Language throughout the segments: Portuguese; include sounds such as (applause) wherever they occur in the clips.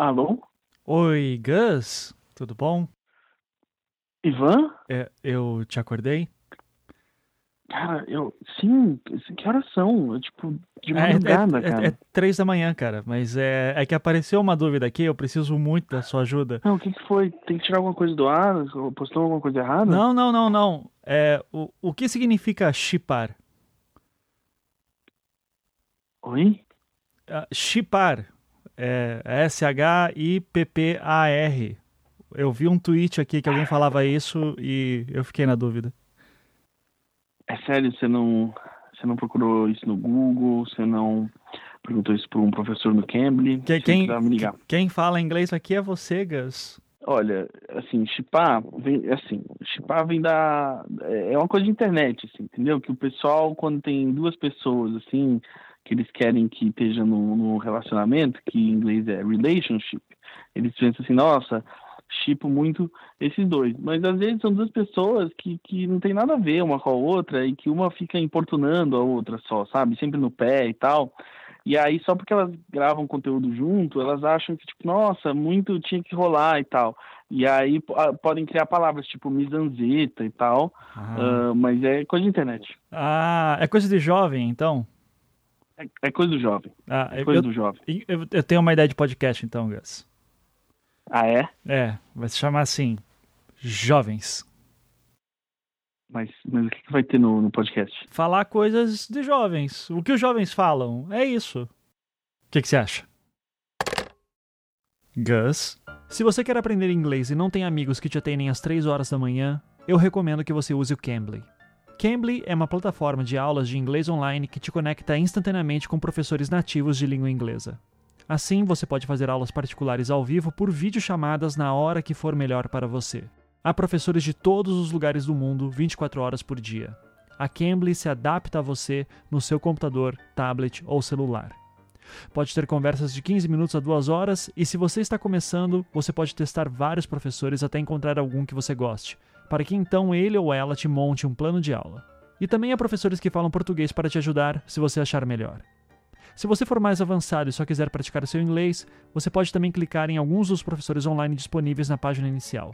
Alô? Oi, Gus, tudo bom? Ivan? É, eu te acordei? Cara, eu. Sim, que horas são? É, tipo, de É, madrugada, é, é, cara. é três da manhã, cara, mas é, é que apareceu uma dúvida aqui, eu preciso muito da sua ajuda. Não, o que, que foi? Tem que tirar alguma coisa do ar? Postou alguma coisa errada? Não, não, não, não. É, o, o que significa chipar? Oi? Ah, chipar. É S-H-I-P-P-A-R. Eu vi um tweet aqui que alguém falava isso e eu fiquei na dúvida. É sério, você não. Você não procurou isso no Google? Você não perguntou isso para um professor no Cambly? Que- quem, precisava me ligar. quem fala inglês aqui é você, Gus. Olha, assim, chipar vem, assim, chipar vem da é uma coisa de internet, assim, entendeu? Que o pessoal quando tem duas pessoas assim, que eles querem que esteja num, num relacionamento, que em inglês é relationship, eles pensam assim, nossa, chipo muito esses dois. Mas às vezes são duas pessoas que, que não tem nada a ver uma com a outra e que uma fica importunando a outra só, sabe? Sempre no pé e tal. E aí, só porque elas gravam conteúdo junto, elas acham que, tipo, nossa, muito tinha que rolar e tal. E aí ah, podem criar palavras tipo misanzeta e tal, Ah, ah, mas é coisa de internet. Ah, é coisa de jovem, então? É, é coisa do jovem. Ah, É eu, coisa do jovem. eu, eu tenho uma ideia de podcast, então, Gus. Ah, é? É, vai se chamar assim: Jovens. Mas, mas o que, que vai ter no, no podcast? Falar coisas de jovens. O que os jovens falam, é isso. O que, que você acha? Gus? Se você quer aprender inglês e não tem amigos que te atendem às 3 horas da manhã, eu recomendo que você use o Cambly. Cambly é uma plataforma de aulas de inglês online que te conecta instantaneamente com professores nativos de língua inglesa. Assim, você pode fazer aulas particulares ao vivo por videochamadas na hora que for melhor para você. Há professores de todos os lugares do mundo 24 horas por dia. A Cambly se adapta a você no seu computador, tablet ou celular. Pode ter conversas de 15 minutos a 2 horas e se você está começando, você pode testar vários professores até encontrar algum que você goste, para que então ele ou ela te monte um plano de aula. E também há professores que falam português para te ajudar se você achar melhor. Se você for mais avançado e só quiser praticar seu inglês, você pode também clicar em alguns dos professores online disponíveis na página inicial.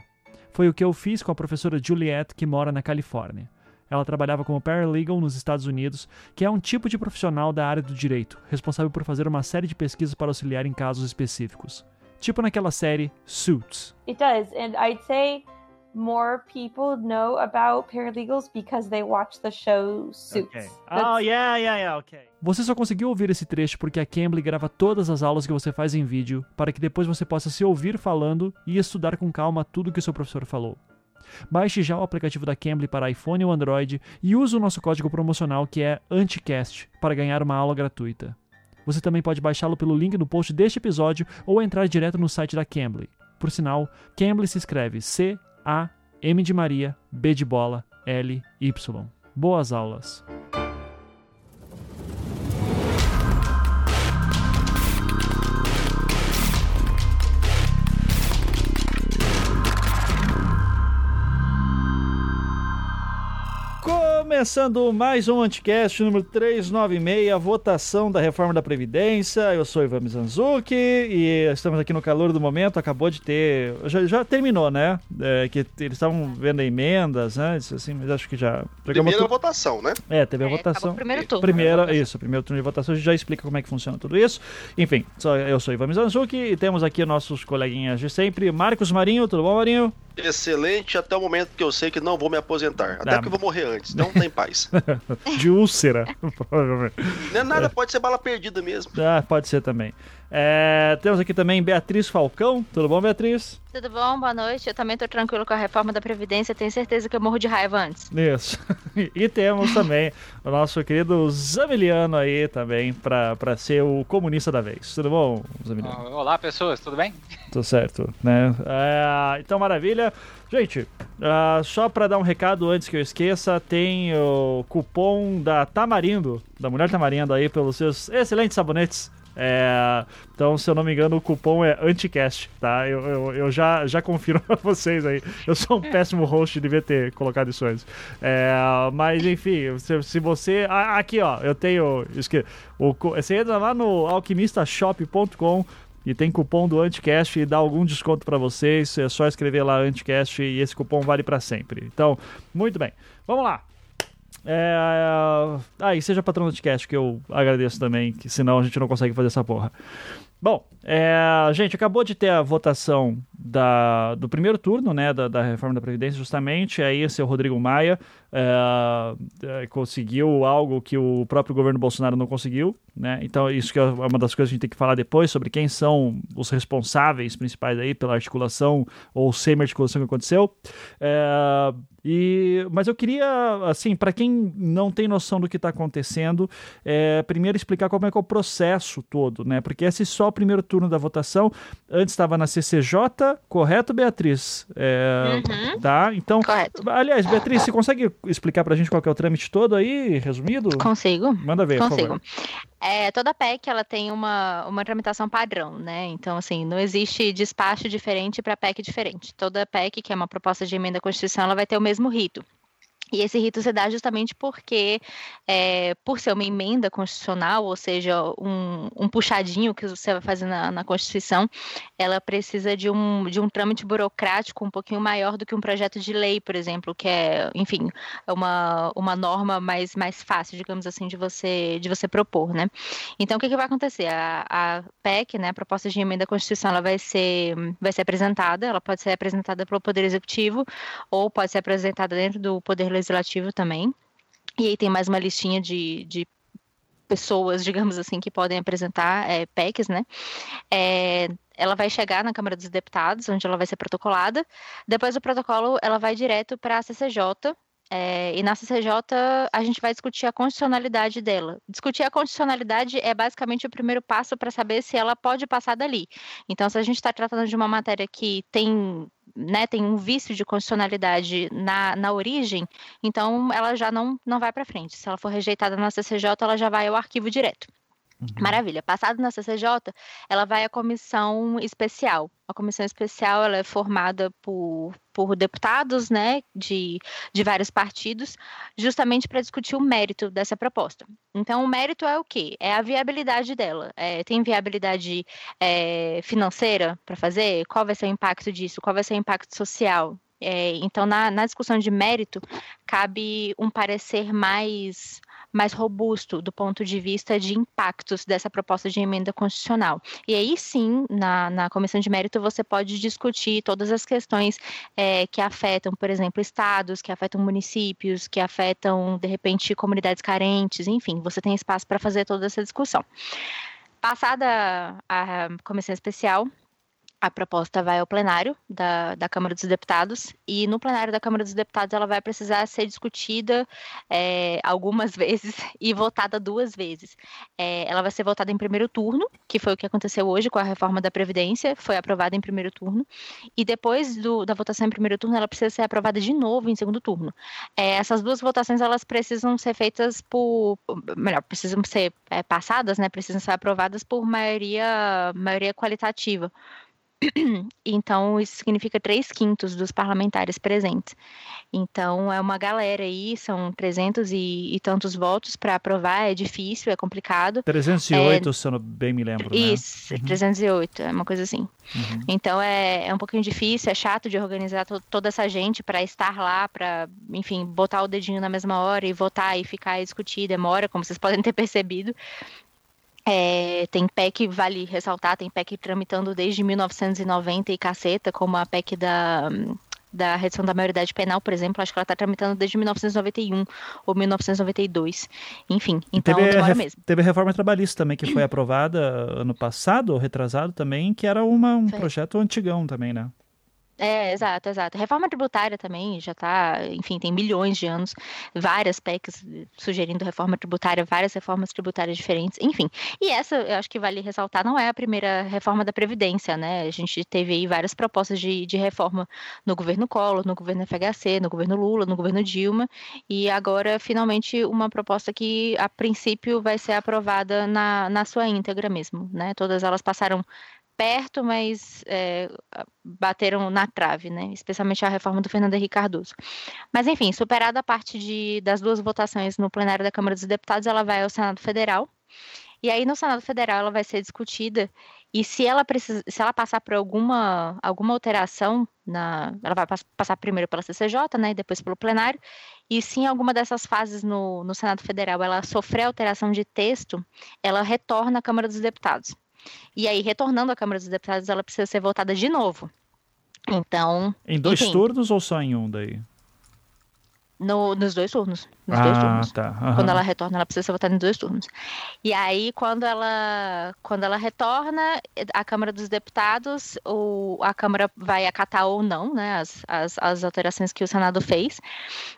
Foi o que eu fiz com a professora Juliette, que mora na Califórnia. Ela trabalhava como paralegal nos Estados Unidos, que é um tipo de profissional da área do direito, responsável por fazer uma série de pesquisas para auxiliar em casos específicos. Tipo naquela série Suits. It does, and I'd say more people know about paralegals because they watch the show Suits. That's- yeah, yeah, yeah, ok. Você só conseguiu ouvir esse trecho porque a Cambly grava todas as aulas que você faz em vídeo, para que depois você possa se ouvir falando e estudar com calma tudo que o seu professor falou. Baixe já o aplicativo da Cambly para iPhone ou Android e use o nosso código promocional que é ANTICAST para ganhar uma aula gratuita. Você também pode baixá-lo pelo link no post deste episódio ou entrar direto no site da Cambly. Por sinal, Cambly se escreve C-A-M de Maria, B de bola, L-Y. Boas aulas! Começando mais um Anticast número 396, votação da reforma da Previdência. Eu sou Ivan Mizanzuki e estamos aqui no calor do momento. Acabou de ter. Já, já terminou, né? É, que eles estavam vendo emendas, né? Isso assim, mas acho que já. Primeira tu- votação, né? É, teve a É, votação. primeiro turno. Primeira, isso, primeiro turno de votação. A gente já explica como é que funciona tudo isso. Enfim, só, eu sou Ivan Mizanzuki e temos aqui nossos coleguinhas de sempre. Marcos Marinho, tudo bom, Marinho? Excelente até o momento que eu sei que não vou me aposentar. Até Ah. porque eu vou morrer antes. Então tem paz. (laughs) De úlcera, (laughs) provavelmente. Não é nada, pode ser bala perdida mesmo. Ah, pode ser também. É, temos aqui também Beatriz Falcão. Tudo bom, Beatriz? Tudo bom? Boa noite. Eu também tô tranquilo com a reforma da Previdência. Tenho certeza que eu morro de raiva antes. Isso. (laughs) E temos também o nosso querido Zamiliano aí também, pra ser o comunista da vez. Tudo bom, Zamiliano? Ah, Olá, pessoas, tudo bem? Tudo certo, né? É, então, maravilha. Gente, ah, só pra dar um recado antes que eu esqueça, tem o cupom da Tamarindo, da Mulher Tamarindo aí, pelos seus excelentes sabonetes. É, então, se eu não me engano, o cupom é Anticast, tá? Eu, eu, eu já, já confiro (laughs) pra vocês aí. Eu sou um péssimo host, devia ter colocado isso antes. É, mas, enfim, se, se você. ah, aqui, ó, eu tenho. O, você entra lá no alquimistashop.com e tem cupom do Anticast e dá algum desconto para vocês. É só escrever lá Anticast e esse cupom vale para sempre. Então, muito bem. Vamos lá. É... Ah, e seja patrão do Anticast, que eu agradeço também, que senão a gente não consegue fazer essa porra. Bom, é, gente, acabou de ter a votação da, do primeiro turno, né, da, da reforma da Previdência, justamente. Aí, o seu Rodrigo Maia é, é, conseguiu algo que o próprio governo Bolsonaro não conseguiu, né? Então, isso que é uma das coisas que a gente tem que falar depois sobre quem são os responsáveis principais aí pela articulação ou semi-articulação que aconteceu. É, e, mas eu queria, assim, para quem não tem noção do que está acontecendo, é, primeiro explicar como é que é o processo todo, né? Porque esse é só o primeiro turno da votação. Antes estava na CCJ, correto, Beatriz? É, uhum. Tá? Então, correto. aliás, Beatriz, você consegue explicar para a gente qual é o trâmite todo aí, resumido? Consigo. Manda ver, Consigo. É, toda PEC ela tem uma, uma tramitação padrão, né? Então, assim, não existe despacho diferente para PEC diferente. Toda PEC, que é uma proposta de emenda à Constituição, ela vai ter o mesmo rito. E esse rito se dá justamente porque, é, por ser uma emenda constitucional, ou seja, um, um puxadinho que você vai fazer na, na, Constituição, ela precisa de um, de um trâmite burocrático um pouquinho maior do que um projeto de lei, por exemplo, que é, enfim, é uma, uma norma mais, mais fácil, digamos assim, de você, de você propor, né? Então, o que, que vai acontecer? A, a PEC, né, a proposta de emenda à Constituição, ela vai ser, vai ser apresentada, ela pode ser apresentada pelo Poder Executivo ou pode ser apresentada dentro do Poder legislativo também. E aí tem mais uma listinha de, de pessoas, digamos assim, que podem apresentar é, PECs, né? É, ela vai chegar na Câmara dos Deputados, onde ela vai ser protocolada. Depois do protocolo, ela vai direto para a CCJ, é, e na CCJ a gente vai discutir a constitucionalidade dela. Discutir a constitucionalidade é basicamente o primeiro passo para saber se ela pode passar dali. Então, se a gente está tratando de uma matéria que tem, né, tem um vício de constitucionalidade na, na origem, então ela já não, não vai para frente. Se ela for rejeitada na CCJ, ela já vai ao arquivo direto. Uhum. Maravilha. Passado na CCJ, ela vai à comissão especial. A comissão especial ela é formada por, por deputados né, de, de vários partidos, justamente para discutir o mérito dessa proposta. Então, o mérito é o quê? É a viabilidade dela. É, tem viabilidade é, financeira para fazer? Qual vai ser o impacto disso? Qual vai ser o impacto social? É, então, na, na discussão de mérito, cabe um parecer mais mais robusto do ponto de vista de impactos dessa proposta de emenda constitucional. E aí sim, na, na comissão de mérito, você pode discutir todas as questões é, que afetam, por exemplo, estados, que afetam municípios, que afetam, de repente, comunidades carentes, enfim, você tem espaço para fazer toda essa discussão. Passada a comissão especial, a proposta vai ao plenário da, da Câmara dos Deputados e no plenário da Câmara dos Deputados ela vai precisar ser discutida é, algumas (laughs) vezes e votada duas vezes. É, ela vai ser votada em primeiro turno, que foi o que aconteceu hoje com a reforma da Previdência, foi aprovada em primeiro turno, e depois do, da votação em primeiro turno ela precisa ser aprovada de novo em segundo turno. É, essas duas votações elas precisam ser feitas por, melhor, precisam ser é, passadas, né, precisam ser aprovadas por maioria, maioria qualitativa. (clears throat) Então, isso significa três quintos dos parlamentares presentes. Então, é uma galera aí, são 300 e, tantos votos para aprovar, é difícil, é complicado. 308, é... se eu não bem me lembro. Né? Isso, né? uhum. 308, é uma coisa assim. Uhum. Então, é, é um pouquinho difícil, é chato de organizar to toda essa gente para estar lá, para, enfim, botar o dedinho na mesma hora e votar e ficar e discutir, demora, como vocês (laughs) podem ter percebido. É, tem PEC, vale ressaltar, tem PEC tramitando desde 1990 e caceta, como a PEC da, da redução da maioridade penal, por exemplo, acho que ela está tramitando desde 1991 ou 1992. Enfim, então teve demora mesmo. Teve a reforma trabalhista também, que foi aprovada ano passado, ou retrasado também, que era uma, um foi. projeto antigão também, né? É, exato, exato. Reforma tributária também já está, enfim, tem milhões de anos, várias PECs sugerindo reforma tributária, várias reformas tributárias diferentes, enfim. E essa, eu acho que vale ressaltar, não é a primeira reforma da Previdência, né? A gente teve aí várias propostas de, de reforma no governo Collor, no governo FHC, no governo Lula, no governo Dilma, e agora, finalmente, uma proposta que, a princípio, vai ser aprovada na, na sua íntegra mesmo, né? Todas elas passaram perto, mas é, bateram na trave, né? Especialmente a reforma do Fernando Henrique Cardoso. Mas, enfim, superada a parte de, das duas votações no plenário da Câmara dos Deputados, ela vai ao Senado Federal. E aí no Senado Federal ela vai ser discutida e se ela precisa, se ela passar por alguma alguma alteração na, ela vai passar primeiro pela CCJ, né, e depois pelo plenário. E se em alguma dessas fases no, no Senado Federal ela sofrer alteração de texto, ela retorna à Câmara dos Deputados. E aí, retornando à Câmara dos Deputados, ela precisa ser votada de novo. Então. Em dois enfim, turnos ou só em um daí? No, nos dois turnos. Nos ah, dois turnos. Tá. Uhum. Quando ela retorna, ela precisa ser votada em dois turnos. E aí, quando ela, quando ela retorna, a Câmara dos Deputados, o, a Câmara vai acatar ou não né, as, as, as alterações que o Senado fez.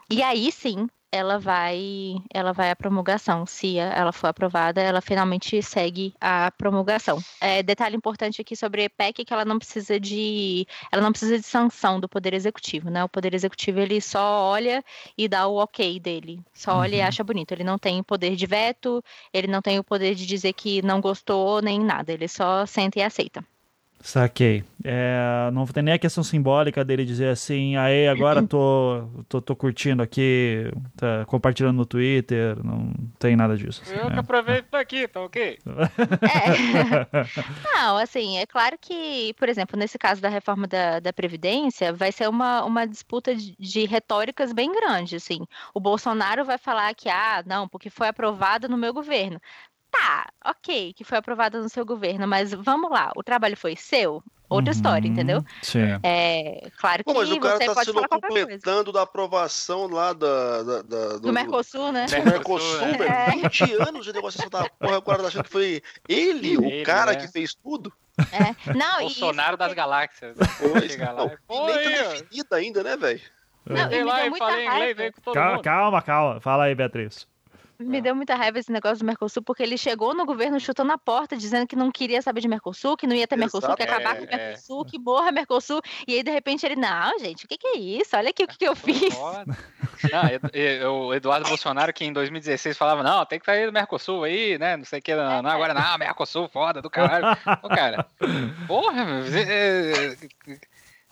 E aí sim, ela vai ela vai à promulgação. Se ela for aprovada, ela finalmente segue a promulgação. É, detalhe importante aqui sobre a EPEC é que ela não precisa de ela não precisa de sanção do Poder Executivo, né? O Poder Executivo ele só olha e dá o ok dele, só olha uhum. e acha bonito. Ele não tem o poder de veto, ele não tem o poder de dizer que não gostou nem nada. Ele só senta e aceita. Saquei. É, não tem nem a questão simbólica dele dizer assim, aí agora tô, tô, tô curtindo aqui, tá compartilhando no Twitter, não tem nada disso. Assim, Eu né? que aproveito daqui, tá ok? (laughs) É. (laughs) Não, assim, é claro que, por exemplo, nesse caso da reforma da, da Previdência, vai ser uma, uma disputa de, de retóricas bem grande, assim. O Bolsonaro vai falar que, ah, não, porque foi aprovada no meu governo tá, ok, que foi aprovada no seu governo, mas vamos lá, o trabalho foi seu? Outra uhum, história, entendeu? Sim. É, claro que Pô, mas o cara você tá pode se completando da aprovação lá da, da, da do, do, Mercosul, né? Do Mercosul, velho. É. 20 anos de negociação da porra, agora tá achando que foi ele, ele o cara né? que fez tudo. É. Não, Bolsonaro e... das galáxias. Pois, não, nem tá definida ainda, né, velho? Não, e lá e falei inglês aí com todo calma, mundo. Calma, calma. Fala aí, Beatriz. Me deu muita raiva esse negócio do Mercosul, porque ele chegou no governo chutando a porta, dizendo que não queria saber de Mercosul, que não ia ter Exato. Mercosul, que ia acabar com o é, é. Mercosul, que morra Mercosul. E aí, de repente, ele, não, gente, o que, que é isso? Olha aqui o que, que eu fiz. Não, o Eduardo Bolsonaro, que em 2016 falava, não, tem que sair do Mercosul aí, né? Não sei o que, não, não agora não, Mercosul, foda do caralho. Ô, cara, porra,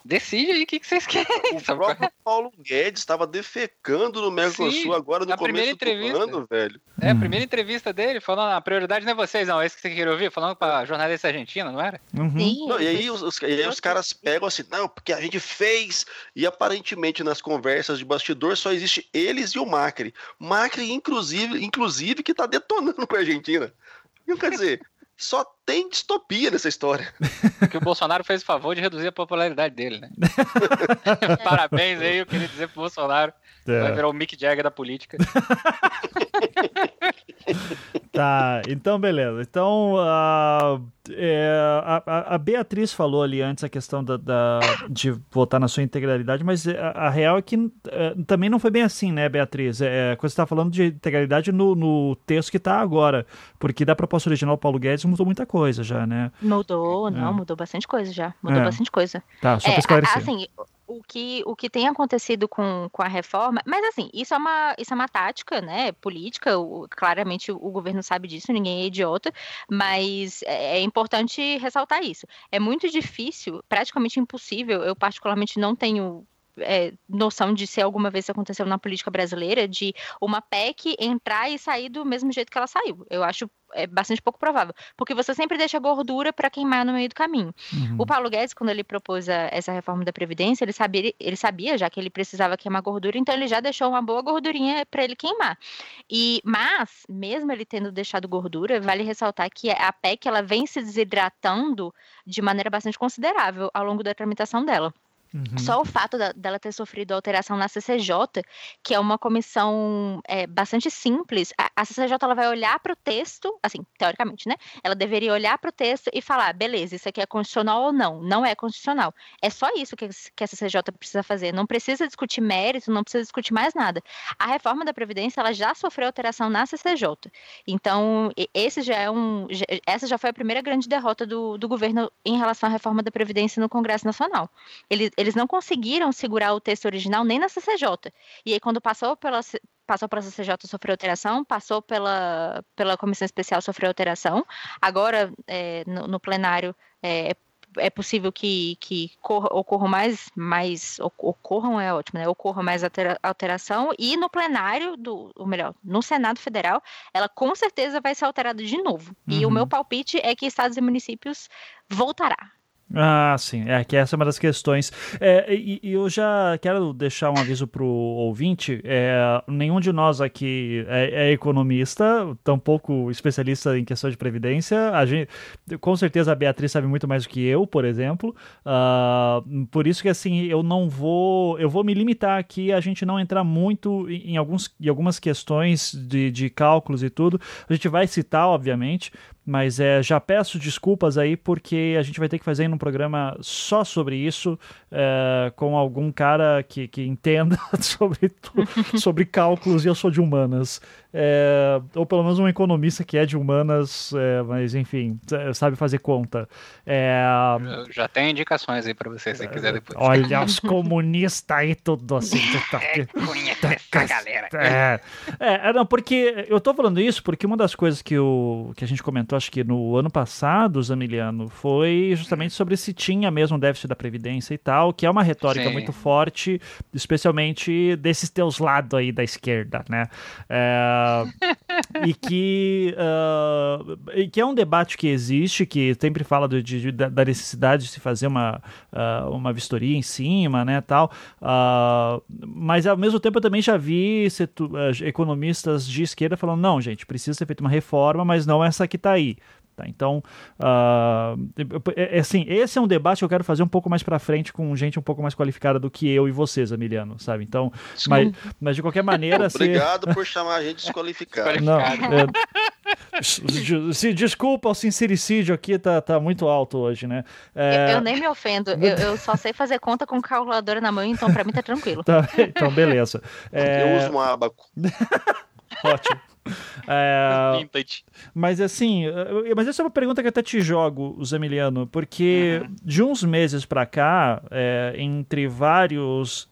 Decide aí o que, que vocês querem. O próprio Paulo Guedes estava defecando no Mercosul Sim, agora no começo entrevista. do ano, velho. É, a hum. primeira entrevista dele, falando, a prioridade não é vocês, não, é esse que você queria ouvir, falando pra jornalista argentina, não era? Uhum. Sim. Não, e aí os, os, e aí os caras pegam assim, não, porque a gente fez, e aparentemente nas conversas de bastidor só existe eles e o Macri. Macri, inclusive, inclusive que tá detonando com a Argentina. Não quer dizer, só tem distopia nessa história. Que o Bolsonaro fez o favor de reduzir a popularidade dele, né? (laughs) Parabéns aí, eu queria dizer pro Bolsonaro. É. Vai virar o Mick Jagger da política. (laughs) (laughs) tá, então beleza. Então uh, é, a, a, Beatriz falou ali antes a questão da, da de votar na sua integralidade, mas a, a real é que uh, também não foi bem assim, né, Beatriz? É, quando você está falando de integralidade no, no texto que está agora, porque da proposta original Paulo Guedes mudou muita coisa já, né? Mudou, não, é. mudou bastante coisa já. Mudou é. bastante coisa. Tá, só para é, esclarecer. Assim, o que, o que tem acontecido com, com a reforma, mas assim, isso é uma, isso é uma tática, né, política, o, claramente o, governo sabe disso, ninguém é idiota, mas é, é, importante ressaltar isso. É muito difícil, praticamente impossível, eu particularmente não tenho é, noção de se alguma vez isso aconteceu na política brasileira, de uma PEC entrar e sair do mesmo jeito que ela saiu. Eu acho é bastante pouco provável, porque você sempre deixa gordura para queimar no meio do caminho. Uhum. O Paulo Guedes, quando ele propôs a, essa reforma da Previdência, ele sabia, ele sabia já que ele precisava queimar gordura, então ele já deixou uma boa gordurinha para ele queimar. E, mas, mesmo ele tendo deixado gordura, vale ressaltar que a PEC ela vem se desidratando de maneira bastante considerável ao longo da tramitação dela. Uhum. Só o fato da, dela ter sofrido alteração na CCJ, que é uma comissão é, bastante simples, a, a CCJ ela vai olhar para o texto, assim, teoricamente, né? Ela deveria olhar para o texto e falar, beleza, isso aqui é constitucional ou não? Não é constitucional. É só isso que, que a CCJ precisa fazer. Não precisa discutir mérito, não precisa discutir mais nada. A reforma da Previdência ela já sofreu alteração na CCJ. Então, esse já é um. Essa já foi a primeira grande derrota do, do governo em relação à reforma da Previdência no Congresso Nacional. Ele, eles não conseguiram segurar o texto original nem na CCJ. E aí, quando passou pela, passou para a CCJ sofreu alteração, passou pela, pela comissão especial sofreu alteração. Agora, é, no, no, plenário, é, é possível que, que corra, ocorram mais, mais ocorram é ótimo, né? Ocorra mais alteração e no plenário do, ou melhor, no Senado Federal, ela com certeza vai ser alterada de novo. Uhum. E o meu uhum. palpite é que estados e municípios voltará. Ah, sim, é que essa é uma das questões. É, e, e, eu já quero deixar um aviso para o ouvinte: é, nenhum de nós aqui é, é, economista, tampouco especialista em questão de previdência. A gente, com certeza a Beatriz sabe muito mais do que eu, por exemplo. Uh, por isso que assim eu não vou, eu vou me limitar aqui a gente não entrar muito em, alguns, em algumas questões de, de cálculos e tudo. A gente vai citar, obviamente, mas é, já peço desculpas aí porque a gente vai ter que fazer um programa só sobre isso, é, com algum cara que, que entenda (laughs) sobre, sobre cálculos e eu sou de humanas. É, ou pelo menos um economista que é de humanas, é, mas enfim, sabe fazer conta. É, já tem indicações aí para você, se quiser depois. Olha, (laughs) os comunistas aí, tudo assim. Tá, é, conhece essa galera. É, é, não, porque eu tô falando isso porque uma das coisas que, o, que a gente comentou, acho que no ano passado, Zamiliano, foi justamente sobre se tinha mesmo déficit da Previdência e tal, que é uma retórica Sim. muito forte, especialmente desses teus lados aí da esquerda, né? É, e que, uh, e que é um debate que existe, que sempre fala de, de, da necessidade de se fazer uma, uh, uma vistoria em cima, né, tal. Mas ao mesmo tempo eu também já vi setu, economistas de esquerda falando, não, gente, precisa ser feita uma reforma, mas não essa que está aí. Tá, então, uh, é, assim, esse é um debate que eu quero fazer um pouco mais para frente com gente um pouco mais qualificada do que eu e vocês, Emiliano, sabe? Então, mas, mas, de qualquer maneira. Obrigado se... por chamar a gente desqualificado. (laughs) Não, é, se, desculpa, o sincericídio aqui tá, tá muito alto hoje, né? É... Eu, eu, nem me ofendo, eu, eu, só sei fazer conta com calculadora na mão, então para mim tá tranquilo. Tá, então, beleza. Eu uso um abaco. (laughs) (laughs) Ótimo. (laughs) É, mas assim, mas essa é uma pergunta que até te jogo, Zamiliano, porque uhum. de uns meses para cá, é, entre vários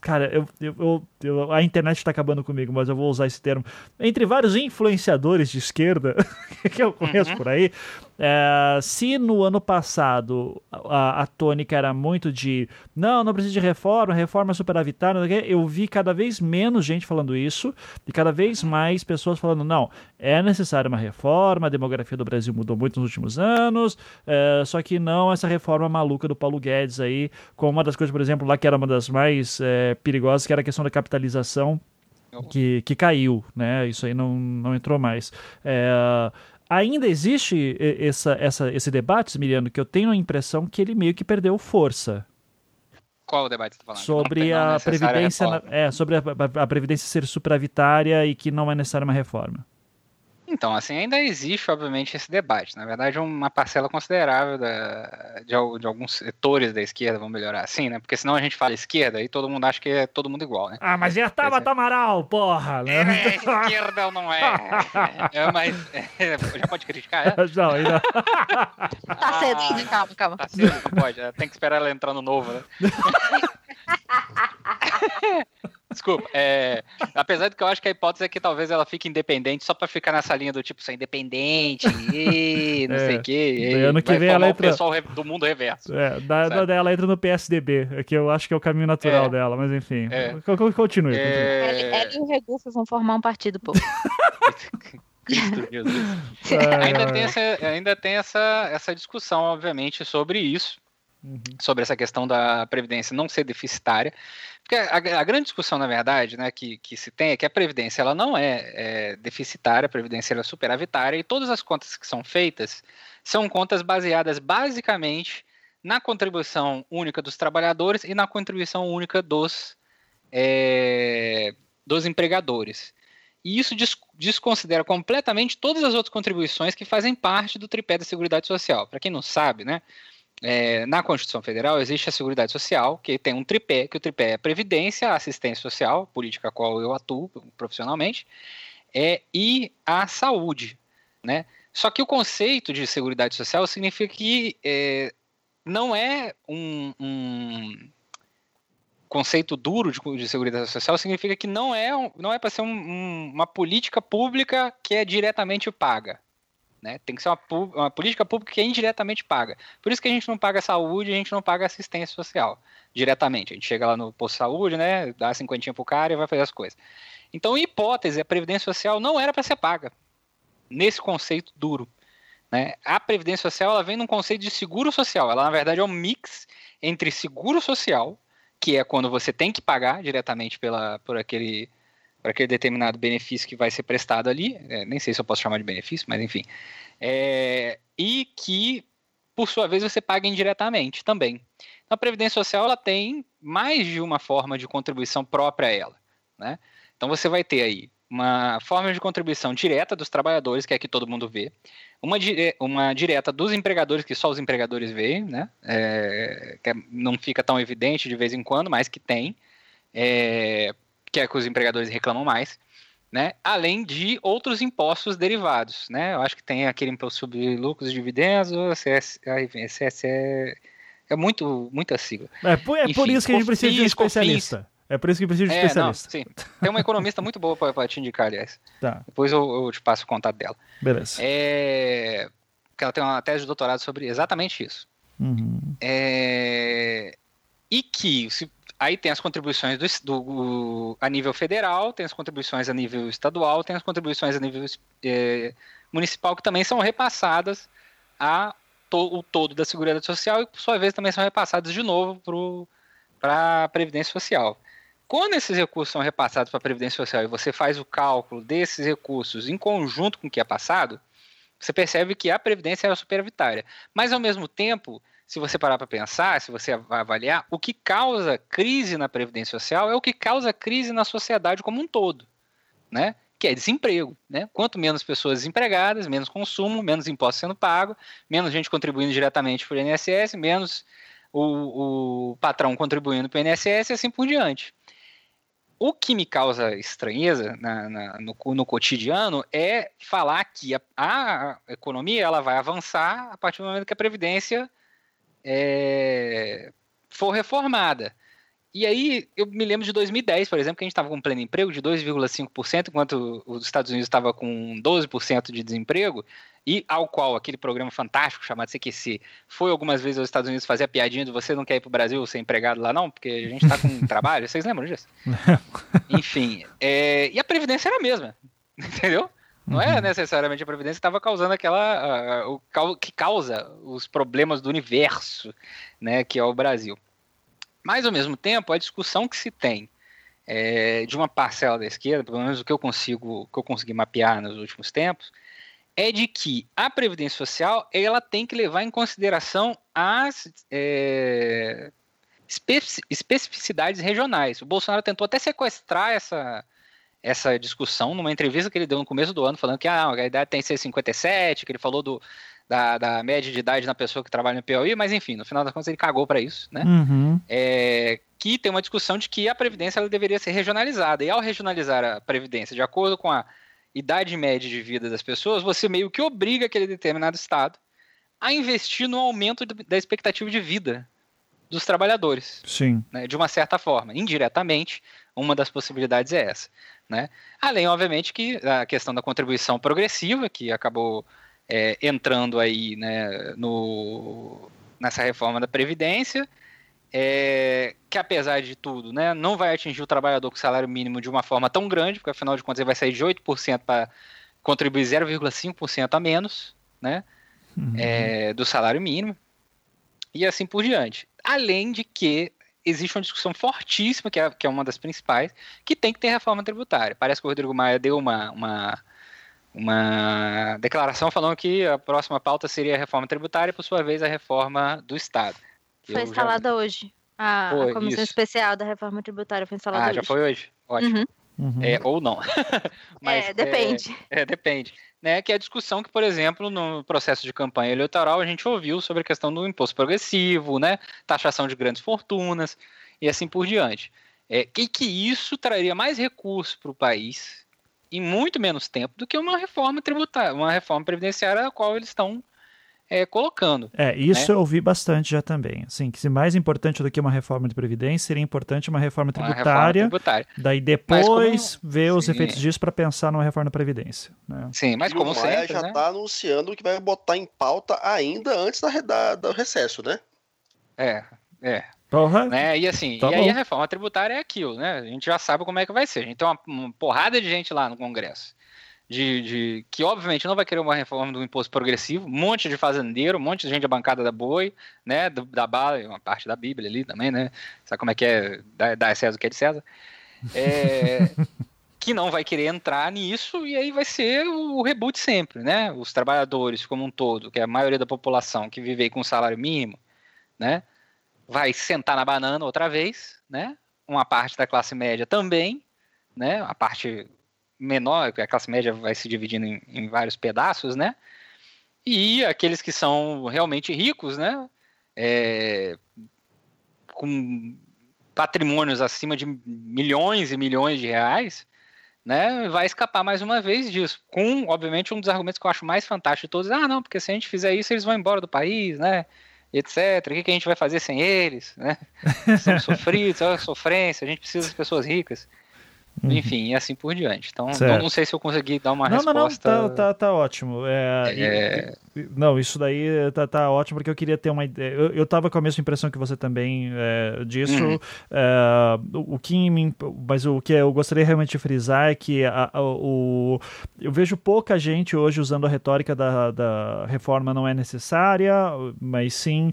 Cara, eu, eu, eu, a internet está acabando comigo, mas eu vou usar esse termo. Entre vários influenciadores de esquerda (laughs) que eu conheço uhum. por aí, é, se no ano passado a, a, tônica era muito de não, não precisa de reforma, reforma é superavitária, eu vi cada vez menos gente falando isso e cada vez mais pessoas falando não, é necessária uma reforma, a demografia do Brasil mudou muito nos últimos anos, é, só que não essa reforma maluca do Paulo Guedes aí, com uma das coisas, por exemplo, lá que era uma das mais é, perigosas, que era a questão da capitalização que, que caiu, né? Isso aí não, não entrou mais. É, ainda existe essa, essa, esse debate, Miriano, que eu tenho a impressão que ele meio que perdeu força. Qual o debate você tá falando? Sobre a previdência, é, sobre a, a, a, previdência ser superavitária e que não é necessária uma reforma. Então, assim, ainda existe, obviamente, esse debate. Na verdade, uma parcela considerável da, de, de, alguns setores da esquerda vão melhorar assim, né? Porque senão a gente fala esquerda e todo mundo acha que é todo mundo igual, né? Ah, mas e a Tabata Amaral, porra, né? É, esquerda ou não é? (laughs) é mas é, já pode criticar, é? Não, ainda. (laughs) tá cedo ainda, calma, calma. Tá cedo, não pode. Tem que esperar ela entrar no novo, né? (laughs) Desculpa. É, apesar de que eu acho que a hipótese é que talvez ela fique independente só pra ficar nessa linha do tipo ser independente, e não é, sei o quê. Ano que vem ela entra. O pessoal do mundo reverso. É, da, da, ela entra no PSDB, que eu acho que é o caminho natural é, dela, mas enfim. É. Continue. continue. É... Ela e o Regufo vão formar um partido, pô. (laughs) Cristo Jesus. ainda tem, essa, ainda tem essa, essa discussão, obviamente, sobre isso. Uhum. Sobre essa questão da Previdência não ser deficitária. Porque a, a, grande discussão, na verdade, né, que, que se tem é que a Previdência ela não é, é deficitária, a Previdência é superavitária, e todas as contas que são feitas são contas baseadas basicamente na contribuição única dos trabalhadores e na contribuição única dos, é, dos empregadores. E isso des desconsidera completamente todas as outras contribuições que fazem parte do tripé da Seguridade Social. Para quem não sabe, né, é, na Constituição Federal existe a Seguridade Social, que tem um tripé, que o tripé é Previdência, Assistência Social, política a qual eu atuo profissionalmente, é, e a saúde, né? Só que o conceito de Seguridade Social significa que é, não é um, um, conceito duro de, de, Seguridade Social, significa que não é, é para ser um, uma política pública que é diretamente paga, Né? Tem que ser uma, uma, política pública que indiretamente paga. Por isso que a gente não paga saúde, a gente não paga assistência social diretamente. A gente chega lá no posto de saúde, né, dá cinquentinha pro cara e vai fazer as coisas. Então, em hipótese, a previdência social não era para ser paga nesse conceito duro. Né? A previdência social ela vem num conceito de seguro social. Ela, na verdade, é um mix entre seguro social, que é quando você tem que pagar diretamente pela, por aquele para aquele determinado benefício que vai ser prestado ali, é, nem sei se eu posso chamar de benefício, mas enfim, é, e que, por sua vez, você paga indiretamente também. Então, a Previdência Social ela tem mais de uma forma de contribuição própria a ela. Né? Então, você vai ter aí uma forma de contribuição direta dos trabalhadores, que é que todo mundo vê, uma, uma direta dos empregadores, que só os empregadores veem, né? É, que é, não fica tão evidente de vez em quando, mas que tem. É, que é que os empregadores reclamam mais, né? Além de outros impostos derivados, né? Eu acho que tem aquele imposto sobre lucros e dividendos, CS, CS é, é muito, muita sigla. É, por, é Enfim, por isso que a gente precisa de um especialista. É por isso que precisa de um é, especialista. Não, sim. Tem uma economista muito boa para te indicar, aliás. Tá. Depois eu, eu, te passo o contato dela. Beleza. É, porque ela tem uma tese de doutorado sobre exatamente isso. Uhum. É, e que, se Aí tem as contribuições do, do, a nível federal, tem as contribuições a nível estadual, tem as contribuições a nível é, municipal que também são repassadas a to, o todo da Seguridade Social e, por sua vez, também são repassadas de novo para a Previdência Social. Quando esses recursos são repassados para a Previdência Social e você faz o cálculo desses recursos em conjunto com o que é passado, você percebe que a Previdência é superavitária. Mas, ao mesmo tempo, se você parar para pensar, se você avaliar, o que causa crise na Previdência Social é o que causa crise na sociedade como um todo, né? Que é desemprego, né? Quanto menos pessoas desempregadas, menos consumo, menos impostos sendo pago, menos gente contribuindo diretamente para o INSS, menos o, o patrão contribuindo para o INSS e assim por diante. O que me causa estranheza na, na, no, no, cotidiano é falar que a, a, economia ela vai avançar a partir do momento que a Previdência é, for reformada. E aí, eu me lembro de 2010, por exemplo, que a gente estava com um pleno emprego de 2,5%, enquanto os Estados Unidos estava com 12% de desemprego, e ao qual aquele programa fantástico chamado CQC foi algumas vezes aos Estados Unidos fazer a piadinha de você não quer ir para o Brasil ser empregado lá não, porque a gente está com trabalho, vocês lembram disso? (laughs) Enfim, é, e a Previdência era a mesma, (laughs) entendeu? Não é uhum. é necessariamente a Previdência que estava causando aquela. Uh, o que causa os problemas do universo, né, que é o Brasil. Mas, ao mesmo tempo, a discussão que se tem é, de uma parcela da esquerda, pelo menos o que eu consigo, que eu consegui mapear nos últimos tempos, é de que a Previdência Social ela tem que levar em consideração as é, especificidades regionais. O Bolsonaro tentou até sequestrar essa, essa discussão numa entrevista que ele deu no começo do ano, falando que ah, a idade tem que ser 57, que ele falou do, da, da média de idade na pessoa que trabalha no POI, mas enfim, no final das contas ele cagou para isso, né? Uhum. É, que tem uma discussão de que a Previdência ela deveria ser regionalizada, e ao regionalizar a Previdência de acordo com a idade média de vida das pessoas, você meio que obriga aquele determinado Estado a investir no aumento da expectativa de vida dos trabalhadores. Sim. Né, de uma certa forma. Indiretamente, uma das possibilidades é essa. Né? Além, obviamente, que a questão da contribuição progressiva, que acabou é, entrando aí né, no, nessa reforma da Previdência, é, que apesar de tudo, né, não vai atingir o trabalhador com salário mínimo de uma forma tão grande, porque afinal de contas ele vai sair de 8% para contribuir 0,5% a menos né, uhum. é, do salário mínimo, e assim por diante. Além de que existe uma discussão fortíssima, que é, que é uma das principais, que tem que ter reforma tributária. Parece que o Rodrigo Maia deu uma, uma, uma declaração falando que a próxima pauta seria a reforma tributária e, por sua vez, a reforma do Estado. Foi instalada já... hoje. A, a comissão isso. especial da reforma tributária foi instalada ah, hoje. Ah, já foi hoje? Ótimo. Uhum. Uhum. É, ou não. (laughs) Mas, é, depende. É, é, depende né, que é a discussão que, por exemplo, no processo de campanha eleitoral a gente ouviu sobre a questão do imposto progressivo, né, taxação de grandes fortunas e assim por diante. É, e que isso traria mais recursos para o país em muito menos tempo do que uma reforma tributária, uma reforma previdenciária a qual eles estão é, colocando. É, isso né? eu ouvi bastante já também. Assim, que se mais importante do que uma reforma de previdência, seria importante uma reforma tributária. Uma reforma tributária. Daí depois como... ver os Sim. efeitos disso para pensar numa reforma da previdência. Né? Sim, mas e como o Maia sempre, já está né? anunciando que vai botar em pauta ainda antes da, da, do recesso, né? É, é. Uhum. Né? E assim, tá e aí a reforma tributária é aquilo, né? A gente já sabe como é que vai ser. A gente tem uma, uma porrada de gente lá no Congresso de, de, que obviamente não vai querer uma reforma do imposto progressivo, um monte de fazendeiro, um monte de gente da bancada da boi, né, do, da bala, uma parte da Bíblia ali também, né, sabe como é que é, dar César o que é de César, é, (laughs) que não vai querer entrar nisso e aí vai ser o reboot sempre, né, os trabalhadores como um todo, que é a maioria da população que vive com salário mínimo, né, vai sentar na banana outra vez, né, uma parte da classe média também, né, a parte menor, a classe média vai se dividindo em, em, vários pedaços, né? E aqueles que são realmente ricos, né? É, com patrimônios acima de milhões e milhões de reais, né? Vai escapar mais uma vez disso. Com, obviamente, um dos argumentos que eu acho mais fantástico de todos, ah, não, porque se a gente fizer isso, eles vão embora do país, né? etc. O que, que a gente vai fazer sem eles? Né? (laughs) Estamos sofridos, a sofrência, a gente precisa das pessoas ricas. Uhum. Enfim, e assim por diante. Então, não, não, sei se eu consegui dar uma não, resposta. Não, não, tá, tá, tá ótimo. É, é... E, não, isso daí tá, tá ótimo, porque eu queria ter uma ideia. Eu, eu tava com a mesma impressão que você também é, disso. Uhum. É, o, que me, mas o que eu gostaria realmente de frisar é que a, a, o, eu vejo pouca gente hoje usando a retórica da, da reforma não é necessária, mas sim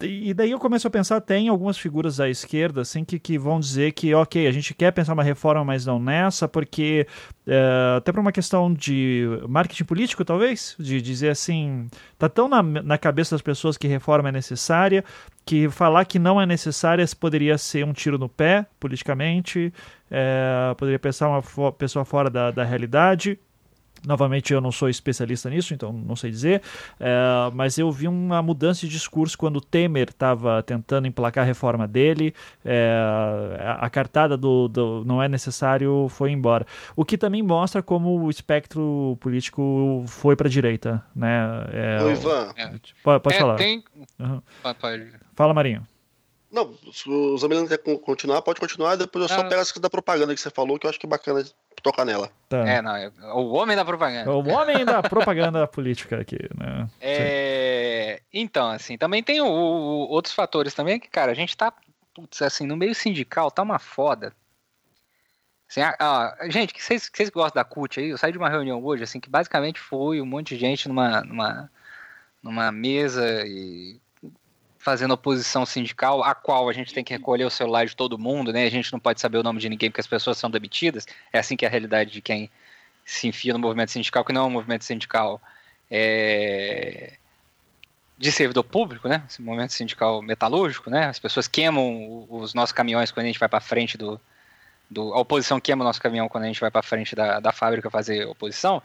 e daí eu começo a pensar, tem algumas figuras à esquerda, assim, que, que vão dizer que, ok, a gente quer pensar uma reforma, mas não nessa, porque é, até por uma questão de marketing político, talvez, de dizer assim, tá tão na, na cabeça das pessoas que reforma é necessária, que falar que não é necessária poderia ser um tiro no pé, politicamente, é, poderia pensar uma pessoa fora da, da realidade. Novamente, eu não sou especialista nisso, então não sei dizer, é, mas eu vi uma mudança de discurso quando o Temer estava tentando emplacar a reforma dele, é, a cartada do, do, não é necessário foi embora. O que também mostra como o espectro político foi para a direita. Né? É, Ô, Ivan. Pode, pode é, falar. Tem... Uhum. Fala, Marinho. Não, se o Zamilano quer continuar, pode continuar, depois eu só ah. pego essa da propaganda que você falou, que eu acho que é bacana tocar nela. Tá. É, não, é o homem da propaganda. O homem da propaganda (laughs) política aqui, né? É, então, assim, também tem o, o, outros fatores também que, cara, a gente tá, putz, assim, no meio sindical, tá uma foda. Assim, ah, gente, que vocês, que vocês gostam da CUT aí, eu saí de uma reunião hoje, assim, que basicamente foi um monte de gente numa, numa, numa mesa e fazendo oposição sindical, a qual a gente tem que recolher o celular de todo mundo, né? A gente não pode saber o nome de ninguém porque as pessoas são demitidas. É assim que é a realidade de quem se enfia no movimento sindical, que não é um movimento sindical é... de servidor público, né? Esse movimento sindical metalúrgico, né? As pessoas queimam os nossos caminhões quando a gente vai para frente do, do, a oposição queima o nosso caminhão quando a gente vai para frente da, da fábrica fazer oposição,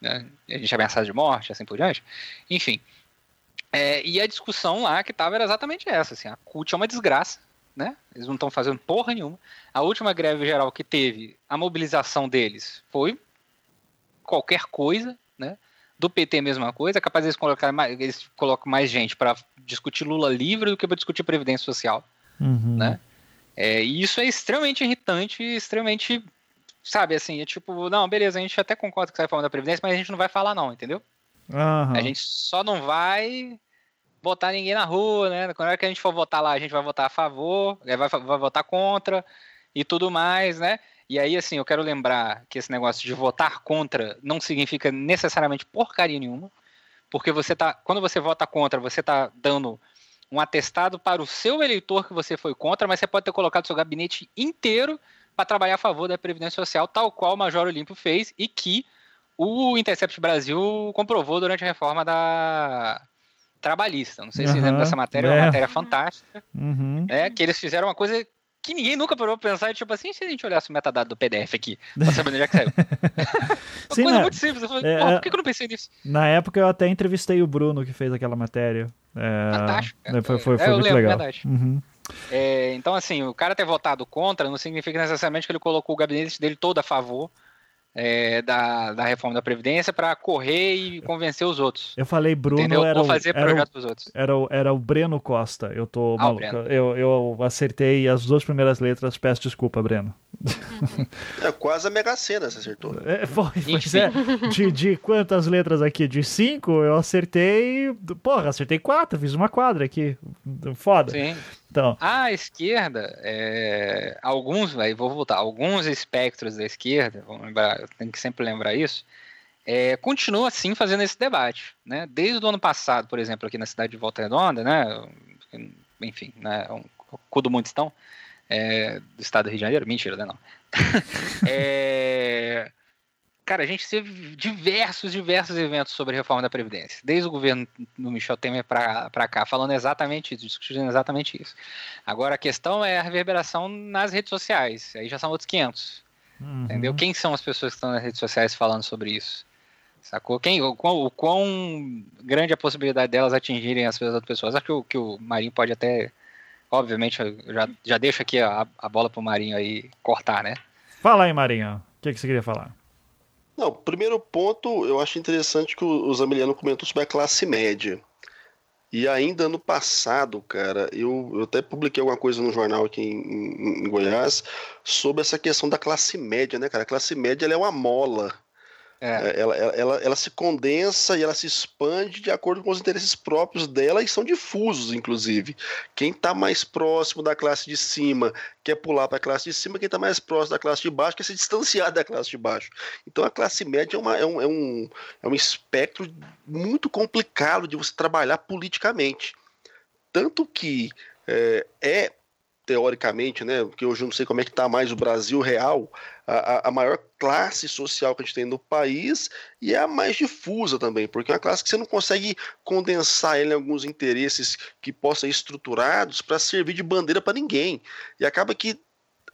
né? a gente é ameaçado de morte, assim por diante. Enfim, é, e a discussão lá que tava era exatamente essa, assim, a CUT é uma desgraça, né? Eles não estão fazendo porra nenhuma. A última greve geral que teve, a mobilização deles foi qualquer coisa, né? Do PT mesma coisa, é capaz de eles colocar mais, eles colocam mais gente para discutir Lula livre do que para discutir previdência social, uhum. né? É, e isso é extremamente irritante, extremamente, sabe, assim, é tipo, não, beleza, a gente até concorda que sai falando da previdência, mas a gente não vai falar não, entendeu? Uhum. A gente só não vai botar ninguém na rua, né? Quando é que a gente for votar lá, a gente vai votar a favor, vai, vai votar contra e tudo mais, né? E aí, assim, eu quero lembrar que esse negócio de votar contra não significa necessariamente porcaria nenhuma, porque você tá, quando você vota contra, você tá dando um atestado para o seu eleitor que você foi contra, mas você pode ter colocado seu gabinete inteiro para trabalhar a favor da Previdência Social, tal qual o Major Olímpio fez e que o Intercept Brasil comprovou durante a reforma da trabalhista. Não sei se uhum, vocês lembram dessa matéria, é uma é. matéria fantástica. Uhum. É, que eles fizeram uma coisa que ninguém nunca parou pra pensar, tipo assim, se a gente olhasse o metadado do PDF aqui, pra saber onde é que saiu. (laughs) uma Sim, coisa né? muito simples. Eu falei, é, por que, eu não pensei nisso? Na época eu até entrevistei o Bruno que fez aquela matéria. É, Fantástico. Foi, foi, foi é, muito lembro, legal. Verdade. Uhum. É, então, assim, o cara ter votado contra não significa necessariamente que ele colocou o gabinete dele todo a favor é, da, da reforma da Previdência para correr e convencer os outros. Eu falei Bruno, Entendeu? era Vou fazer era projeto dos outros. Era, era o Breno Costa. Eu tô ah, maluco. Eu, eu acertei as duas primeiras letras, peço desculpa, Breno. (laughs) É quase a Mega Sena, você acertou. É, foi, pois é. De, de quantas letras aqui? De cinco, eu acertei. Porra, acertei quatro, fiz uma quadra aqui. Foda. Sim. Então. A esquerda, é, alguns, aí vou voltar, alguns espectros da esquerda, lembrar, tem que sempre lembrar isso, é, continua assim fazendo esse debate, né? Desde o ano passado, por exemplo, aqui na cidade de Volta Redonda, né? Enfim, né? Um, cu do Mundistão, é, do estado do Rio de Janeiro, mentira, né? Não. (laughs) é, cara, a gente teve diversos, diversos eventos sobre reforma da Previdência, desde o governo do Michel Temer para cá, falando exatamente isso, discutindo exatamente isso. Agora a questão é a reverberação nas redes sociais, aí já são outros 500. Uhum. Entendeu? Quem são as pessoas que estão nas redes sociais falando sobre isso? Sacou? Quem, o, quão, o quão grande a possibilidade delas atingirem as outras pessoas? Acho que o, que o Marinho pode até. Obviamente, já, já deixa aqui a, a bola pro Marinho aí cortar, né? Fala aí, Marinho. O que, que você queria falar? Não, primeiro ponto, eu acho interessante que o, Zamiliano comentou sobre a classe média. E ainda no passado, cara, eu, eu até publiquei alguma coisa no jornal aqui em, em, em Goiás sobre essa questão da classe média, né, cara? A classe média é uma mola é. é. Ela, ela, ela, se condensa e ela se expande de acordo com os interesses próprios dela e são difusos, inclusive. Quem está mais próximo da classe de cima quer pular para a classe de cima, quem está mais próximo da classe de baixo quer se distanciar da classe de baixo. Então a classe média é, uma, é, um, é, um, é um espectro muito complicado de você trabalhar politicamente. Tanto que é, é teoricamente, né, porque hoje eu não sei como é que está mais o Brasil real, a, a, maior classe social que a gente tem no país e é a mais difusa também, porque é uma classe que você não consegue condensar ele em alguns interesses que possam ser estruturados para servir de bandeira para ninguém. E acaba que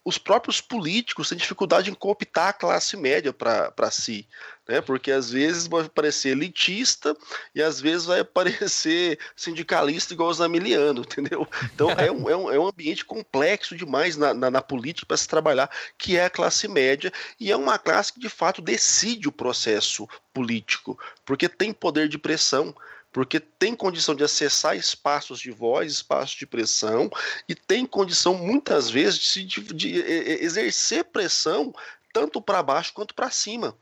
os próprios políticos têm dificuldade em cooptar a classe média para si, né? Porque às vezes vai parecer elitista e às vezes vai parecer sindicalista igual os Zamiliano, (laughs) entendeu? Então é um, é um, é um ambiente complexo demais na, na, na política para se trabalhar, que é a classe média, e é uma classe que de fato decide o processo político, porque tem poder de pressão porque tem condição de acessar espaços de voz, espaços de pressão, e tem condição, muitas vezes, de, de, de exercer pressão tanto para baixo quanto para cima.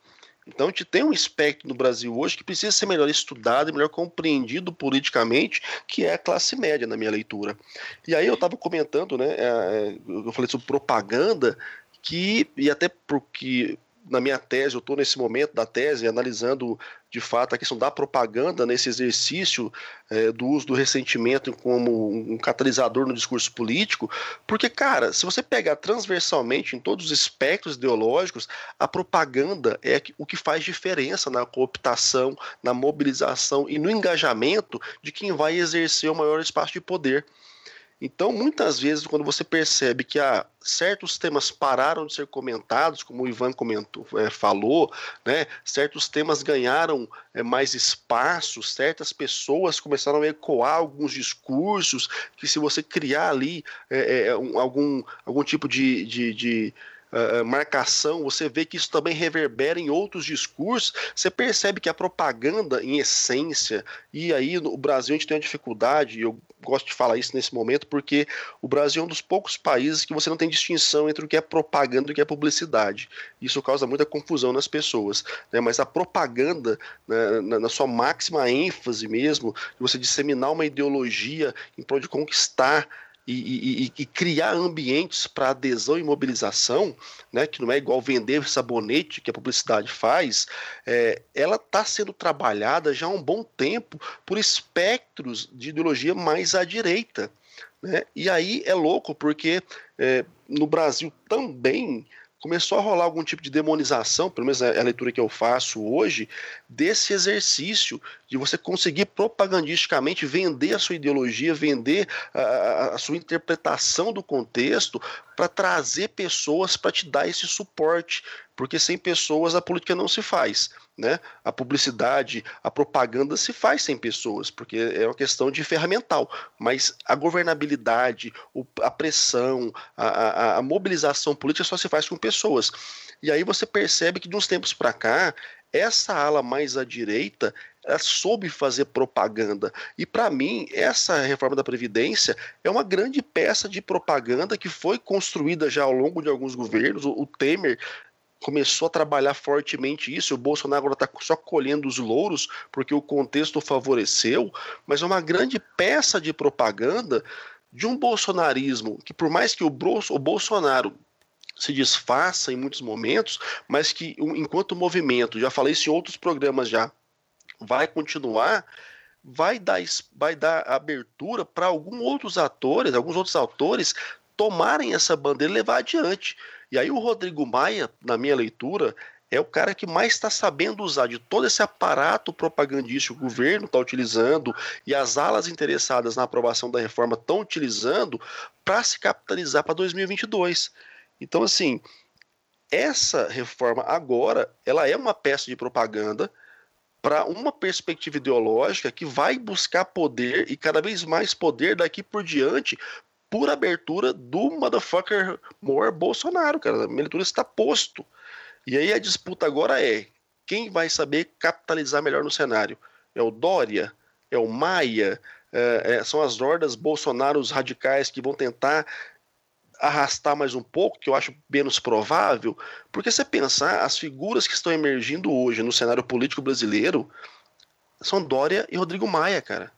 Então a gente tem um espectro no Brasil hoje que precisa ser melhor estudado e melhor compreendido politicamente, que é a classe média, na minha leitura. E aí eu estava comentando, né? É, é, eu falei sobre propaganda, que, e até porque na minha tese, eu estou nesse momento da tese analisando de fato a questão da propaganda nesse exercício é, do uso do ressentimento como um catalisador no discurso político, porque, cara, se você pegar transversalmente em todos os espectros ideológicos, a propaganda é o que faz diferença na cooptação, na mobilização e no engajamento de quem vai exercer o maior espaço de poder. Então, muitas vezes, quando você percebe que há certos temas pararam de ser comentados, como o Ivan comentou, é, falou, né? certos temas ganharam é, mais espaço, certas pessoas começaram a ecoar alguns discursos, que se você criar ali é, é um, algum, algum tipo de, de, de uh, marcação, você vê que isso também reverbera em outros discursos, você percebe que a propaganda, em essência, e aí no Brasil a gente tem uma dificuldade, eu gosto de falar isso nesse momento, porque o Brasil é um dos poucos países que você não tem distinção entre o que é propaganda e o que é publicidade. Isso causa muita confusão nas pessoas. Né? Mas a propaganda, né, na, na, sua máxima ênfase mesmo, você disseminar uma ideologia em prol de conquistar e, e, e, criar ambientes para adesão e mobilização, né, que não é igual vender sabonete que a publicidade faz, é, ela está sendo trabalhada já há um bom tempo por espectros de ideologia mais à direita. Né? E aí é louco, porque é, no Brasil também começou a rolar algum tipo de demonização, pelo menos é a leitura que eu faço hoje, desse exercício de você conseguir propagandisticamente vender a sua ideologia, vender a, a sua interpretação do contexto para trazer pessoas para te dar esse suporte, porque sem pessoas a política não se faz. Né? A publicidade, a propaganda se faz sem pessoas, porque é uma questão de ferramental. Mas a governabilidade, a pressão, a, a, a mobilização política só se faz com pessoas. E aí você percebe que de uns tempos para cá, essa ala mais à direita soube fazer propaganda. E para mim, essa reforma da Previdência é uma grande peça de propaganda que foi construída já ao longo de alguns governos. O Temer começou a trabalhar fortemente isso. O Bolsonaro agora está só colhendo os louros porque o contexto favoreceu, mas é uma grande peça de propaganda de um bolsonarismo que, por mais que o, o Bolsonaro se disfarça em muitos momentos, mas que enquanto movimento, já falei isso em outros programas já, vai continuar, vai dar, vai dar abertura para alguns outros atores, alguns outros autores tomarem essa bandeira e levar adiante. E aí o Rodrigo Maia, na minha leitura, é o cara que mais está sabendo usar de todo esse aparato propagandístico que o governo está utilizando e as alas interessadas na aprovação da reforma estão utilizando para se capitalizar para 2022. Então, assim, essa reforma agora, ela é uma peça de propaganda para uma perspectiva ideológica que vai buscar poder e cada vez mais poder daqui por diante por abertura do motherfucker more Bolsonaro, cara. A leitura está posto. E aí a disputa agora é quem vai saber capitalizar melhor no cenário? É o Dória? É o Maia? É, é, são as hordas bolsonaros radicais que vão tentar arrastar mais um pouco, que eu acho menos provável, porque você pensar, as figuras que estão emergindo hoje no cenário político brasileiro são Dória e Rodrigo Maia, cara.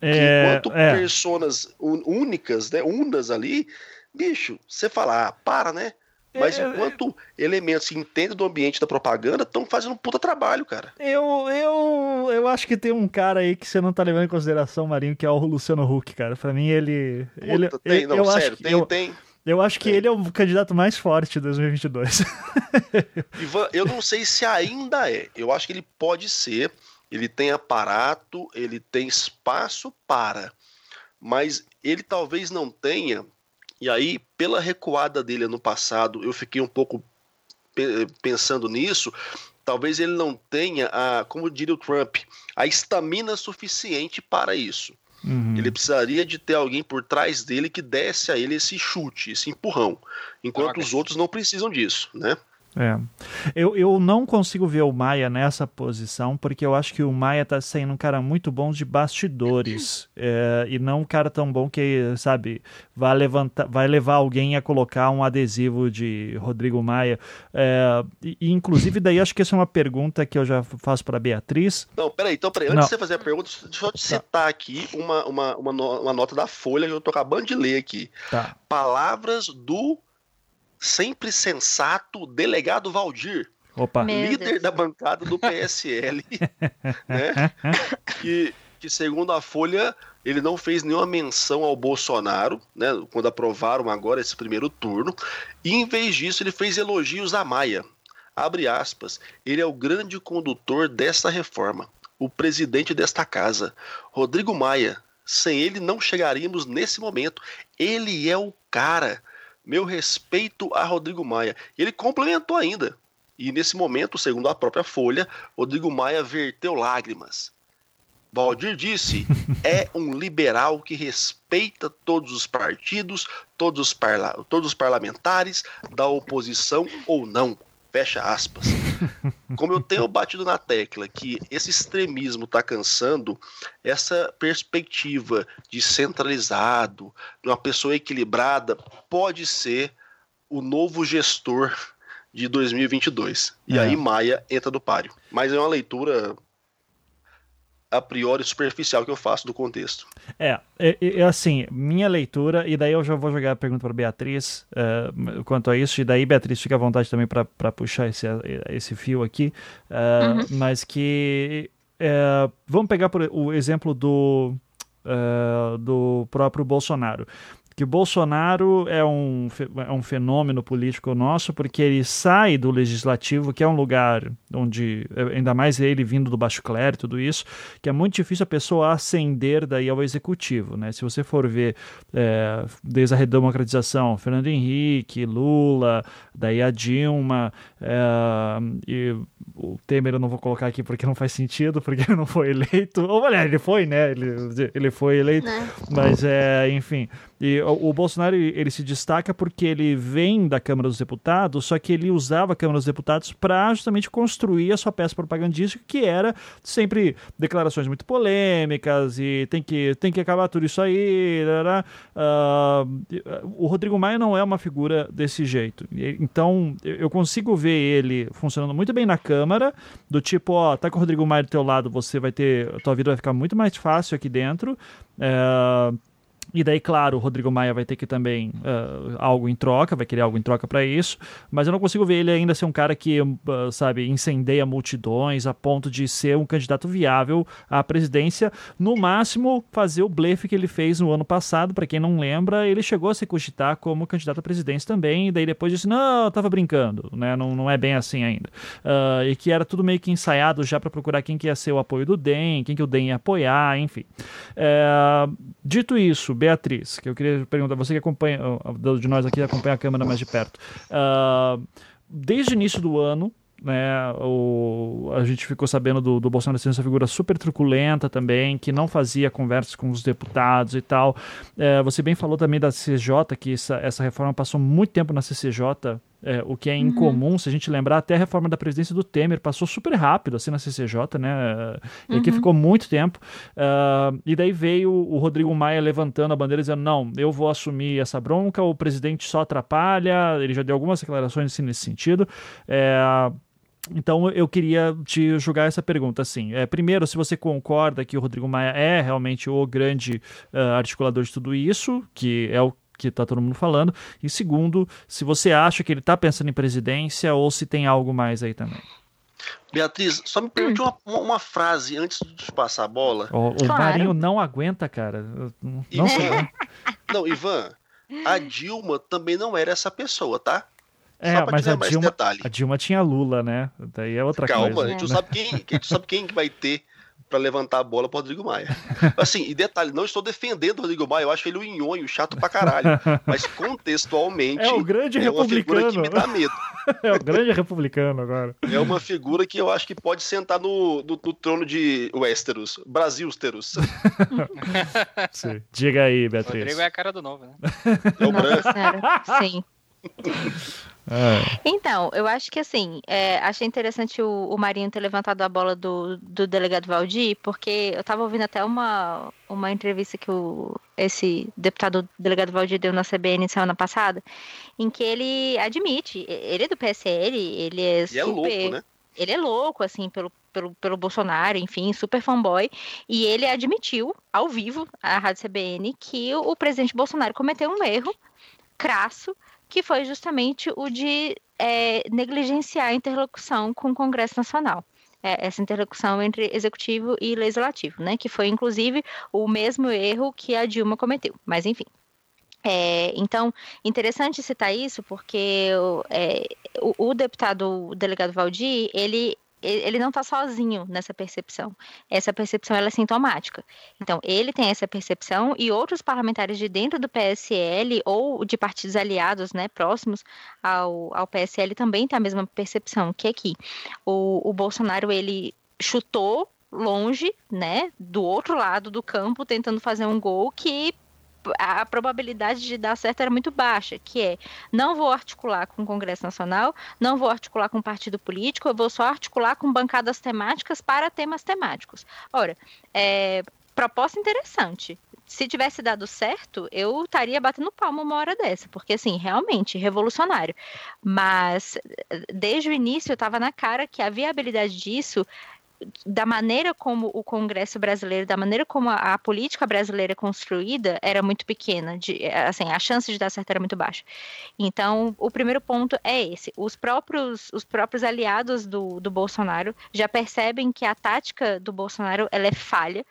É, enquanto é. personas únicas, né, unas ali, bicho, você fala, ah, para, né? Mas é, enquanto elementos que entendem do ambiente da propaganda estão fazendo um puta trabalho, cara. Eu, eu, eu acho que tem um cara aí que você não tá levando em consideração, Marinho, que é o Luciano Huck, cara. Pra mim, ele. Puta, ele tem, não, eu sério, acho tem, eu, tem. Eu acho que tem. ele é o candidato mais forte de 2022. Ivan, eu não sei se ainda é. Eu acho que ele pode ser. Ele tem aparato, ele tem espaço para. Mas ele talvez não tenha e aí, pela recuada dele no passado, eu fiquei um pouco pensando nisso. Talvez ele não tenha, a, como diria o Trump, a estamina suficiente para isso. Uhum. Ele precisaria de ter alguém por trás dele que desse a ele esse chute, esse empurrão, enquanto os outros não precisam disso, né? É. Eu, eu não consigo ver o Maia nessa posição, porque eu acho que o Maia tá sendo um cara muito bom de bastidores. É, e não um cara tão bom que, sabe, vai, levantar, vai levar alguém a colocar um adesivo de Rodrigo Maia. É, e, inclusive, daí acho que essa é uma pergunta que eu já faço para Beatriz. Não, peraí, então, peraí. Antes não. de você fazer a pergunta, deixa eu te tá. citar aqui uma, uma, uma, uma nota da Folha que eu tô acabando de ler aqui. Tá. Palavras do sempre sensato delegado Valdir. Opa. líder da bancada do PSL, (laughs) né? Que, que segundo a Folha ele não fez nenhuma menção ao Bolsonaro, né? Quando aprovaram agora esse primeiro turno, e em vez disso ele fez elogios a Maia. Abre aspas. Ele é o grande condutor desta reforma, o presidente desta casa, Rodrigo Maia. Sem ele não chegaríamos nesse momento. Ele é o cara. Meu respeito a Rodrigo Maia. Ele complementou ainda. E nesse momento, segundo a própria Folha, Rodrigo Maia verteu lágrimas. Valdir disse: é um liberal que respeita todos os partidos, todos os, parla todos os parlamentares, da oposição ou não. Fecha aspas. (laughs) Como eu tenho batido na tecla que esse extremismo está cansando, essa perspectiva de centralizado, de uma pessoa equilibrada, pode ser o novo gestor de 2022. E é. aí Maia entra do páreo. Mas é uma leitura a priori superficial que eu faço do contexto. É, é, é assim, minha leitura, e daí eu já vou jogar a pergunta para Beatriz uh, quanto a isso, e daí Beatriz fica à vontade também para puxar esse, esse fio aqui, uh, uhum. mas que uh, vamos pegar por, o exemplo do, do próprio Bolsonaro que Bolsonaro é um, é um fenômeno político nosso porque ele sai do legislativo, que é um lugar onde, é, ainda mais ele vindo do baixo clero e tudo isso, que é muito difícil a pessoa ascender daí ao executivo, né? Se você for ver é, desde a redemocratização, Fernando Henrique, Lula, daí a Dilma, é, e o Temer eu não vou colocar aqui porque não faz sentido, porque ele não foi eleito, ou olha, ele foi, né? Ele, ele foi eleito, né? mas é, enfim... E o, Bolsonaro ele se destaca porque ele vem da Câmara dos Deputados, só que ele usava a Câmara dos Deputados para justamente construir a sua peça propagandística, que era sempre declarações muito polêmicas e tem que, tem que acabar tudo isso aí. Uh, o Rodrigo Maia não é uma figura desse jeito. Então eu consigo ver ele funcionando muito bem na Câmara, do tipo, ó, tá com o Rodrigo Maia do teu lado, você vai ter. Tua vida vai ficar muito mais fácil aqui dentro. Uh, e daí, claro, o Rodrigo Maia vai ter que também uh, algo em troca, vai querer algo em troca para isso, mas eu não consigo ver ele ainda ser um cara que, uh, sabe, incendeia multidões a ponto de ser um candidato viável à presidência. No máximo, fazer o blefe que ele fez no ano passado, para quem não lembra, ele chegou a se cogitar como candidato à presidência também, e daí depois disse: não, eu tava brincando, né? Não, não é bem assim ainda. Uh, e que era tudo meio que ensaiado já para procurar quem que ia ser o apoio do DEM, quem que o DEM ia apoiar, enfim. dito isso, Beatriz, que eu queria perguntar, você que acompanha, de nós aqui acompanha a Câmara mais de perto. Uh, desde o início do ano, né, o, a gente ficou sabendo do, do Bolsonaro sendo essa figura super truculenta também, que não fazia conversas com os deputados e tal. É, você bem falou também da CCJ, que essa, essa reforma passou muito tempo na CCJ, é, o que é incomum, uhum. se a gente lembrar, até a reforma da presidência do Temer passou super rápido assim na CCJ, né? E uhum. que ficou muito tempo. Uh, e daí veio o Rodrigo Maia levantando a bandeira dizendo: não, eu vou assumir essa bronca, o presidente só atrapalha. Ele já deu algumas declarações assim, nesse sentido. É, então eu queria te jogar essa pergunta assim. É, primeiro, se você concorda que o Rodrigo Maia é realmente o grande uh, articulador de tudo isso, que é o que está todo mundo falando. E segundo, se você acha que ele está pensando em presidência ou se tem algo mais aí também. Beatriz, só me pergunte hum. uma, uma, frase antes de passar a bola. O, o claro. Marinho não aguenta, cara. Não, Ivan, sei. (laughs) não, Ivan, a Dilma também não era essa pessoa, tá? É, mas a Dilma, a Dilma tinha Lula, né? Daí é outra Calma, coisa. Calma, a gente não sabe quem, a gente sabe quem vai ter para levantar a bola pro Rodrigo Maia. (laughs) Assim, e detalhe, não estou defendendo o Rodrigo Maia, eu acho ele um nhonho, chato pra caralho. Mas contextualmente. (laughs) É o grande é republicano. Uma figura que me dá medo. (laughs) É o grande republicano agora. É uma figura que eu acho que pode sentar no, no, no trono de Westeros, Brasilsteros. Sim. Diga aí, Beatriz. O Rodrigo é a cara do novo, né? É o branco. Sim. É. Então, eu acho que assim, é, achei interessante o, o, Marinho ter levantado a bola do, do delegado Valdir, porque eu estava ouvindo até uma, uma entrevista que o, esse deputado delegado Valdir deu na CBN semana passada, em que ele admite, ele é do PSL, ele é super. E é louco, né? Ele é louco, assim, pelo, pelo, pelo Bolsonaro, enfim, super fanboy, e ele admitiu, ao vivo, à Rádio CBN, que o, o presidente Bolsonaro cometeu um erro crasso que foi justamente o de é, negligenciar a interlocução com o Congresso Nacional. É, essa interlocução entre executivo e legislativo, né? Que foi, inclusive, o mesmo erro que a Dilma cometeu. Mas, enfim. É, então, interessante citar isso, porque é, o, o, deputado, o delegado Valdir, ele ele não está sozinho nessa percepção. Essa percepção ela é sintomática. Então, ele tem essa percepção e outros parlamentares de dentro do PSL ou de partidos aliados, né, próximos ao, ao PSL também têm a mesma percepção, que aqui o, o Bolsonaro ele chutou longe, né, do outro lado do campo, tentando fazer um gol que a probabilidade de dar certo era muito baixa, que é não vou articular com o Congresso Nacional, não vou articular com partido político, eu vou só articular com bancadas temáticas para temas temáticos. Ora, é, proposta interessante. Se tivesse dado certo, eu estaria batendo palma uma hora dessa, porque assim, realmente revolucionário. Mas desde o início estava na cara que a viabilidade disso da maneira como o Congresso brasileiro, da maneira como a, a, política brasileira é construída, era muito pequena. De, assim, a chance de dar certo era muito baixa. Então, o primeiro ponto é esse. Os próprios, os próprios aliados do, do Bolsonaro já percebem que a tática do Bolsonaro ela é falha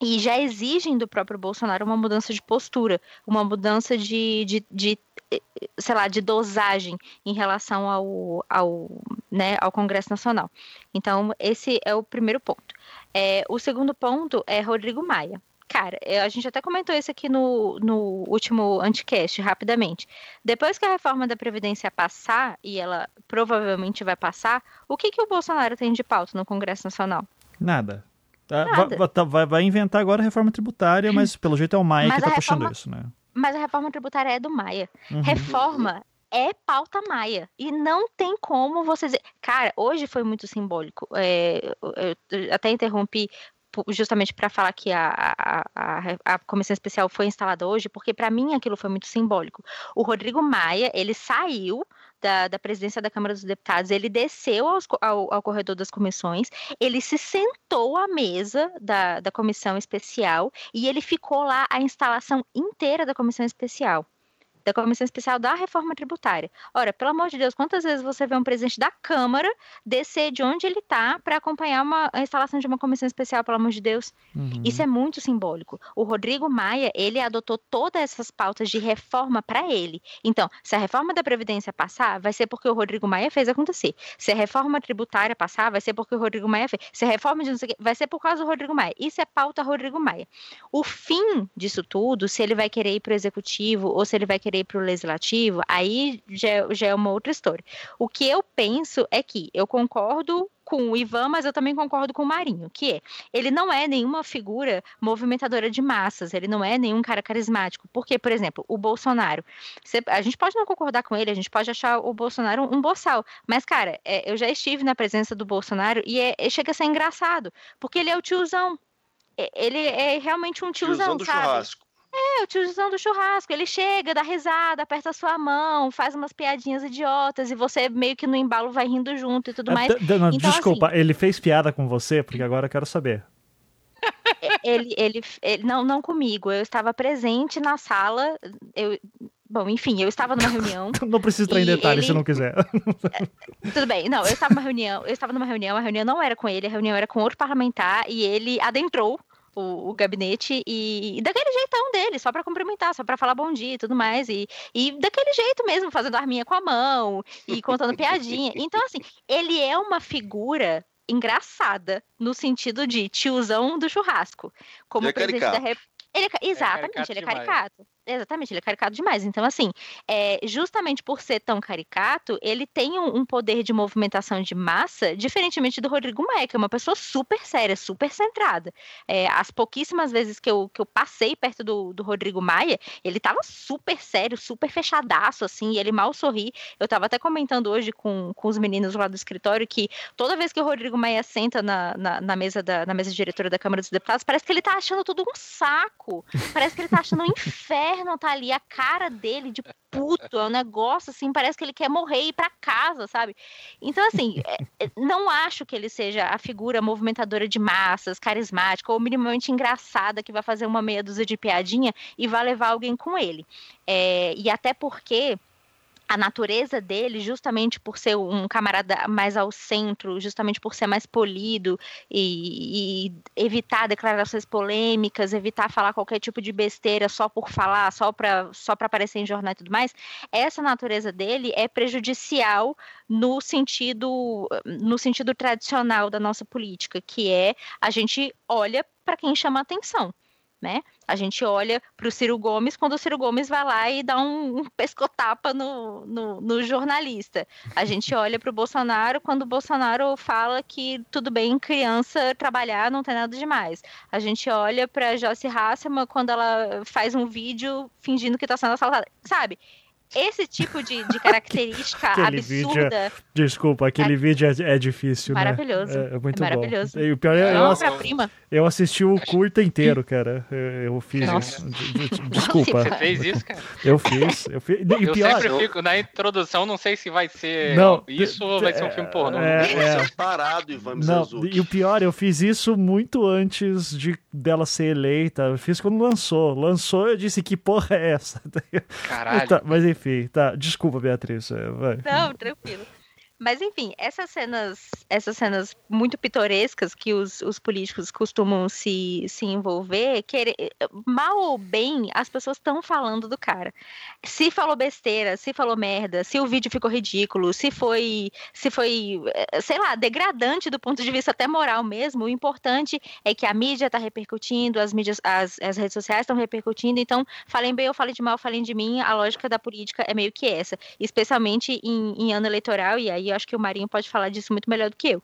e já exigem do próprio Bolsonaro uma mudança de postura, uma mudança de, de, de sei lá, de dosagem em relação ao, ao, né, ao Congresso Nacional. Então, esse é o primeiro ponto. É, o segundo ponto é Rodrigo Maia. Cara, é, a gente até comentou isso aqui no, no último anticast, rapidamente. Depois que a reforma da Previdência passar, e ela provavelmente vai passar, o que, que o Bolsonaro tem de pauta no Congresso Nacional? Nada. Tá, vai, tá, vai, vai, inventar agora a reforma tributária, mas pelo jeito é o Maia mas que está reforma... puxando isso, né? Mas a reforma tributária é do Maia. Uhum. Reforma é pauta Maia. E não tem como você dizer. Cara, hoje foi muito simbólico. É, eu até interrompi justamente para falar que a, a, a, a, comissão especial foi instalada hoje, porque para mim aquilo foi muito simbólico. O Rodrigo Maia, ele saiu da, da presidência da Câmara dos Deputados, ele desceu aos, ao, ao, corredor das comissões, ele se sentou à mesa da, da comissão especial e ele ficou lá a instalação inteira da comissão especial da Comissão Especial da Reforma Tributária. Ora, pelo amor de Deus, quantas vezes você vê um presidente da Câmara descer de onde ele está para acompanhar uma, a instalação de uma comissão especial, pelo amor de Deus? Uhum. Isso é muito simbólico. O Rodrigo Maia, ele adotou todas essas pautas de reforma para ele. Então, se a reforma da Previdência passar, vai ser porque o Rodrigo Maia fez acontecer. Se a reforma tributária passar, vai ser porque o Rodrigo Maia fez. Se a reforma de não sei o quê, vai ser por causa do Rodrigo Maia. Isso é pauta Rodrigo Maia. O fim disso tudo, se ele vai querer ir para o executivo ou se ele vai querer ir para o legislativo, aí já, já é uma outra história. O que eu penso é que eu concordo com o Ivan, mas eu também concordo com o Marinho, que é, ele não é nenhuma figura movimentadora de massas, ele não é nenhum cara carismático. Porque, por exemplo, o Bolsonaro, a gente pode não concordar com ele, a gente pode achar o Bolsonaro um, boçal, mas, cara, é, eu já estive na presença do Bolsonaro e é, chega a ser engraçado, porque ele é o tiozão. É, ele é realmente um tiozão, tiozão do sabe? Churrasco. É, o tiozão do churrasco. Ele chega, dá risada, aperta a sua mão, faz umas piadinhas idiotas e você meio que no embalo vai rindo junto e tudo mais. Não, então, desculpa, assim, ele fez piada com você? Porque agora eu quero saber. Ele, ele, ele, não, não comigo. Eu estava presente na sala. Eu, bom, enfim, eu estava numa reunião. (laughs) não precisa entrar em detalhes ele... se não quiser. É, (laughs) tudo bem. Não, eu estava numa reunião. Eu estava numa reunião. A reunião não era com ele. A reunião era com outro parlamentar e ele adentrou o, o gabinete e, e, daquele jeitão dele, só para cumprimentar, só para falar bom dia e tudo mais. E, e daquele jeito mesmo, fazendo arminha com a mão e contando piadinha. Então, assim, ele é uma figura engraçada no sentido de tiozão do churrasco. Como ele é presidente da República. Ele é, exatamente, ele é caricato. Exatamente, ele é caricato demais. Então, assim, é, justamente por ser tão caricato, ele tem um, um, poder de movimentação de massa, diferentemente do Rodrigo Maia, que é uma pessoa super séria, super centrada. É, as pouquíssimas vezes que eu, que eu passei perto do, do Rodrigo Maia, ele tava super sério, super fechadaço, assim, e ele mal sorri. Eu tava até comentando hoje com, com os meninos lá do escritório que toda vez que o Rodrigo Maia senta na, na, na mesa, da, na mesa diretora da Câmara dos Deputados, parece que ele tá achando tudo um saco. Parece que ele tá achando um inferno não tá ali, a cara dele de puto, é um negócio assim, parece que ele quer morrer e ir pra casa, sabe? Então, assim, é, é, não acho que ele seja a figura movimentadora de massas, carismática ou minimamente engraçada que vai fazer uma meia dúzia de piadinha e vai levar alguém com ele. É, e até porque a natureza dele, justamente por ser um camarada mais ao centro, justamente por ser mais polido e, e, evitar declarações polêmicas, evitar falar qualquer tipo de besteira só por falar, só para só aparecer em jornal e tudo mais, essa natureza dele é prejudicial no sentido no sentido tradicional da nossa política, que é a gente olha para quem chama atenção né? A gente olha para o Ciro Gomes quando o Ciro Gomes vai lá e dá um, um pescotapa no, no, no, jornalista. A gente olha para o Bolsonaro quando o Bolsonaro fala que tudo bem criança trabalhar não tem nada demais. A gente olha para Joyce Hasselman quando ela faz um vídeo fingindo que está sendo assaltada, sabe? Esse tipo de, de (laughs) característica absurda. É, desculpa, aquele é, vídeo é, é difícil, né? maravilhoso, né? É, é muito maravilhoso. bom. E o pior é, eu, eu assisti o curto inteiro, cara. Eu, eu fiz Nossa. isso. Desculpa. Você fez isso, cara? Eu fiz. Eu, fiz. E eu pior, sempre fico na introdução, não sei se vai ser não, isso ou vai ser um filme pornô. É, é. parado, Ivan não, E o pior, eu fiz isso muito antes de dela ser eleita. Eu fiz quando lançou. Lançou, eu disse que porra é essa? (laughs) Caralho. Tá, mas enfim tá. Desculpa, Beatriz. É, vai. Não, tranquilo. Mas enfim, essas cenas, essas cenas muito pitorescas que os, os políticos costumam se, se envolver, querer, mal ou bem, as pessoas estão falando do cara. Se falou besteira, se falou merda, se o vídeo ficou ridículo, se foi, se foi, eh, sei lá, degradante do ponto de vista até moral mesmo, o importante é que a mídia está repercutindo, as mídias, as, as redes sociais estão repercutindo, então falem bem ou falem de mal, falem de mim, a lógica da política é meio que essa, especialmente em, em ano eleitoral, e aí acho que o Marinho pode falar disso muito melhor do que eu.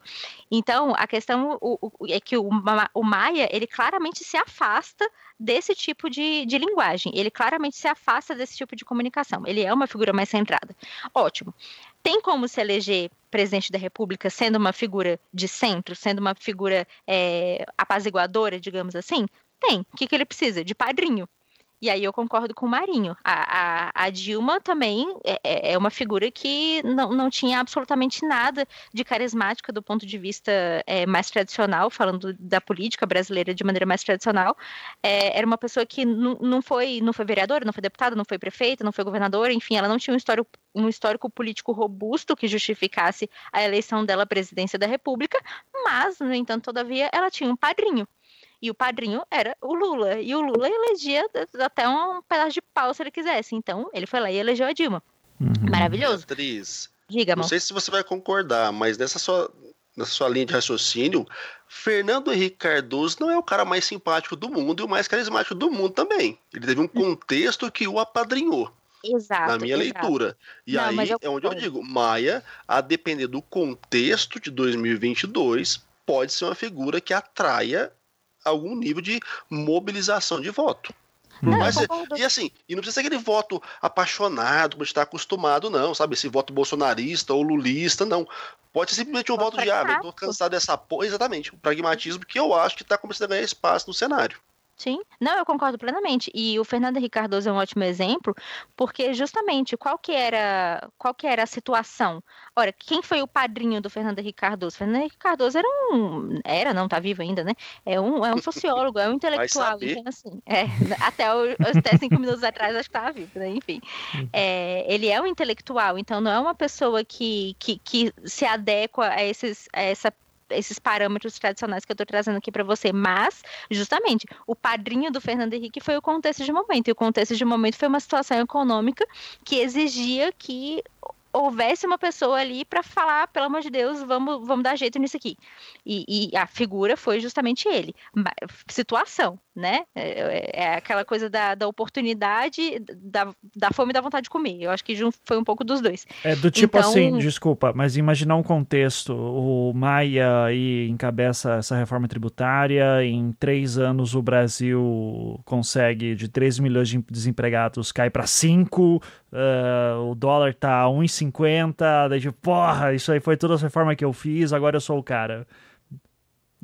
Então, a questão o, o, é que o, o Maia, ele claramente se afasta desse tipo de, de linguagem, ele claramente se afasta desse tipo de comunicação, ele é uma figura mais centrada. Ótimo. Tem como se eleger presidente da República sendo uma figura de centro, sendo uma figura é, apaziguadora, digamos assim? Tem. O que, que ele precisa? De padrinho. E aí eu concordo com o Marinho. A, a, a Dilma também é, é, é, uma figura que não, não tinha absolutamente nada de carismática do ponto de vista é, mais tradicional, falando da política brasileira de maneira mais tradicional. É, era uma pessoa que não foi, não foi vereadora, não foi deputada, não foi prefeita, não foi governadora, enfim, ela não tinha um histórico, um histórico político robusto que justificasse a eleição dela à presidência da República, mas, no entanto, todavia, ela tinha um padrinho. E o padrinho era o Lula. E o Lula elegia até um pedaço de pau se ele quisesse. Então, ele foi lá e elegeu a Dilma. Uhum. Maravilhoso. Beatriz, Diga, Não sei se você vai concordar, mas nessa sua, nessa sua linha de raciocínio, Fernando Henrique Cardoso não é o cara mais simpático do mundo e o mais carismático do mundo também. Ele teve um contexto que o apadrinhou. Exato, na minha exato. leitura. E não, aí é onde eu digo, Maia, a depender do contexto de 2022, pode ser uma figura que atraia algum nível de mobilização de voto. Não, Mas, e assim, e não precisa ser aquele voto apaixonado, como está acostumado, não, sabe? Esse voto bolsonarista ou lulista, não. Pode ser simplesmente um voto de ah, eu tô cansado dessa porra. Exatamente, o pragmatismo que eu acho que está começando a ganhar espaço no cenário. Sim, não, eu concordo plenamente. E o Fernando Henrique Cardoso é um ótimo exemplo, porque justamente qual que era, qual que era a situação? Ora, quem foi o padrinho do Fernando Henrique Cardoso? Fernando Henrique Cardoso era um, era, não, tá vivo ainda, né? É um, é um sociólogo, é um (laughs) intelectual, então assim, é, (laughs) até, o, até cinco minutos atrás acho que estava vivo, né? Enfim, uhum. é, ele é um intelectual, então não é uma pessoa que, que, que se adequa a, esses, a essa esses parâmetros tradicionais que eu estou trazendo aqui para você, mas justamente o padrinho do Fernando Henrique foi o contexto de momento, e o contexto de momento foi uma situação econômica que exigia que houvesse uma pessoa ali para falar, pelo amor de Deus, vamos, vamos dar jeito nisso aqui. E, e a figura foi justamente ele. Situação, né? É, é, é, aquela coisa da, da oportunidade, da, da fome e da vontade de comer. Eu acho que foi um pouco dos dois. É do tipo então... assim, desculpa, mas imaginar um contexto, o Maia aí encabeça essa reforma tributária, em três anos o Brasil consegue de 13 milhões de desempregados cai para 5, uh, o dólar tá a 1,50, daí tipo, porra, isso aí foi toda a reforma que eu fiz, agora eu sou o cara.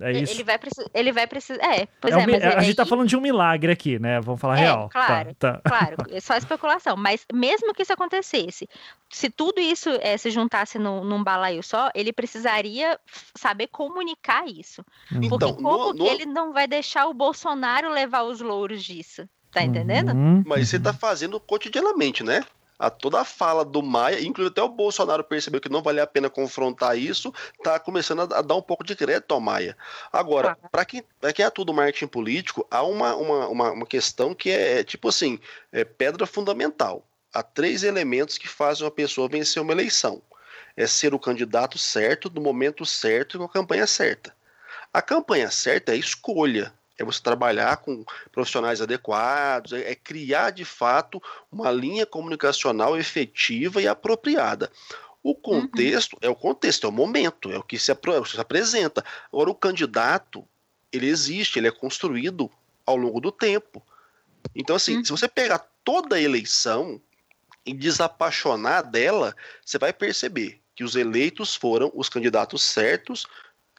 É isso. Ele vai precisar. Ele vai precisar. É, pois é. é, um, mas a gente tá falando de um milagre aqui, né? Vamos falar é, real. Tá, claro, tá, tá. claro. (laughs) É só especulação. Mas mesmo que isso acontecesse, se tudo isso é, se juntasse no, num balaio só, ele precisaria saber comunicar isso. Uhum. Porque então, como no, no... ele não vai deixar o Bolsonaro levar os louros disso? Tá entendendo? Uhum. Mas você tá fazendo cotidianamente, né? A toda a fala do Maia, inclusive até o Bolsonaro percebeu que não valia a pena confrontar isso, tá começando a, dar um pouco de crédito ao Maia. Agora, ah. para quem, quem atua no marketing político, há uma, uma, uma, uma questão que é, é tipo assim, é pedra fundamental. Há três elementos que fazem uma pessoa vencer uma eleição. É ser o candidato certo, no momento certo e com a campanha certa. A campanha certa é a escolha, é você trabalhar com profissionais adequados, é, é criar de fato uma linha comunicacional efetiva e apropriada. O contexto uhum. é o contexto, é o momento, é o que se, se, apresenta. Agora, o candidato, ele existe, ele é construído ao longo do tempo. Então, assim, uhum. se você pegar toda a eleição e desapaixonar dela, você vai perceber que os eleitos foram os candidatos certos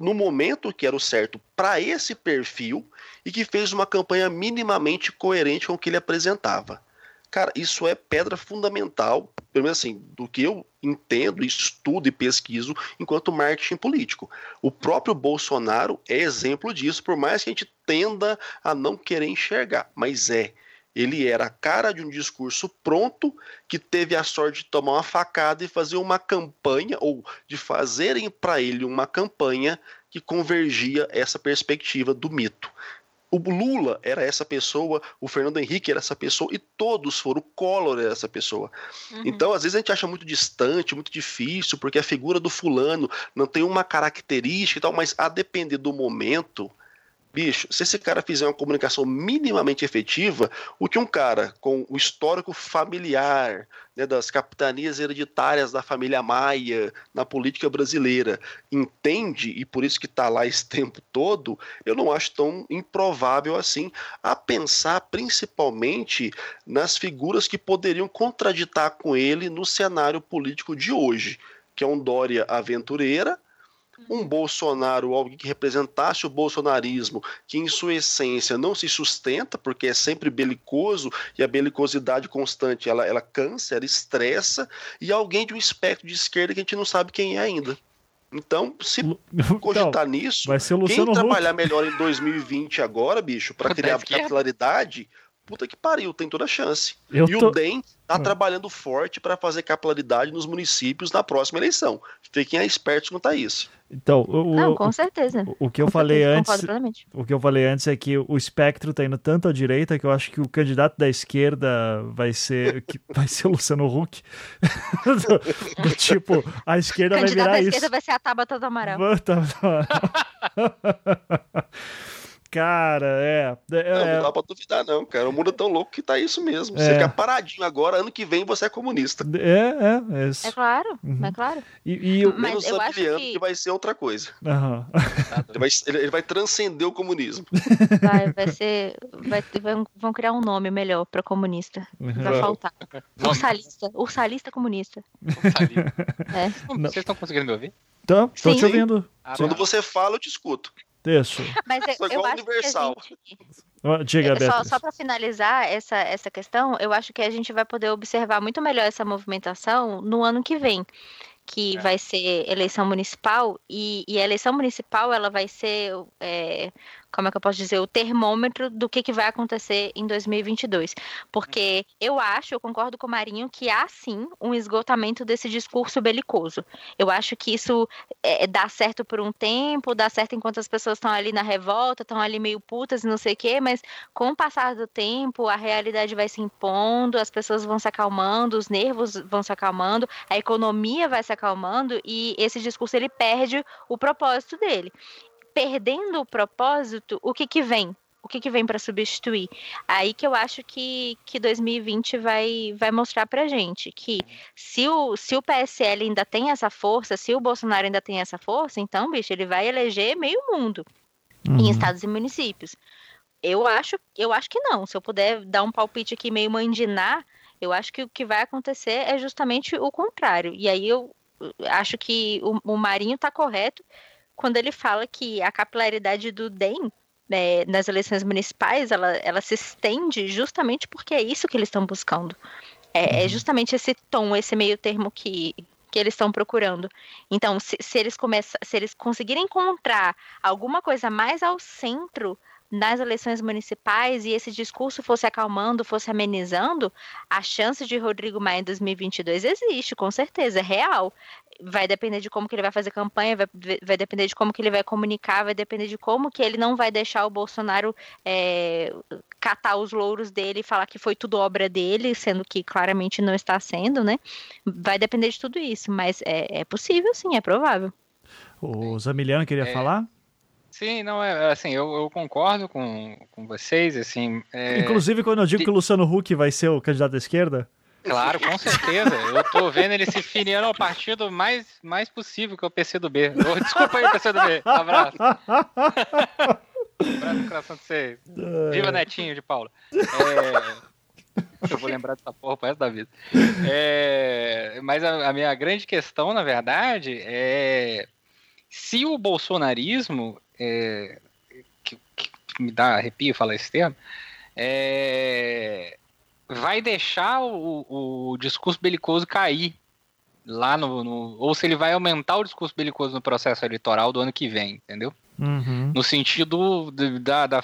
no momento que era o certo para esse perfil e que fez uma campanha minimamente coerente com o que ele apresentava. Cara, isso é pedra fundamental, pelo menos assim, do que eu entendo, estudo e pesquiso enquanto marketing político. O próprio Bolsonaro é exemplo disso, por mais que a gente tenda a não querer enxergar, mas é. Ele era a cara de um discurso pronto que teve a sorte de tomar uma facada e fazer uma campanha, ou de fazerem para ele uma campanha que convergia essa perspectiva do mito. O Lula era essa pessoa, o Fernando Henrique era essa pessoa e todos foram. O Collor era essa pessoa. Uhum. Então, às vezes a gente acha muito distante, muito difícil, porque a figura do fulano não tem uma característica e tal, mas a depender do momento, bicho, se esse cara fizer uma comunicação minimamente efetiva, o que um cara com o histórico familiar né, das capitanias hereditárias da família Maia na política brasileira entende, e por isso que está lá esse (laughs) tempo todo, eu não acho tão improvável assim, a pensar principalmente nas figuras que poderiam contraditar com ele no cenário político de hoje, que é um Dória aventureira, um Bolsonaro, alguém que representasse o bolsonarismo, que em sua essência não se sustenta, porque é sempre belicoso e a belicosidade constante ela, ela cansa, ela estressa, e alguém de um espectro de esquerda que a gente não sabe quem é ainda. Então, se (laughs) cogitar não, nisso, quem trabalhar melhor em 2020 agora, bicho, para (laughs) criar capilaridade, puta que pariu, tem toda a chance. Eu e tô... o DEM tá ah. trabalhando forte para fazer capilaridade nos municípios na próxima eleição. Fiquem espertos quanto a isso. Então, o, Não, com certeza. O, o que eu com falei certeza, antes, o que eu falei antes é que o espectro tá indo tanto à direita que eu acho que o candidato da esquerda vai ser que (laughs) vai ser o Luciano Huck. do, (laughs) do, tipo, a esquerda vai virar isso. O candidato da esquerda vai ser a Tabata do Amaral. (laughs) Cara, é. é não, não é. dá pra duvidar, não, cara. O mundo é tão louco que tá isso mesmo. Você é. fica paradinho agora, ano que vem você é comunista. É, é. É, é claro, uhum. é claro. E, e eu, Mas eu acho que... que... vai ser outra coisa. Uhum. Ele, vai, ele, vai transcender o comunismo. (laughs) Vai, vai ser. Vai, vão criar um nome melhor pra comunista. Vai faltar. Ursalista. Ursalista comunista. Ursalista. É. Vocês estão conseguindo me ouvir? Tô, tô te ouvindo. Ah, Quando você fala, eu te escuto. Isso. Mas eu, eu acho universal. que a gente... Diga, Só, só para finalizar essa, essa questão, eu acho que a gente vai poder observar muito melhor essa movimentação no ano que vem, que é. vai ser eleição municipal, e, e, a eleição municipal ela vai ser é, como é que eu posso dizer, o termômetro do que, que vai acontecer em 2022. Porque eu acho, eu concordo com o Marinho, que há sim um esgotamento desse discurso belicoso. Eu acho que isso é, dá certo por um tempo, dá certo enquanto as pessoas estão ali na revolta, estão ali meio putas e não sei o quê, mas com o passar do tempo, a realidade vai se impondo, as pessoas vão se acalmando, os nervos vão se acalmando, a economia vai se acalmando e esse discurso ele perde o propósito dele perdendo o propósito, o que que vem? O que, que vem para substituir? Aí que eu acho que, que 2020 vai, vai mostrar para gente que se o, se o PSL ainda tem essa força, se o Bolsonaro ainda tem essa força, então, bicho, ele vai eleger meio mundo uhum. em estados e municípios. Eu acho, eu acho que não. Se eu puder dar um palpite aqui meio mandinar, eu acho que o que vai acontecer é justamente o contrário. E aí eu acho que o, o Marinho está correto quando ele fala que a capilaridade do DEM né, nas eleições municipais ela, ela se estende justamente porque é isso que eles estão buscando. É, é, uhum. justamente esse tom, esse meio termo que, que eles estão procurando. Então, se, se eles começam, se eles conseguirem encontrar alguma coisa mais ao centro nas eleições municipais e esse discurso fosse acalmando, fosse amenizando, a chance de Rodrigo Maia em 2022 existe, com certeza, é real vai depender de como que ele vai fazer campanha, vai, vai depender de como que ele vai comunicar, vai depender de como que ele não vai deixar o Bolsonaro é, catar os louros dele e falar que foi tudo obra dele, sendo que claramente não está sendo, né? Vai depender de tudo isso, mas é, é possível sim, é provável. O Zamiliano queria é... falar? Sim, não, é assim, eu, eu concordo com, com vocês, assim... É... Inclusive, quando eu digo que o Luciano Huck vai ser o candidato da esquerda... Claro, com certeza. Eu tô vendo ele se filiando ao partido mais, mais possível, que é o PCdoB. Oh, desculpa aí, PCdoB. Abraço. Um abraço no coração de vocês. Viva Netinho de Paula. É... Eu vou lembrar dessa porra pro resto da vida. É... Mas a, a minha grande questão, na verdade, é se o bolsonarismo, é... que, que, me dá arrepio falar esse termo, é vai deixar o, o discurso belicoso cair lá no, no, Ou se ele vai aumentar o discurso belicoso no processo eleitoral do ano que vem, entendeu? Uhum. No sentido de, da, da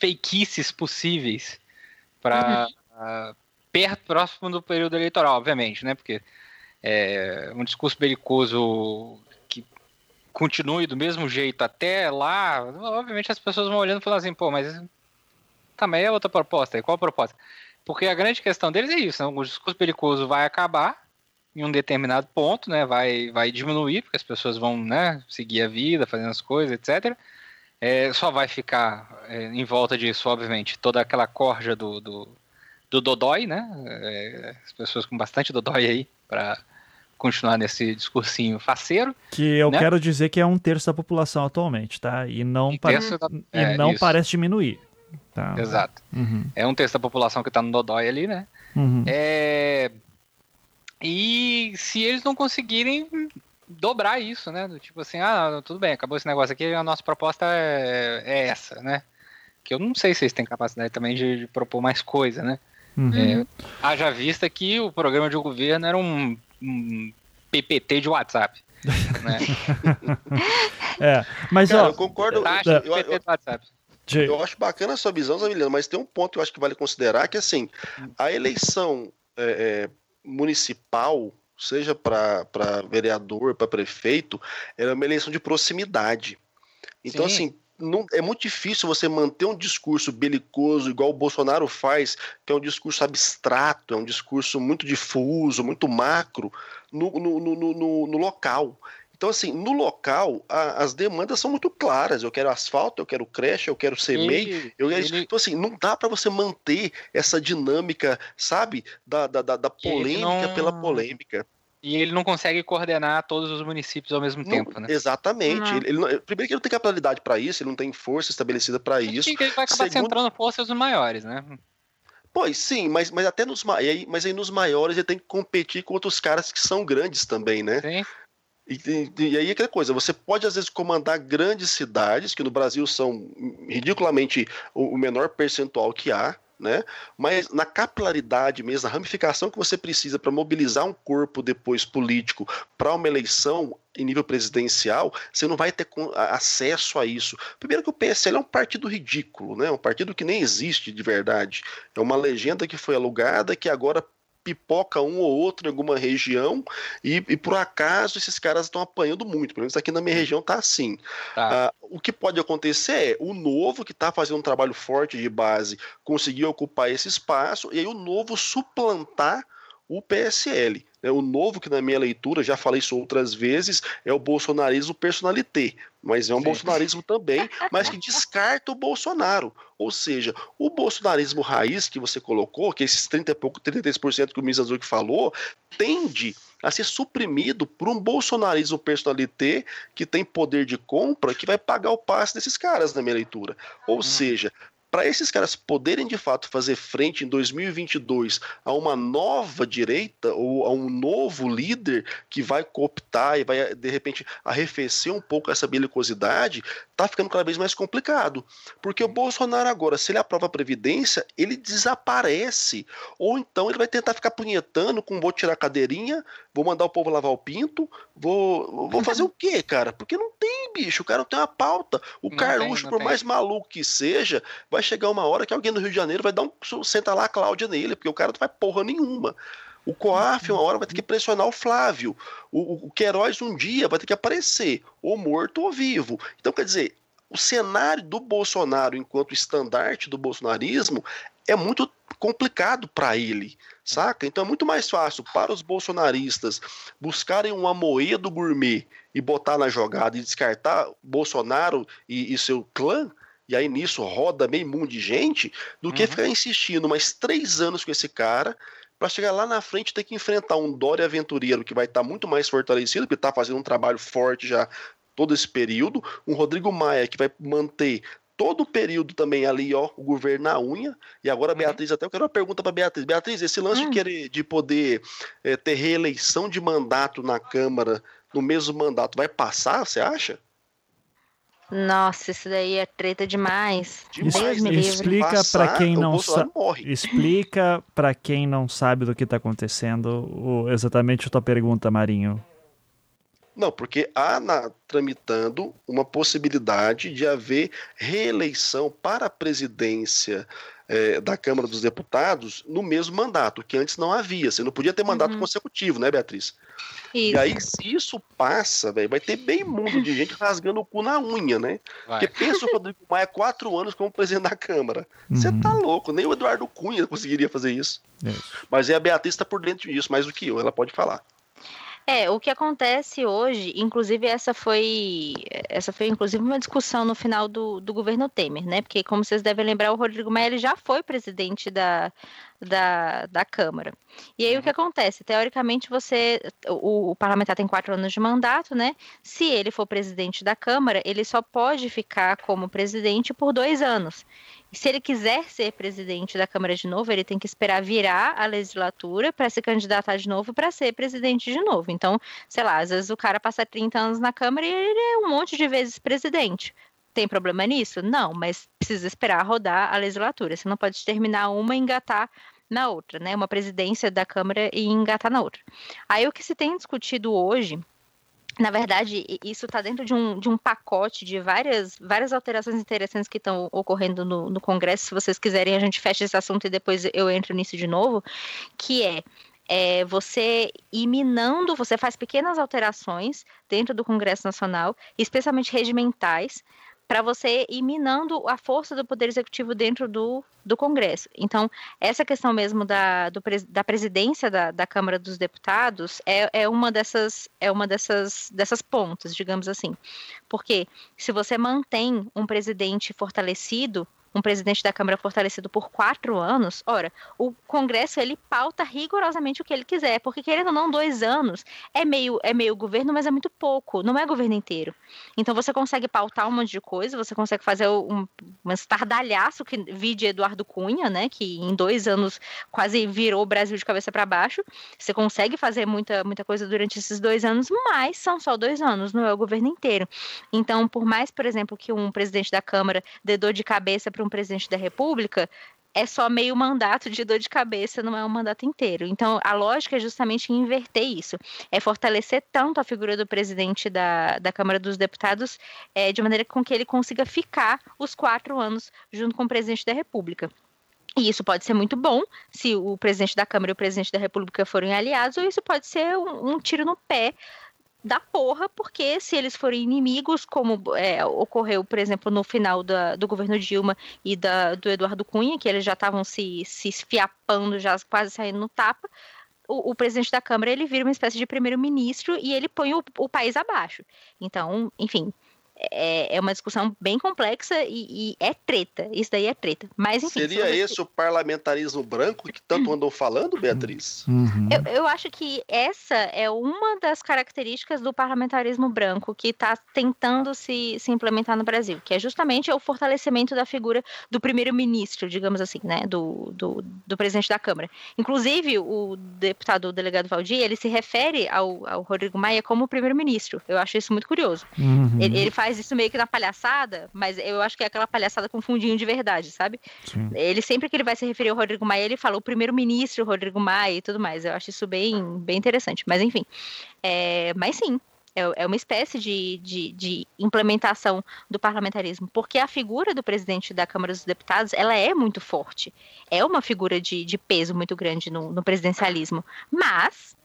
fakeíces possíveis para uhum. uh, perto, próximo do período eleitoral, obviamente, né? Porque é, um discurso belicoso continue do mesmo jeito até lá, obviamente as pessoas vão olhando e falando assim, pô, mas também tá, é outra proposta. E qual a proposta? Porque a grande questão deles é isso, né? o discurso belicoso vai acabar em um determinado ponto, né? Vai, vai diminuir, porque as pessoas vão né, seguir a vida, fazendo as coisas, etc. É, só vai ficar é, em volta disso, obviamente, toda aquela corja do, do, do Dodói, né? É, as pessoas com bastante Dodói aí para continuar nesse discursinho faceiro. Que eu né? quero dizer que é um terço da população atualmente, tá? E não, um pare... da... e é, não parece diminuir. Tá? Exato. Uhum. É um terço da população que está no Dodói ali, né? Uhum. É... E se eles não conseguirem dobrar isso, né? Do tipo assim, ah, tudo bem, acabou esse negócio aqui, a nossa proposta é, é essa, né? Que eu não sei se eles têm capacidade também de, de propor mais coisa, né? Uhum. É, haja vista que o programa de governo era um, um PPT de WhatsApp. né? (laughs) é, mas Cara, ó, eu concordo. Taxa eu, PPT eu, do WhatsApp. Eu acho bacana a sua visão, Zamiliano, mas tem um ponto que eu acho que vale considerar que assim, a eleição é, é, municipal, seja para vereador, para prefeito, é uma eleição de proximidade. Então, Sim. assim, não, é muito difícil você manter um discurso belicoso igual o Bolsonaro faz, que é um discurso abstrato, é um discurso muito difuso, muito macro, no, no, no, no, no local. Então, assim, no local, a, as demandas são muito claras. Eu quero asfalto, eu quero creche, eu quero CMEI. Eu quero... Ele... Então, assim, não dá para você manter essa dinâmica, sabe, da, da, da polêmica não... pela polêmica. E ele não consegue coordenar todos os municípios ao mesmo não, tempo, né? Exatamente. Ele, ele não, primeiro que ele não tem capilaridade para isso, ele não tem força estabelecida para isso. Que ele vai acabar Segundo... centrando forças nos maiores, né? Pois sim, mas, mas até nos aí, mas aí nos maiores ele tem que competir com outros caras que são grandes também, né? Sim. E, e, e aí aquela coisa, você pode às vezes comandar grandes cidades, que no Brasil são ridiculamente o, o menor percentual que há, né? Mas na capilaridade mesmo, na ramificação que você precisa para mobilizar um corpo depois político para uma eleição em nível presidencial, você não vai ter acesso a isso. Primeiro que o PSL é um partido ridículo, né? Um partido que nem existe de verdade. É uma legenda que foi alugada que agora pipoca um ou outro em alguma região e, e por acaso esses caras estão apanhando muito, pelo menos aqui na minha região tá assim. Tá. Uh, o que pode acontecer é o novo que está fazendo um trabalho forte de base conseguir ocupar esse espaço e aí o novo suplantar o PSL. Né? O novo, que na minha leitura, já falei isso outras vezes, é o bolsonarismo personalité, mas é um Sim. bolsonarismo também, (laughs) mas que descarta o Bolsonaro. Ou seja, o bolsonarismo raiz que você colocou, que esses 30 e pouco, 33% que o Mizanzuki falou, tende a ser suprimido por um bolsonarismo personalité que tem poder de compra que vai pagar o passe desses caras na minha leitura. Ou hum. seja, para esses caras poderem de fato fazer frente em 2022 a uma nova direita ou a um novo líder que vai cooptar e vai de repente arrefecer um pouco essa belicosidade, tá ficando cada vez mais complicado. Porque o Bolsonaro agora, se ele aprova a previdência, ele desaparece. Ou então ele vai tentar ficar punhetando com vou tirar a cadeirinha, vou mandar o povo lavar o pinto, vou vou fazer o quê, cara? Porque não tem, bicho, o cara não tem uma pauta. O não Carluxo, tem, por tem. mais maluco que seja, vai chegar uma hora que alguém no Rio de Janeiro vai dar um. Senta lá a Cláudia nele, porque o cara não vai porra nenhuma. O Coaf, uma hora, vai ter que pressionar o Flávio. O, o Queiroz, um dia, vai ter que aparecer, ou morto ou vivo. Então, quer dizer, o cenário do Bolsonaro, enquanto estandarte do bolsonarismo, é muito complicado para ele, saca? Então é muito mais fácil para os bolsonaristas buscarem um amoedo gourmet e botar na jogada e descartar Bolsonaro e, e seu clã e aí nisso roda meio mundo de gente, do que uhum. ficar insistindo mais três anos com esse cara para chegar lá na frente ter que enfrentar um Dória aventureiro que vai estar tá muito mais fortalecido, porque está fazendo um trabalho forte já todo esse período, um Rodrigo Maia que vai manter todo o período também ali, ó, o governo na unha. E agora, uhum. Beatriz, até eu quero uma pergunta para Beatriz. Beatriz, esse lance uhum. de querer de poder é, ter reeleição de mandato na Câmara no mesmo mandato vai passar, você acha? Nossa, isso daí é treta demais. demais me explica para quem não sabe. Explica para quem não sabe do que está acontecendo o, exatamente a tua pergunta, Marinho. Não, porque há na, tramitando uma possibilidade de haver reeleição para a presidência é, da Câmara dos Deputados no mesmo mandato, que antes não havia. Você não podia ter mandato uhum. consecutivo, né, Beatriz? Isso. E aí, se isso passa, velho, vai ter bem mundo de gente rasgando o cu na unha, né? Vai. Porque pensa o Rodrigo Maia quatro anos como presidente da Câmara. Você uhum. tá louco, nem o Eduardo Cunha conseguiria fazer isso. Mas é a Beatriz está por dentro disso, mais do que eu, ela pode falar. É, o que acontece hoje, inclusive essa foi essa foi inclusive uma discussão no final do, do governo Temer, né? Porque como vocês devem lembrar, o Rodrigo Maia ele já foi presidente da, da, da Câmara. E aí uhum. o que acontece? Teoricamente, você. O, o, parlamentar tem quatro anos de mandato, né? Se ele for presidente da Câmara, ele só pode ficar como presidente por dois anos. E se ele quiser ser presidente da Câmara de novo, ele tem que esperar virar a legislatura para se candidatar de novo para ser presidente de novo. Então, sei lá, às vezes o cara passa 30 anos na Câmara e ele é um monte de vezes presidente. Tem problema nisso? Não, mas precisa esperar rodar a legislatura. Você não pode terminar uma e engatar na outra, né? Uma presidência da Câmara e engatar na outra. Aí o que se tem discutido hoje na verdade, isso está dentro de um, de um pacote de várias, várias alterações interessantes que estão ocorrendo no, no Congresso. Se vocês quiserem, a gente fecha esse assunto e depois eu entro nisso de novo, que é é, você ir minando, você faz pequenas alterações dentro do Congresso Nacional, especialmente regimentais, para você ir minando a força do Poder Executivo dentro do, do Congresso. Então, essa questão mesmo da, do, da presidência da, da Câmara dos Deputados é, é uma dessas é uma dessas, dessas pontas, digamos assim. Porque se você mantém um presidente fortalecido, um presidente da Câmara fortalecido por quatro anos, ora, o Congresso ele pauta rigorosamente o que ele quiser, porque querendo ou não, dois anos é meio, é meio governo, mas é muito pouco, não é governo inteiro. Então você consegue pautar um monte de coisa, você consegue fazer um, um estardalhaço que vi de Eduardo Cunha, né, que em dois anos quase virou o Brasil de cabeça para baixo. Você consegue fazer muita, muita coisa durante esses dois anos, mas são só dois anos, não é o governo inteiro. Então, por mais, por exemplo, que um presidente da Câmara dê dor de cabeça para um presidente da República, é só meio mandato de dor de cabeça, não é um mandato inteiro. Então, a lógica é justamente inverter isso. É fortalecer tanto a figura do presidente da, da Câmara dos Deputados, é, de maneira com que ele consiga ficar os quatro anos junto com o presidente da República. E isso pode ser muito bom se o presidente da Câmara e o presidente da República forem aliados, ou isso pode ser um, um tiro no pé da porra, porque se eles forem inimigos, como é, ocorreu, por exemplo, no final da, do governo Dilma e da, do Eduardo Cunha, que eles já estavam se, se esfiapando, já quase saindo no tapa, o, o, presidente da Câmara ele vira uma espécie de primeiro-ministro e ele põe o, o país abaixo. Então, enfim, é, é uma discussão bem complexa e, e, é treta. Isso daí é treta. Mas, enfim. Seria esse que... o parlamentarismo branco que tanto andou falando, Beatriz? (clears throat) Uhum. Eu, eu, acho que essa é uma das características do parlamentarismo branco que está tentando se, se implementar no Brasil, que é justamente o fortalecimento da figura do primeiro-ministro, digamos assim, né? Do, do, do, presidente da Câmara. Inclusive, o deputado o delegado Valdir, ele se refere ao, ao Rodrigo Maia como primeiro-ministro. Eu acho isso muito curioso. Uhum. Ele, ele faz faz isso meio que na palhaçada, mas eu acho que é aquela palhaçada com fundinho de verdade, sabe? Sim. Ele sempre que ele vai se referir ao Rodrigo Maia, ele fala o primeiro-ministro Rodrigo Maia e tudo mais. Eu acho isso bem, bem interessante. Mas enfim, é, mas sim, é, é uma espécie de, de, de, implementação do parlamentarismo, porque a figura do presidente da Câmara dos Deputados ela é muito forte, é uma figura de, de peso muito grande no, no presidencialismo, mas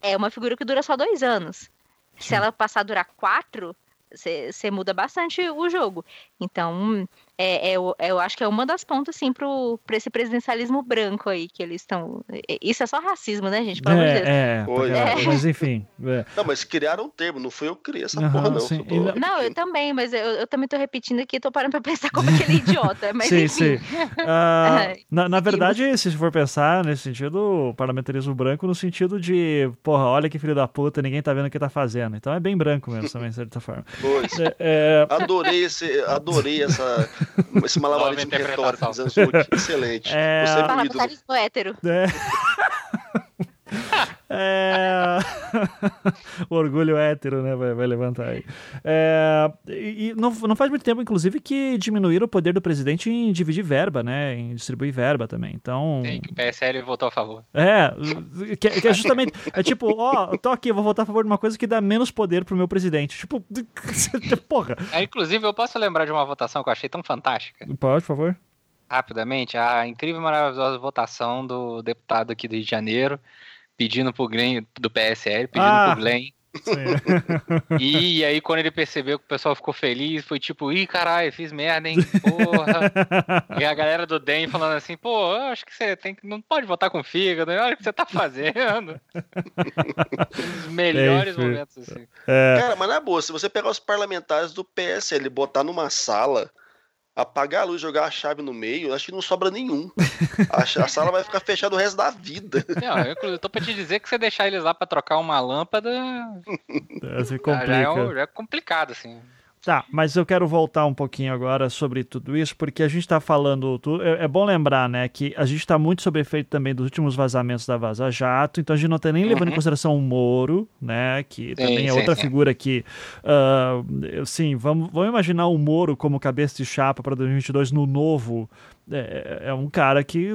é uma figura que dura só dois anos. Se ela passar a durar quatro, você muda bastante o jogo. Então, é, é, eu, eu acho que é uma das pontas, sim, para esse presidencialismo branco aí que eles estão. Isso é só racismo, né, gente? Pelo é, é, é, mas enfim. É. Não, mas criaram um termo, não foi eu que criei essa uhum, porra, não. Tô... Não, eu também, mas eu, eu também tô repetindo aqui, tô parando pra pensar como aquele (laughs) idiota. Mas sim, enfim. sim. Uh, (laughs) na, na verdade, se for pensar nesse sentido, parlamentarismo branco, no sentido de, porra, olha que filho da puta, ninguém tá vendo o que tá fazendo. Então é bem branco mesmo também, de certa forma. Pois. É, adorei, esse, adorei essa esse malabarismo retórico dos anos Excelente. É... Você é Parlamentarismo hétero. É. (laughs) É... (laughs) o orgulho hétero, né? Vai, vai levantar aí. É... E não, não faz muito tempo, inclusive, que diminuíram o poder do presidente em dividir verba, né? Em distribuir verba também. Então. Tem que o PSL votou a favor. É, que, que é justamente. É tipo, ó, tô aqui, vou votar a favor de uma coisa que dá menos poder pro meu presidente. Tipo, (laughs) porra. É, inclusive, eu posso lembrar de uma votação que eu achei tão fantástica. Pode, por favor rapidamente, a incrível e maravilhosa votação do deputado aqui do Rio de Janeiro, pedindo pro Glenn, do PSL, pedindo ah. pro Glenn e, e aí, quando ele percebeu que o pessoal ficou feliz, foi tipo, ih, caralho, fiz merda, hein? Porra. (laughs) e a galera do DEM falando assim, pô, eu acho que você tem que. Não pode votar com fígado, olha o que você tá fazendo. Os melhores é momentos, assim. É. Cara, mas na boa, se você pegar os parlamentares do PSL e botar numa sala apagar a luz, jogar a chave no meio, acho que não sobra nenhum. A, a sala vai ficar fechada o resto da vida. Não, eu, eu tô pra te dizer que você deixar eles lá pra trocar uma lâmpada. É. Já, é, já é complicado, assim. Tá, mas eu quero voltar um pouquinho agora sobre tudo isso, porque a gente está falando. É, é bom lembrar, né, que a gente está muito sob efeito também dos últimos vazamentos da Vaza Jato, então a gente não está nem levando uhum. em consideração o Moro, né, que sim, também é sim, outra sim. figura que. Uh, sim, vamos, vamos imaginar o Moro como cabeça de chapa para 2022 no novo é, é, um cara que,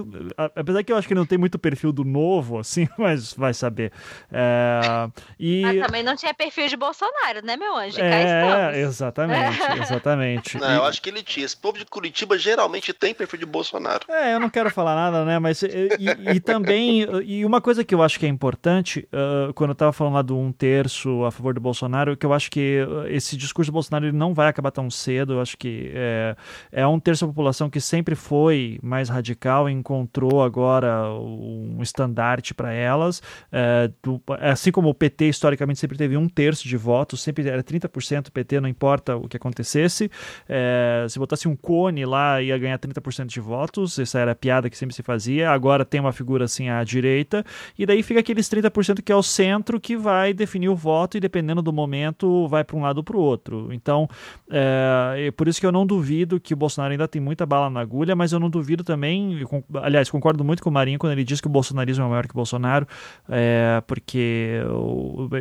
apesar que eu acho que não tem muito perfil do novo, assim, (laughs) mas vai saber. É, e... Mas também não tinha perfil de Bolsonaro, né, meu anjo? É, exatamente, (laughs) exatamente. Não, e... eu acho que ele tinha. Esse povo de Curitiba geralmente tem perfil de Bolsonaro. É, eu não quero falar nada, né, mas e, e também, e uma coisa que eu acho que é importante, uh, quando eu tava falando lá do um terço a favor do Bolsonaro, que eu acho que esse discurso do Bolsonaro ele não vai acabar tão cedo, eu acho que é, é um terço da população que sempre foi foi mais radical encontrou agora um estandarte para elas. É, do, assim como o PT historicamente sempre teve um terço de votos, sempre era 30% PT, não importa o que acontecesse. É, se botasse um cone lá, ia ganhar 30% de votos, essa era a piada que sempre se fazia. Agora tem uma figura assim à direita, e daí fica aqueles 30% que é o centro que vai definir o voto e dependendo do momento vai para um lado ou para o outro. Então, é, por isso que eu não duvido que o Bolsonaro ainda tem muita bala na agulha, mas mas eu não duvido também, aliás, concordo muito com o Marinho quando ele diz que o bolsonarismo é maior que o Bolsonaro, é, porque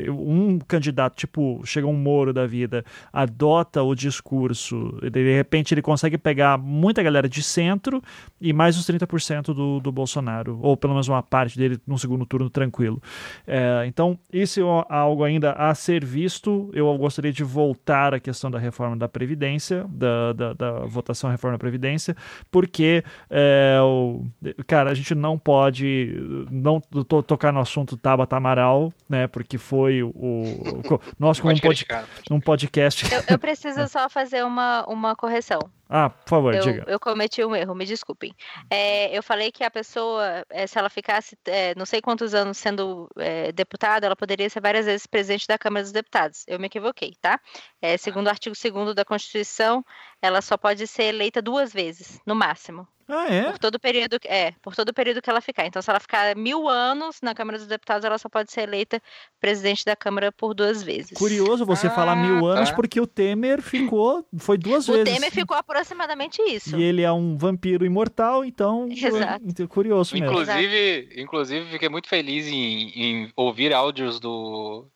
um candidato, tipo, chega um Moro da vida, adota o discurso, de repente ele consegue pegar muita galera de centro e mais os 30% do, do Bolsonaro, ou pelo menos uma parte dele no segundo turno tranquilo. É, então, isso é algo ainda a ser visto. Eu gostaria de voltar à questão da reforma da Previdência, da, da, da votação à reforma da Previdência, porque porque, é, o, cara, a gente não pode não to, tocar no assunto Tabata Amaral, né? Porque foi o, o (laughs) nós como um, pod, um podcast. Eu, eu preciso (laughs) só fazer uma, uma correção. Ah, por favor, eu, diga. Eu cometi um erro, me desculpem. É, eu falei que a pessoa, é, se ela ficasse é, não sei quantos anos sendo é, deputada, ela poderia ser várias vezes presidente da Câmara dos Deputados. Eu me equivoquei, tá? É, segundo o artigo 2 da Constituição, ela só pode ser eleita duas vezes, no máximo. Ah, é? Por todo o período, é, por todo o período que ela ficar. Então, se ela ficar mil anos na Câmara dos Deputados, ela só pode ser eleita presidente da Câmara por duas vezes. Curioso você ah, falar mil tá. anos, porque o Temer ficou, foi duas o vezes. O Temer ficou aproximadamente isso. E ele é um vampiro imortal, então. Exato. Curioso mesmo. Inclusive, inclusive fiquei muito feliz em, em ouvir áudios do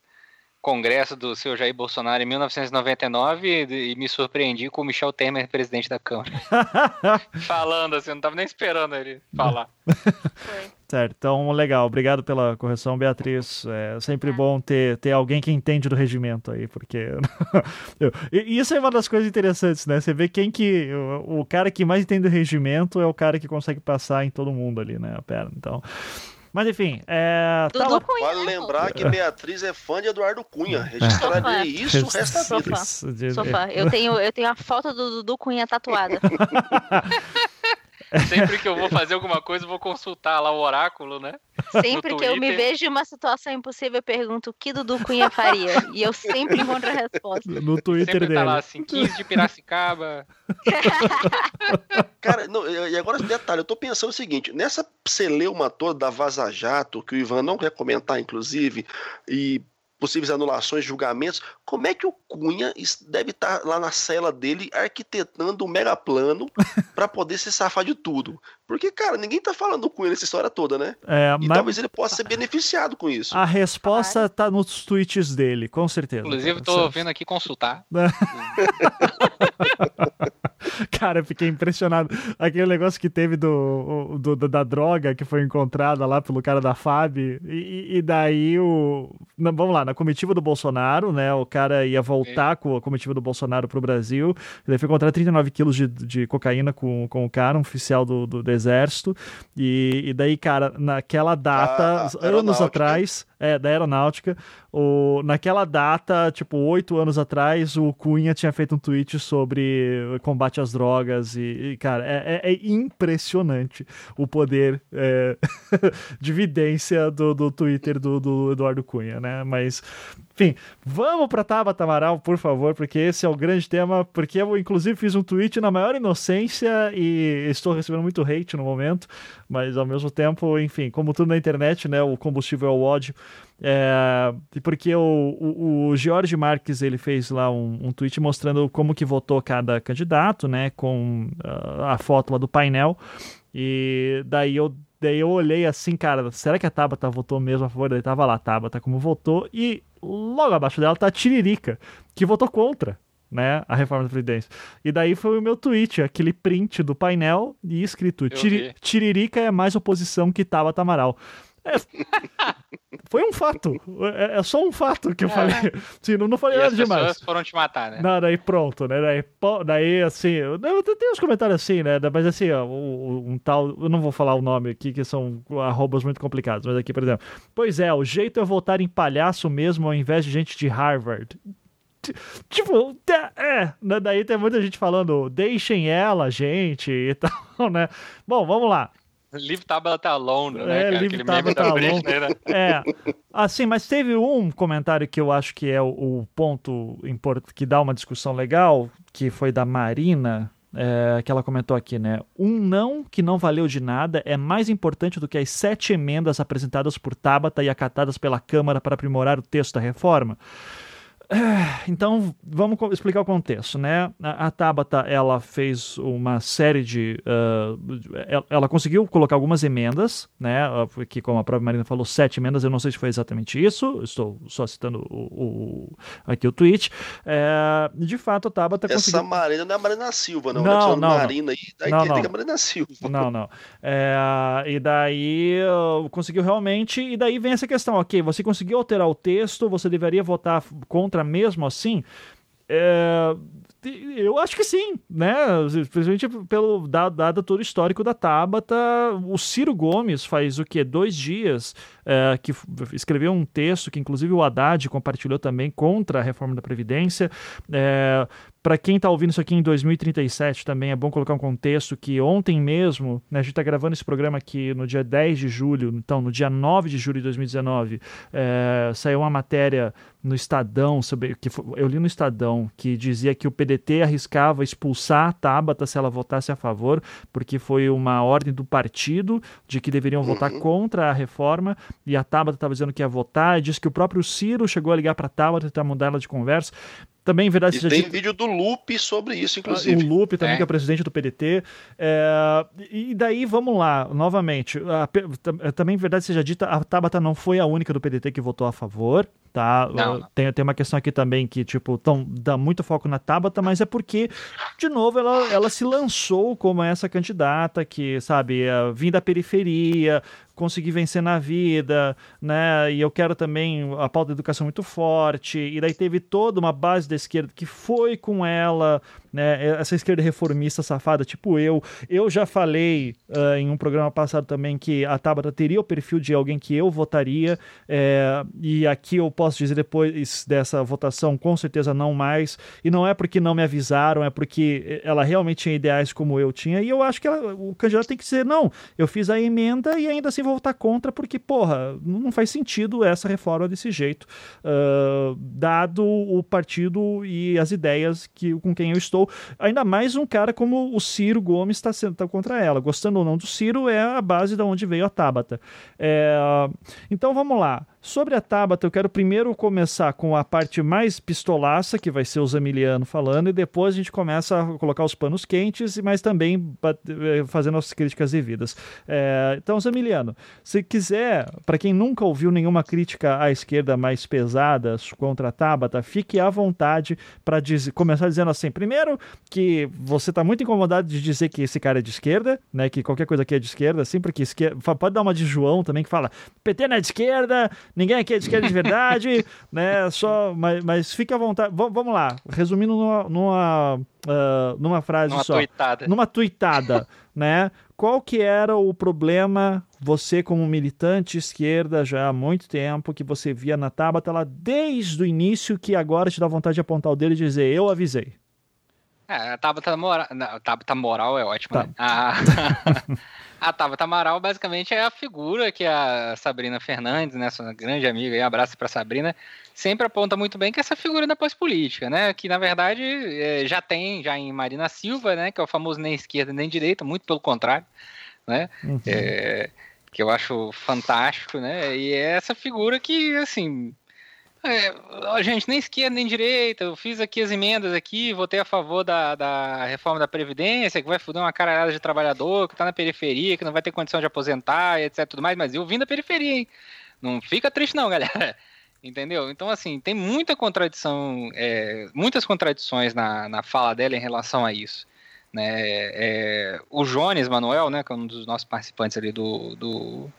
congresso do seu Jair Bolsonaro em 1999 e, me surpreendi com o Michel Temer, presidente da Câmara. (laughs) Falando assim, não tava nem esperando ele falar. Certo, então legal, obrigado pela correção, Beatriz. É sempre bom ter, ter alguém que entende do regimento aí, porque. (laughs) e isso é uma das coisas interessantes, né? Você vê quem que. O, o cara que mais entende do regimento é o cara que consegue passar em todo mundo ali, né? A perna. Então. Mas enfim, é. Dudu tava... Cunha, vale lembrar que Beatriz é fã de Eduardo Cunha. Registraria é. isso o resto da vida. Sou fã. Eu tenho, eu tenho a foto do Dudu Cunha tatuada. (laughs) Sempre que eu vou fazer alguma coisa, eu vou consultar lá o oráculo, né? Sempre que eu me vejo em uma situação impossível, eu pergunto o que Dudu Cunha faria. E eu sempre encontro a resposta. No Twitter sempre dele. tá lá assim, 15 de Piracicaba. (laughs) Cara, não, e agora detalhe, eu tô pensando o seguinte, nessa celeuma toda da Vaza Jato, que o Ivan não quer comentar, inclusive, e possíveis anulações, julgamentos, como é que o Cunha deve estar lá na cela dele arquitetando um mega plano (laughs) para poder se safar de tudo? Porque, cara, ninguém tá falando do Cunha nessa história toda, né? É, e mas... talvez ele possa ser beneficiado com isso. A resposta tá nos tweets dele, com certeza. Inclusive, tô vindo aqui consultar. (laughs) (laughs) (laughs) Cara, eu fiquei impressionado. Aquele negócio que teve do, do, da droga que foi encontrada lá pelo cara da FAB. E, e daí o. vamos lá, na comitiva do Bolsonaro, né? O cara ia voltar com a comitiva do Bolsonaro pro Brasil. Daí foi encontrar 39 quilos de, de cocaína com, com o cara, um oficial do, do, do Exército. E, e daí, cara, naquela data, ah, anos atrás, é, da aeronáutica, o, naquela data, tipo, oito anos atrás, o Cunha tinha feito um tweet sobre combate às drogas e, e cara, é, é, é, impressionante o poder é, (laughs) de evidência do, do Twitter do, do Eduardo Cunha, né? Mas, enfim, vamos para Tabata Amaral, por favor, porque esse é o grande tema, porque eu, inclusive, fiz um tweet na maior inocência e estou recebendo muito hate no momento, mas, ao mesmo tempo, enfim, como tudo na internet, né, o combustível é o ódio, é, porque o, o, George Marques ele fez lá um, um tweet mostrando como que votou cada candidato, né, com uh, a foto lá do painel, e daí eu Daí eu olhei assim, cara, será que a Tabata votou mesmo a favor? Daí tava lá, Tabata como votou, e logo abaixo dela tá a Tiririca, que votou contra, né, a reforma da Previdência. E daí foi o meu tweet, aquele print do painel e escrito, Tiririca é mais oposição que Tabata Amaral. (laughs) Foi um fato. É, é, só um fato que eu é. falei. Sim, não, não falei e nada demais. As pessoas foram te matar, né? Não, daí pronto, né? Daí, daí assim, tem uns comentários assim, né? Mas assim, ó, um, um, tal. Eu não vou falar o nome aqui, que são arrobas muito complicados, mas aqui, por exemplo. Pois é, o jeito é voltar em palhaço mesmo ao invés de gente de Harvard. Tipo, é, né? daí tem muita gente falando, deixem ela, gente, e (laughs) tal, né? Bom, vamos lá. Leave Tabata Alone, né? É, Leave Tabata Alone. Né? É. Assim, mas teve um comentário que eu acho que é o, o ponto que dá uma discussão legal, que foi da Marina, é, que ela comentou aqui, né? Um não que não valeu de nada é mais importante do que as sete emendas apresentadas por Tabata e acatadas pela Câmara para aprimorar o texto da reforma. Então, vamos explicar o contexto, né? A, a Tabata, ela fez uma série de... Uh, ela, ela, conseguiu colocar algumas emendas, né? Que, como a própria Marina falou, sete emendas, eu não sei se foi exatamente isso, estou só citando o, o aqui o tweet. É, de fato, a Tabata Essa conseguiu... Marina não é a Marina Silva, não. Não, não. Marina aí, daí não, não. tem a Marina Silva. Não, não. É, e daí conseguiu realmente... E daí vem essa questão, ok, você conseguiu alterar o texto, você deveria votar contra mesmo assim? É, eu acho que sim, né? Principalmente pelo dado, dado todo o histórico da Tabata. O Ciro Gomes faz o que? Dois dias é, que escreveu um texto que, inclusive, o Haddad compartilhou também contra a reforma da Previdência. É, para quem está ouvindo isso aqui em 2037 também é bom colocar um contexto que ontem mesmo, né, a gente está gravando esse programa aqui no dia 10 de julho, então no dia 9 de julho de 2019, é, saiu uma matéria no Estadão, sobre, que foi, eu li no Estadão, que dizia que o PDT arriscava expulsar a Tabata se ela votasse a favor, porque foi uma ordem do partido de que deveriam votar uhum. contra a reforma, e a Tabata estava dizendo que ia votar, e disse que o próprio Ciro chegou a ligar para a Tabata e tentar mudar ela de conversa. Também, em verdade, e tem dito... vídeo do Lupe sobre isso, ah, inclusive. O Lupe também, é. que é presidente do PDT. É... E daí, vamos lá, novamente. A... Também, em verdade, seja dita, a Tabata não foi a única do PDT que votou a favor tá? Não. Tem, tem uma questão aqui também que, tipo, tão, dá muito foco na Tabata, mas é porque, de novo, ela, ela se lançou como essa candidata que, sabe, é, vim da periferia, consegui vencer na vida, né? E eu quero também a pauta da educação muito forte. E daí teve toda uma base da esquerda que foi com ela, né? Essa esquerda reformista safada, tipo eu. Eu já falei uh, em um programa passado também que a Tabata teria o perfil de alguém que eu votaria. É, e aqui eu posso dizer depois dessa votação, com certeza não mais. E não é porque não me avisaram, é porque ela realmente tinha ideais como eu tinha. E eu acho que ela, o candidato tem que dizer: não, eu fiz a emenda e ainda assim vou votar contra, porque, porra, não faz sentido essa reforma desse jeito, uh, dado o partido e as ideias que, com quem eu estou. Ainda mais um cara como o Ciro Gomes está tá contra ela. Gostando ou não do Ciro, é a base da onde veio a Tabata. É, então vamos lá. Sobre a Tabata, eu quero primeiro começar com a parte mais pistolaça, que vai ser o Zamiliano falando, e depois a gente começa a colocar os panos quentes, mas também eh, fazendo as críticas devidas. É, então, Zamiliano, se quiser, para quem nunca ouviu nenhuma crítica à esquerda mais pesada contra a Tabata, fique à vontade para começar dizendo assim: primeiro, que você está muito incomodado de dizer que esse cara é de esquerda, né? Que qualquer coisa aqui é de esquerda, assim, porque esquerda. Pode dar uma de João também, que fala: PT não é de esquerda ninguém aqui é de esquerda de verdade, (laughs) né? Só, mas, mas fique à vontade. V vamos lá, resumindo numa, numa, uh, numa frase numa só. Tuitada. Numa tuitada, (laughs) né? Qual que era o problema, você como militante esquerda já há muito tempo, que você via na Tabata lá desde o início, que agora te dá vontade de apontar o dedo e dizer, eu avisei? É, a Tabata moral, Tabata moral é ótimo, tá. né? Ah, (laughs) A Tabata Amaral basicamente é a figura que a Sabrina Fernandes, né, sua grande amiga, e abraço para Sabrina, sempre aponta muito bem que é essa figura da pós-política, né, que na verdade é, já tem já em Marina Silva, né, que é o famoso nem esquerda nem direita, muito pelo contrário, né, uhum. é, que eu acho fantástico, né, e é essa figura que, assim, é, a gente nem esquerda nem direita, eu fiz aqui as emendas aqui, votei a favor da, da reforma da Previdência, que vai foder uma caralhada de trabalhador, que tá na periferia, que não vai ter condição de aposentar, etc, tudo mais, mas eu vim da periferia, hein? Não fica triste não, (laughs) galera. Entendeu? Então, assim, tem muita contradição, é, muitas contradições na, na fala dela em relação a isso. Né? É, o Jones Manuel, né, que é um dos nossos participantes ali do, do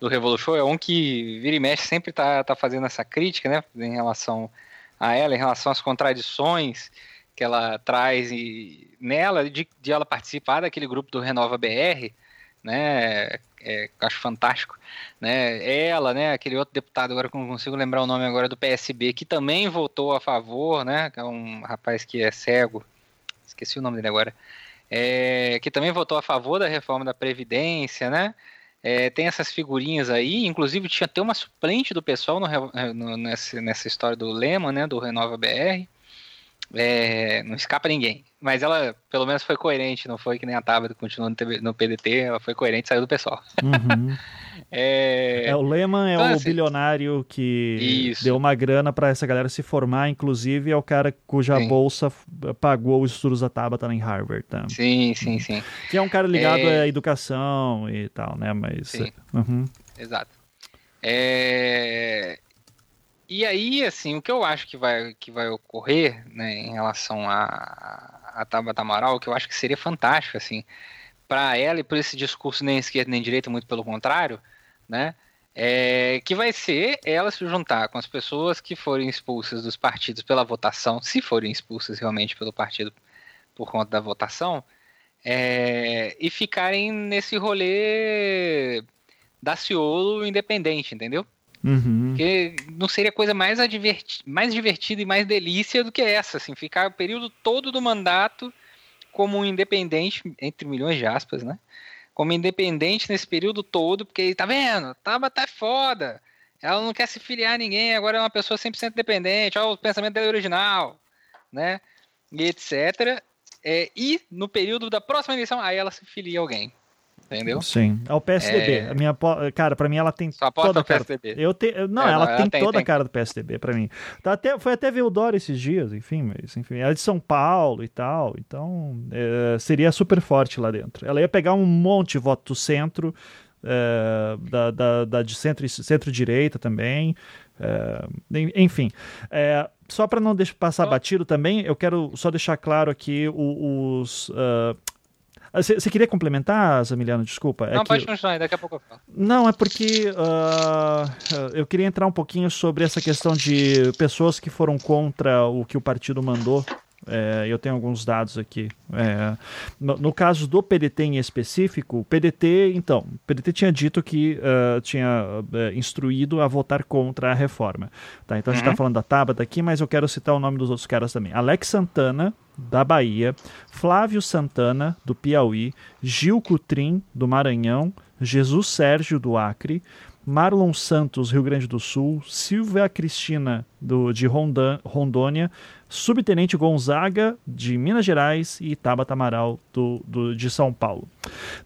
do Revolution é um que vira e mexe sempre tá, tá fazendo essa crítica, né, em relação a ela, em relação às contradições que ela traz e nela, de, de ela participar daquele grupo do Renova BR, né, é, acho fantástico, né, ela, né, aquele outro deputado, agora que não consigo lembrar o nome agora, do PSB, que também votou a favor, né, é um rapaz que é cego, esqueci o nome dele agora, é, que também votou a favor da reforma da Previdência, né, é, tem essas figurinhas aí, inclusive tinha até uma suplente do pessoal no, é, no, nessa, nessa história do Lema, né, do Renova BR. É, não escapa ninguém. Mas ela, pelo menos, foi coerente, não foi que nem a Tabata continuou no, no PDT, ela foi coerente e saiu do pessoal. Uhum. (laughs) é... é... o Lehman é então, o assim, bilionário que isso. deu uma grana para essa galera se formar, inclusive é o cara cuja sim. bolsa pagou os estudos da Tabata em Harvard. Tá? Sim, sim, sim. Que é um cara ligado é... à educação e tal, né? Mas. Sim. Uhum. Exato. É... E aí, assim, o que eu acho que vai, que vai ocorrer, né, em relação a, a Tabata Amaral, que eu acho que seria fantástico, assim, para ela e por esse discurso nem esquerda nem direita, muito pelo contrário, né, é, que vai ser ela se juntar com as pessoas que forem expulsas dos partidos pela votação, se forem expulsas realmente pelo partido por conta da votação, é, e ficarem nesse rolê da Ciolo independente, entendeu? Uhum. Porque não seria coisa mais, adverti mais divertida e mais delícia do que essa, assim, ficar o período todo do mandato como um independente, entre milhões de aspas, né? Como independente nesse período todo, porque tá vendo? Tabata é foda. Ela não quer se filiar a ninguém, agora é uma pessoa 100% dependente, olha o pensamento dela original, né? E etc. É, e no período da próxima eleição, aí ela se filia a alguém entendeu? Sim. É o PSDB. É... A minha, cara, para mim ela tem Só toda a cara. PSDB. Eu te... Não, é, ela, ela, tem, tem toda tem. a cara do PSDB para mim. Tá até, foi até ver o Dória esses dias, enfim, mas enfim, ela é de São Paulo e tal, então é, seria super forte lá dentro. Ela ia pegar um monte de voto do centro, é, da, da, da, de centro, centro-direita também. É, enfim, é, só para não deixar passar batido também, eu quero só deixar claro aqui os, uh, você ah, queria complementar, Zamiliano? Desculpa. É não, que... pode continuar, daqui a pouco eu falo. Não, é porque uh, eu queria entrar um pouquinho sobre essa questão de pessoas que foram contra o que o partido mandou é, eu tenho alguns dados aqui. É, no, no, caso do PDT em específico, o PDT, então, o PDT tinha dito que uh, tinha uh, instruído a votar contra a reforma. Tá? Então a gente está uhum. falando da Tabata aqui, mas eu quero citar o nome dos outros caras também. Alex Santana, da Bahia, Flávio Santana, do Piauí, Gil Cutrim, do Maranhão, Jesus Sérgio, do Acre, Marlon Santos, Rio Grande do Sul, Silvia Cristina do, de Rondônia, Subtenente Gonzaga, de Minas Gerais, e Tabata Amaral, do, do, de São Paulo.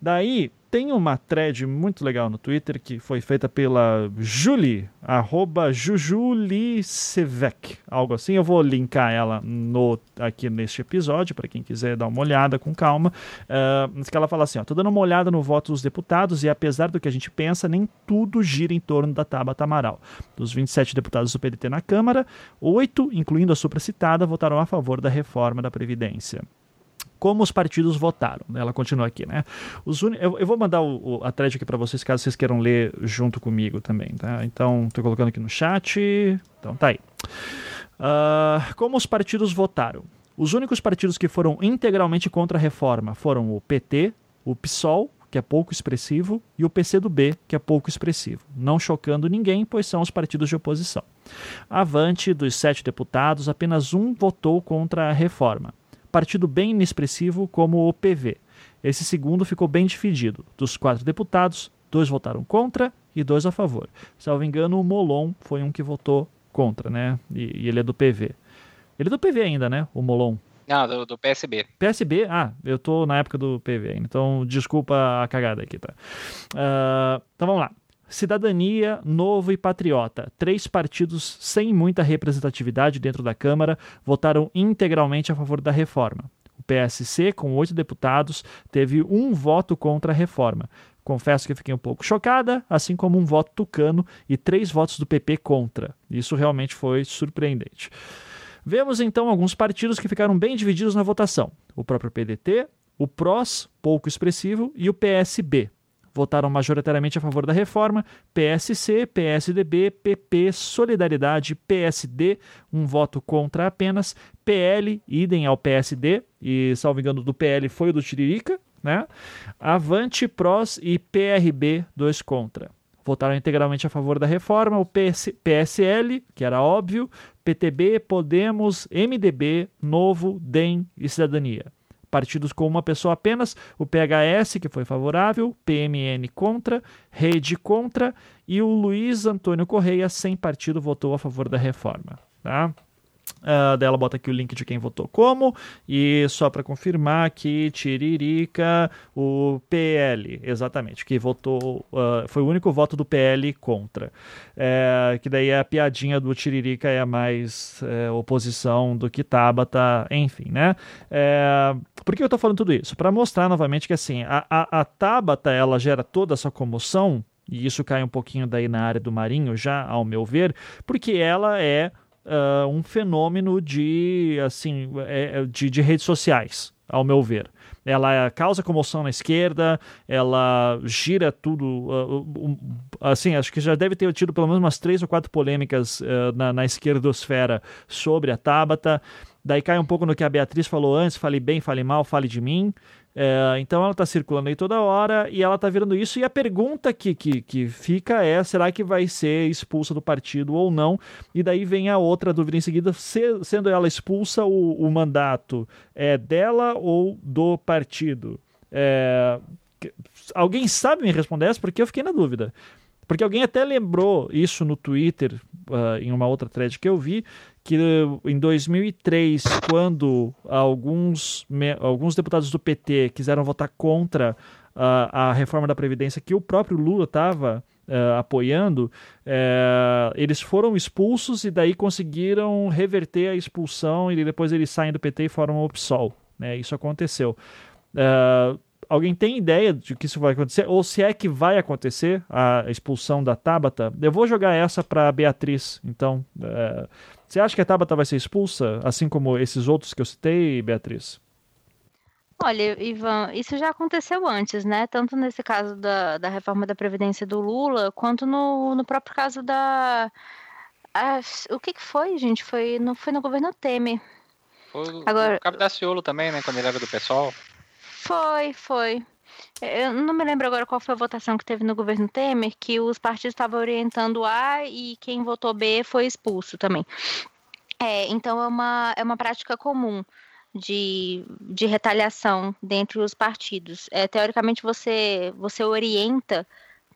Daí, tem uma thread muito legal no Twitter que foi feita pela Julie, arroba Jujulicevec, algo assim. Eu vou linkar ela no, aqui neste episódio para quem quiser dar uma olhada com calma. Uh, que ela fala assim: ó, tô dando uma olhada no voto dos deputados e apesar do que a gente pensa, nem tudo gira em torno da Tabata Amaral. Dos 27 deputados do PDT na Câmara, oito, incluindo a supracitada, votaram a favor da reforma da Previdência como os partidos votaram. Né? Ela continua aqui, né? Os eu, eu, vou mandar o, o, a thread aqui para vocês, caso vocês queiram ler junto comigo também, tá? Então, estou colocando aqui no chat. Então, tá aí. Uh, como os partidos votaram? Os únicos partidos que foram integralmente contra a reforma foram o PT, o PSOL, que é pouco expressivo, e o PCdoB, que é pouco expressivo, não chocando ninguém, pois são os partidos de oposição. Avante, dos sete deputados, apenas um votou contra a reforma partido bem inexpressivo como o PV. Esse segundo ficou bem dividido. Dos quatro deputados, dois votaram contra e dois a favor. Salvo engano, o Molon foi um que votou contra, né? E, e ele é do PV. Ele é do PV ainda, né? O Molon. Não, do, do, PSB. PSB? Ah, eu tô na época do PV ainda. Então, desculpa a cagada aqui, tá? Uh, então vamos lá. Cidadania, Novo e Patriota, três partidos sem muita representatividade dentro da Câmara, votaram integralmente a favor da reforma. O PSC, com oito deputados, teve um voto contra a reforma. Confesso que fiquei um pouco chocada, assim como um voto tucano e três votos do PP contra. Isso realmente foi surpreendente. Vemos então alguns partidos que ficaram bem divididos na votação: o próprio PDT, o PROS, pouco expressivo, e o PSB, votaram majoritariamente a favor da reforma, PSC, PSDB, PP, Solidariedade, PSD, um voto contra apenas, PL, idem ao PSD, e salvo engano do PL foi o do Tiririca, né? Avante, PROS e PRB, dois contra. Votaram integralmente a favor da reforma, o PS, PSL, que era óbvio, PTB, Podemos, MDB, Novo, DEM e Cidadania partidos com uma pessoa apenas, o PHS, que foi favorável, PMN contra, Rede contra, e o Luiz Antônio Correia, sem partido, votou a favor da reforma. Tá? Uh, dela bota aqui o link de quem votou como. E só para confirmar que Tiririca, o PL, exatamente, que votou, uh, foi o único voto do PL contra. É, que daí a piadinha do Tiririca é mais é, oposição do que Tabata, enfim, né? É, por que eu tô falando tudo isso? Para mostrar novamente que assim, a, a, a Tabata ela gera toda essa comoção. E isso cai um pouquinho daí na área do Marinho, já ao meu ver, porque ela é uh, um fenômeno de, assim, é, é, de, de redes sociais, ao meu ver. Ela causa comoção na esquerda, ela gira tudo. Uh, assim, acho que já deve ter tido pelo menos umas três ou quatro polêmicas uh, na, na esquerdosfera sobre a Tabata. Daí cai um pouco no que a Beatriz falou antes: fale bem, fale mal, fale de mim. É, então ela está circulando aí toda hora e ela está virando isso. E a pergunta que, que, que fica é: será que vai ser expulsa do partido ou não? E daí vem a outra dúvida em seguida: se, sendo ela expulsa, o, o mandato é dela ou do partido? É, alguém sabe me responder essa? Porque eu fiquei na dúvida. Porque alguém até lembrou isso no Twitter, uh, em uma outra thread que eu vi, que em 2003, quando alguns, alguns deputados do PT quiseram votar contra uh, a reforma da Previdência que o próprio Lula estava uh, eh, apoiando, uh, eles foram expulsos e daí conseguiram reverter a expulsão e depois eles saem do PT e formam o PSOL. Né? Isso aconteceu. Uh, alguém tem ideia de que isso vai acontecer? Ou se é que vai acontecer a expulsão da Tabata? Eu vou jogar essa para Beatriz. Então, uh, você acha que a Tabata vai ser expulsa, assim como esses outros que eu citei, Beatriz? Olha, Ivan, isso já aconteceu antes, né? Tanto nesse caso da, da reforma da Previdência do Lula, quanto no, no próprio caso da. A, o que, que foi, gente? Foi no, foi no governo Temer. Foi Agora, o Cabo Daciolo também, né? Quando ele era do pessoal. Foi, foi. Eu não me lembro agora qual foi a votação que teve no governo Temer, que os partidos estavam orientando A e quem votou B foi expulso também. É, então é uma, é uma prática comum de, de retaliação dentre os partidos. É, teoricamente, você, você orienta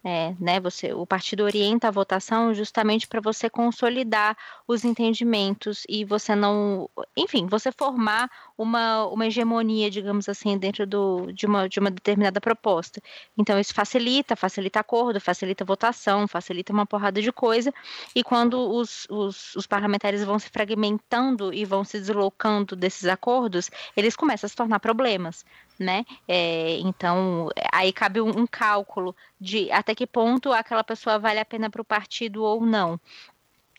é, né, você, o partido orienta a votação justamente para você consolidar os entendimentos e você não, enfim, você formar uma, uma hegemonia, digamos assim, dentro do, de, uma, de uma determinada proposta. Então, isso facilita, facilita acordo, facilita votação, facilita uma porrada de coisa, e quando os, os, os parlamentares vão se fragmentando e vão se deslocando desses acordos, eles começam a se tornar problemas né? É, então, aí cabe um, um, cálculo de até que ponto aquela pessoa vale a pena para o partido ou não.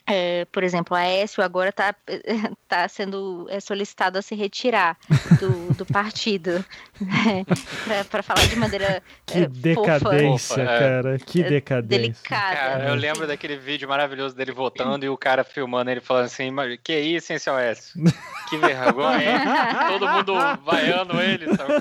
É, por exemplo, a Aécio agora está (laughs) tá sendo é, solicitado a se retirar do, do (laughs) partido, né? para falar de maneira que é, decadência, fofa, cara, que é, decadência. Delicada. Cara, eu lembro daquele vídeo maravilhoso dele votando e o cara filmando ele falando assim, que isso, hein, seu Aécio? Que vergonha, hein? (laughs) Todo mundo vaiando ele, sabe?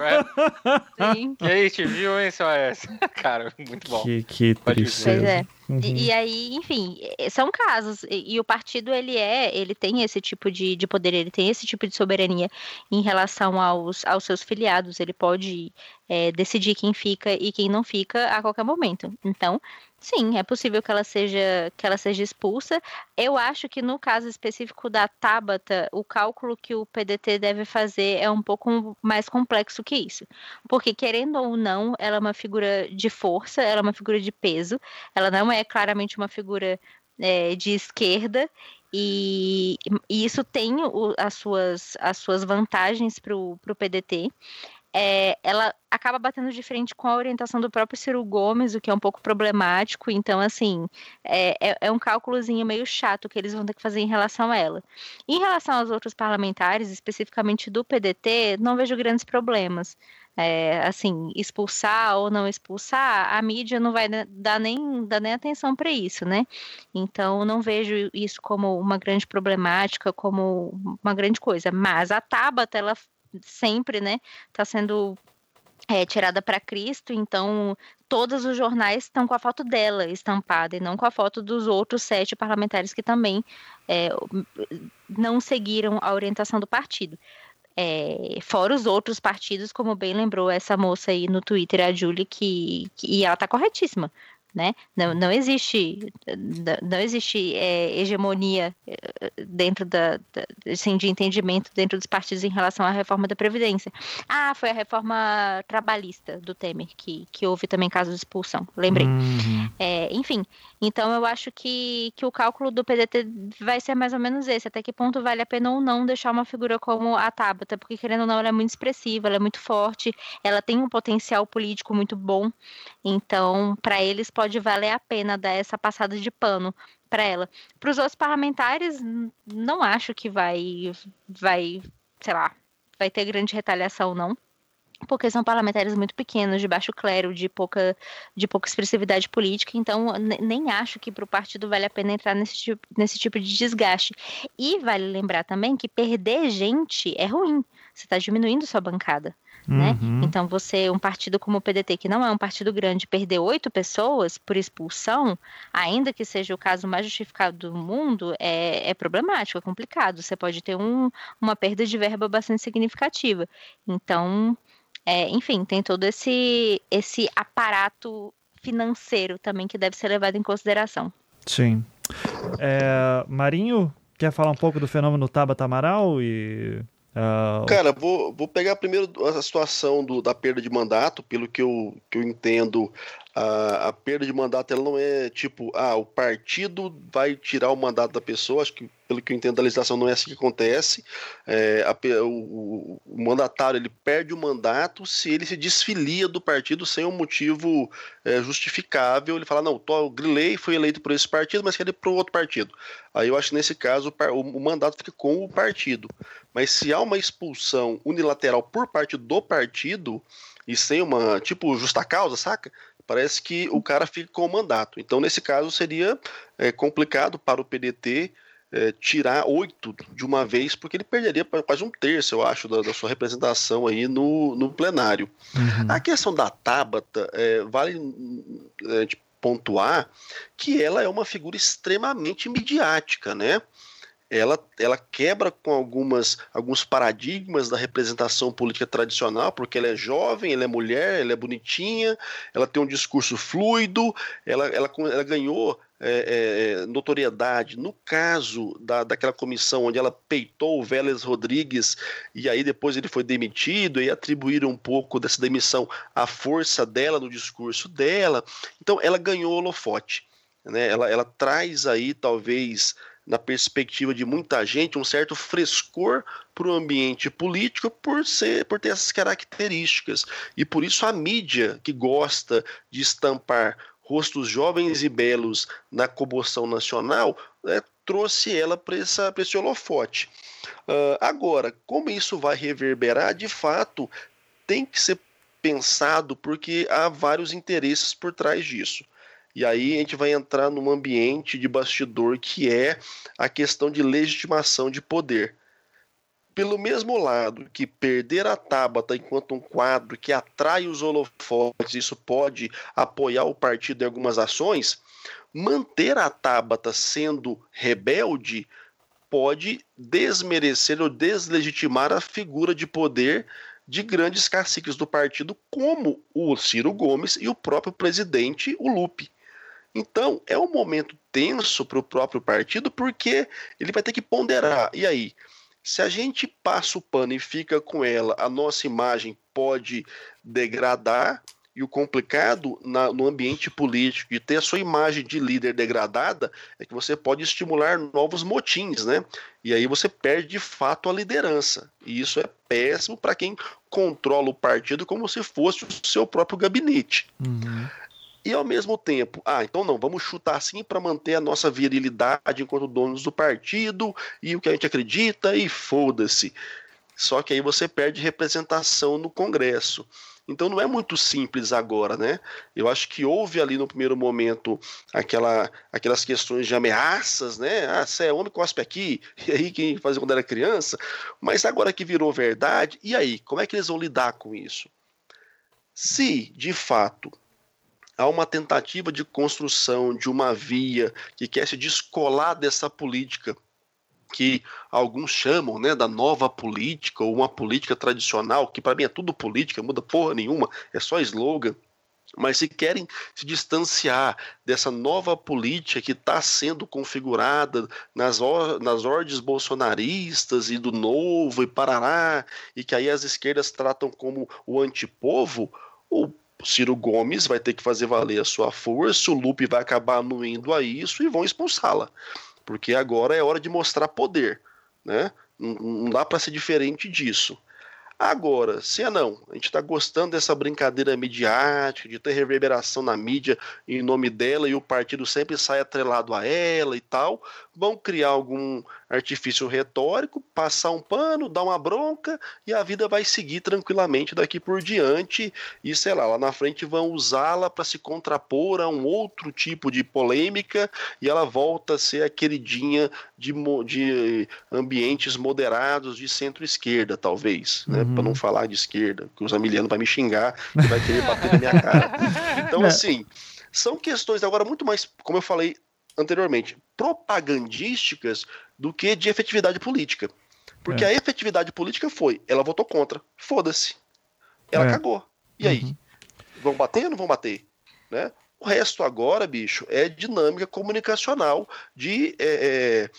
Sim. Que aí, te viu, hein, seu Aécio? Cara, muito bom. Que, que tristeza. Pois é. Uhum. E, e, aí, enfim, são casos. E, e, o partido, ele é, ele tem esse tipo de, de poder, ele tem esse tipo de soberania em relação aos, aos seus filiados. Ele pode é, decidir quem fica e quem não fica a qualquer momento. Então, sim, é possível que ela seja que ela seja expulsa. Eu acho que no caso específico da Tabata, o cálculo que o PDT deve fazer é um pouco mais complexo que isso. Porque querendo ou não, ela é uma figura de força, ela é uma figura de peso, ela não é claramente uma figura é, de esquerda e, e, isso tem o, as, suas, as suas vantagens para o PDT é, ela acaba batendo de frente com a orientação do próprio Ciro Gomes, o que é um pouco problemático. Então, assim, é, é, é, um cálculozinho meio chato que eles vão ter que fazer em relação a ela. Em relação aos outros parlamentares, especificamente do PDT, não vejo grandes problemas. É, assim, expulsar ou não expulsar, a mídia não vai dar nem, dar nem atenção para isso, né? Então, não vejo isso como uma grande problemática, como uma grande coisa. Mas a Tabata, ela sempre, né, está sendo é, tirada para Cristo, então todos os jornais estão com a foto dela estampada e não com a foto dos outros sete parlamentares que também é, não seguiram a orientação do partido. É, fora os outros partidos, como bem lembrou essa moça aí no Twitter, a Julie, que, que e ela está corretíssima né? Não, não existe, não existe é, hegemonia é, dentro da, da assim, de entendimento dentro dos partidos em relação à reforma da Previdência. Ah, foi a reforma trabalhista do Temer, que, que houve também caso de expulsão, lembrei. Uhum. É, enfim, então eu acho que, que o cálculo do PDT vai ser mais ou menos esse, até que ponto vale a pena ou não deixar uma figura como a Tabata, porque querendo ou não, ela é muito expressiva, ela é muito forte, ela tem um potencial político muito bom, então para eles pode pode valer a pena dar essa passada de pano para ela. Para os outros parlamentares, não acho que vai, vai, sei lá, vai ter grande retaliação, não. Porque são parlamentares muito pequenos, de baixo clero, de pouca, de pouca expressividade política, então nem acho que para o partido vale a pena entrar nesse tipo, nesse tipo de desgaste. E vale lembrar também que perder gente é ruim, você está diminuindo sua bancada. Né? Uhum. Então, você, um partido como o PDT, que não é um partido grande, perder oito pessoas por expulsão, ainda que seja o caso mais justificado do mundo, é, é problemático, é complicado. Você pode ter um, uma perda de verba bastante significativa. Então, é, enfim, tem todo esse, esse aparato financeiro também que deve ser levado em consideração. Sim. É, Marinho, quer falar um pouco do fenômeno Tabata Amaral e Uh... Cara, vou, vou pegar primeiro a situação do, da perda de mandato, pelo que eu, que eu entendo, a, a, perda de mandato ela não é tipo, ah, o partido vai tirar o mandato da pessoa, acho que pelo que eu entendo da legislação não é assim que acontece. É, a, o, o, mandatário ele perde o mandato se ele se desfilia do partido sem um motivo é, justificável. Ele fala, não, tô, o Grilei foi eleito por esse partido, mas quer ir para outro partido. Aí eu acho que nesse caso o, o mandato fica com o partido. Mas se há uma expulsão unilateral por parte do partido, e sem uma, tipo, justa causa, saca? Parece que o cara fica com o mandato. Então, nesse caso, seria é, complicado para o PDT é, tirar oito de uma vez, porque ele perderia quase um terço, eu acho, da, da sua representação aí no, no plenário. Uhum. A questão da Tabata, é, vale é, pontuar que ela é uma figura extremamente midiática, né? Ela, ela quebra com algumas, alguns paradigmas da representação política tradicional, porque ela é jovem, ela é mulher, ela é bonitinha, ela tem um discurso fluido, ela, ela, ela ganhou é, é, notoriedade no caso da, daquela comissão onde ela peitou o Vélez Rodrigues e aí depois ele foi demitido e atribuíram um pouco dessa demissão à força dela no discurso dela. Então ela ganhou holofote. Né? Ela, ela traz aí talvez na perspectiva de muita gente, um certo frescor para o ambiente político por ser, por ter essas características. E por isso a mídia que gosta de estampar rostos jovens e belos na comoção nacional, né, trouxe ela para esse holofote. Uh, agora, como isso vai reverberar, de fato, tem que ser pensado porque há vários interesses por trás disso. E aí a gente vai entrar num ambiente de bastidor que é a questão de legitimação de poder. Pelo mesmo lado que perder a Tabata enquanto um quadro que atrai os holofotes, isso pode apoiar o partido em algumas ações, manter a Tabata sendo rebelde pode desmerecer ou deslegitimar a figura de poder de grandes caciques do partido, como o Ciro Gomes e o próprio presidente, o Lupe. Então, é um momento tenso para o próprio partido, porque ele vai ter que ponderar. E aí, se a gente passa o pano e fica com ela, a nossa imagem pode degradar. E o complicado na, no ambiente político de ter a sua imagem de líder degradada é que você pode estimular novos motins, né? E aí você perde de fato a liderança. E isso é péssimo para quem controla o partido como se fosse o seu próprio gabinete. Uhum. E ao mesmo tempo, ah, então não, vamos chutar assim para manter a nossa virilidade enquanto donos do partido e o que a gente acredita e foda-se. Só que aí você perde representação no Congresso. Então não é muito simples agora, né? Eu acho que houve ali no primeiro momento aquela, aquelas questões de ameaças, né? Ah, você é homem, cospe aqui, (laughs) e aí quem fazia quando era criança. Mas agora que virou verdade, e aí? Como é que eles vão lidar com isso? Se, de fato, há uma tentativa de construção de uma via que quer se descolar dessa política que alguns chamam né, da nova política ou uma política tradicional, que para mim é tudo política, muda porra nenhuma, é só slogan. Mas se querem se distanciar dessa nova política que está sendo configurada nas, nas ordens bolsonaristas e do novo e parará, e que aí as esquerdas tratam como o antipovo, o Ciro Gomes vai ter que fazer valer a sua força, o Lupe vai acabar anuindo a isso e vão expulsá-la. Porque agora é hora de mostrar poder, né? Não, não dá para ser diferente disso. Agora, se é não, a gente está gostando dessa brincadeira midiática, de ter reverberação na mídia em nome dela e o partido sempre sai atrelado a ela e tal, vão criar algum artifício retórico, passar um pano, dar uma bronca e a vida vai seguir tranquilamente daqui por diante e sei lá, lá na frente vão usá-la para se contrapor a um outro tipo de polêmica e ela volta a ser a queridinha de, de ambientes moderados de centro-esquerda, talvez, né? Uhum. Para não falar de esquerda, que os amilianos vai me xingar e vai querer bater na minha cara. (laughs) Então, assim, são questões agora muito mais, como eu falei anteriormente, propagandísticas do que de efetividade política. Porque é. a efetividade política foi, ela votou contra. Foda-se. Ela é. cagou. E aí? Uhum. Vão bater ou não vão bater? Né? O resto agora, bicho, é dinâmica comunicacional de é, é,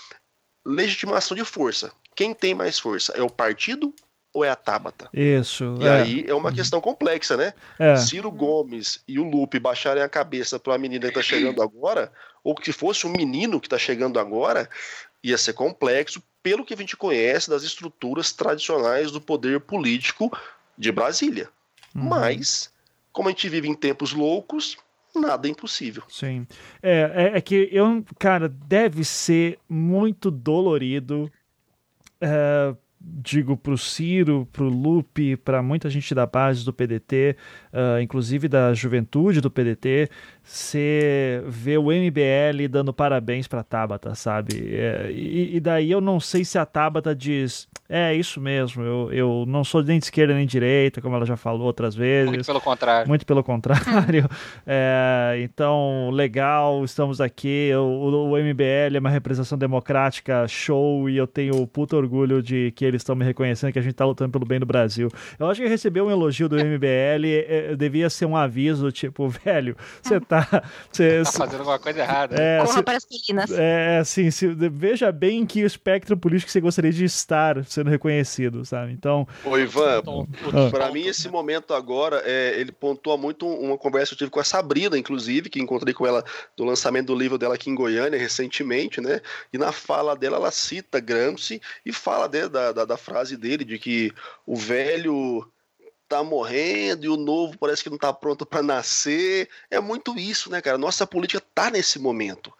legitimação de força. Quem tem mais força? É o partido ou é a Tabata? Isso. E é. aí é uma uhum. questão complexa, né? É. Ciro Gomes e o Lupe baixarem a cabeça para a menina que tá chegando agora, ou que fosse um menino que tá chegando agora, ia ser complexo pelo que a gente conhece das estruturas tradicionais do poder político de Brasília. Uhum. Mas, como a gente vive em tempos loucos, nada é impossível. Sim. É, é, é que eu, cara, deve ser muito dolorido. É, digo para o Ciro, para o Lupe, para muita gente da base do PDT, uh, inclusive da juventude do PDT, você vê o MBL dando parabéns para a Tabata, sabe? É, e, e, daí eu não sei se a Tabata diz, é isso mesmo, eu, eu não sou nem de esquerda nem de direita, como ela já falou outras vezes. Muito pelo contrário. Muito pelo contrário. (laughs) é, então, legal, estamos aqui. O, o, MBL é uma representação democrática show e eu tenho puto orgulho de que eles estão me reconhecendo que a gente está lutando pelo bem do Brasil. Eu acho que receber um elogio do MBL é, devia ser um aviso, tipo, (laughs) velho, você tá tá. Você, tá fazendo alguma coisa errada. É, Corra para as colinas. É, assim, se, veja bem que o espectro político você gostaria de estar sendo reconhecido, sabe? Então. Ô, Ivan, ah. para mim, esse momento agora, é, ele pontua muito uma conversa que eu tive com a Sabrina, inclusive, que encontrei com ela no lançamento do livro dela aqui em Goiânia recentemente, né? E na fala dela, ela cita Gramsci e fala né, da, da, frase dele de que o velho tá morrendo e o novo parece que não tá pronto para nascer. É muito isso, né, cara? Nossa política tá nesse momento.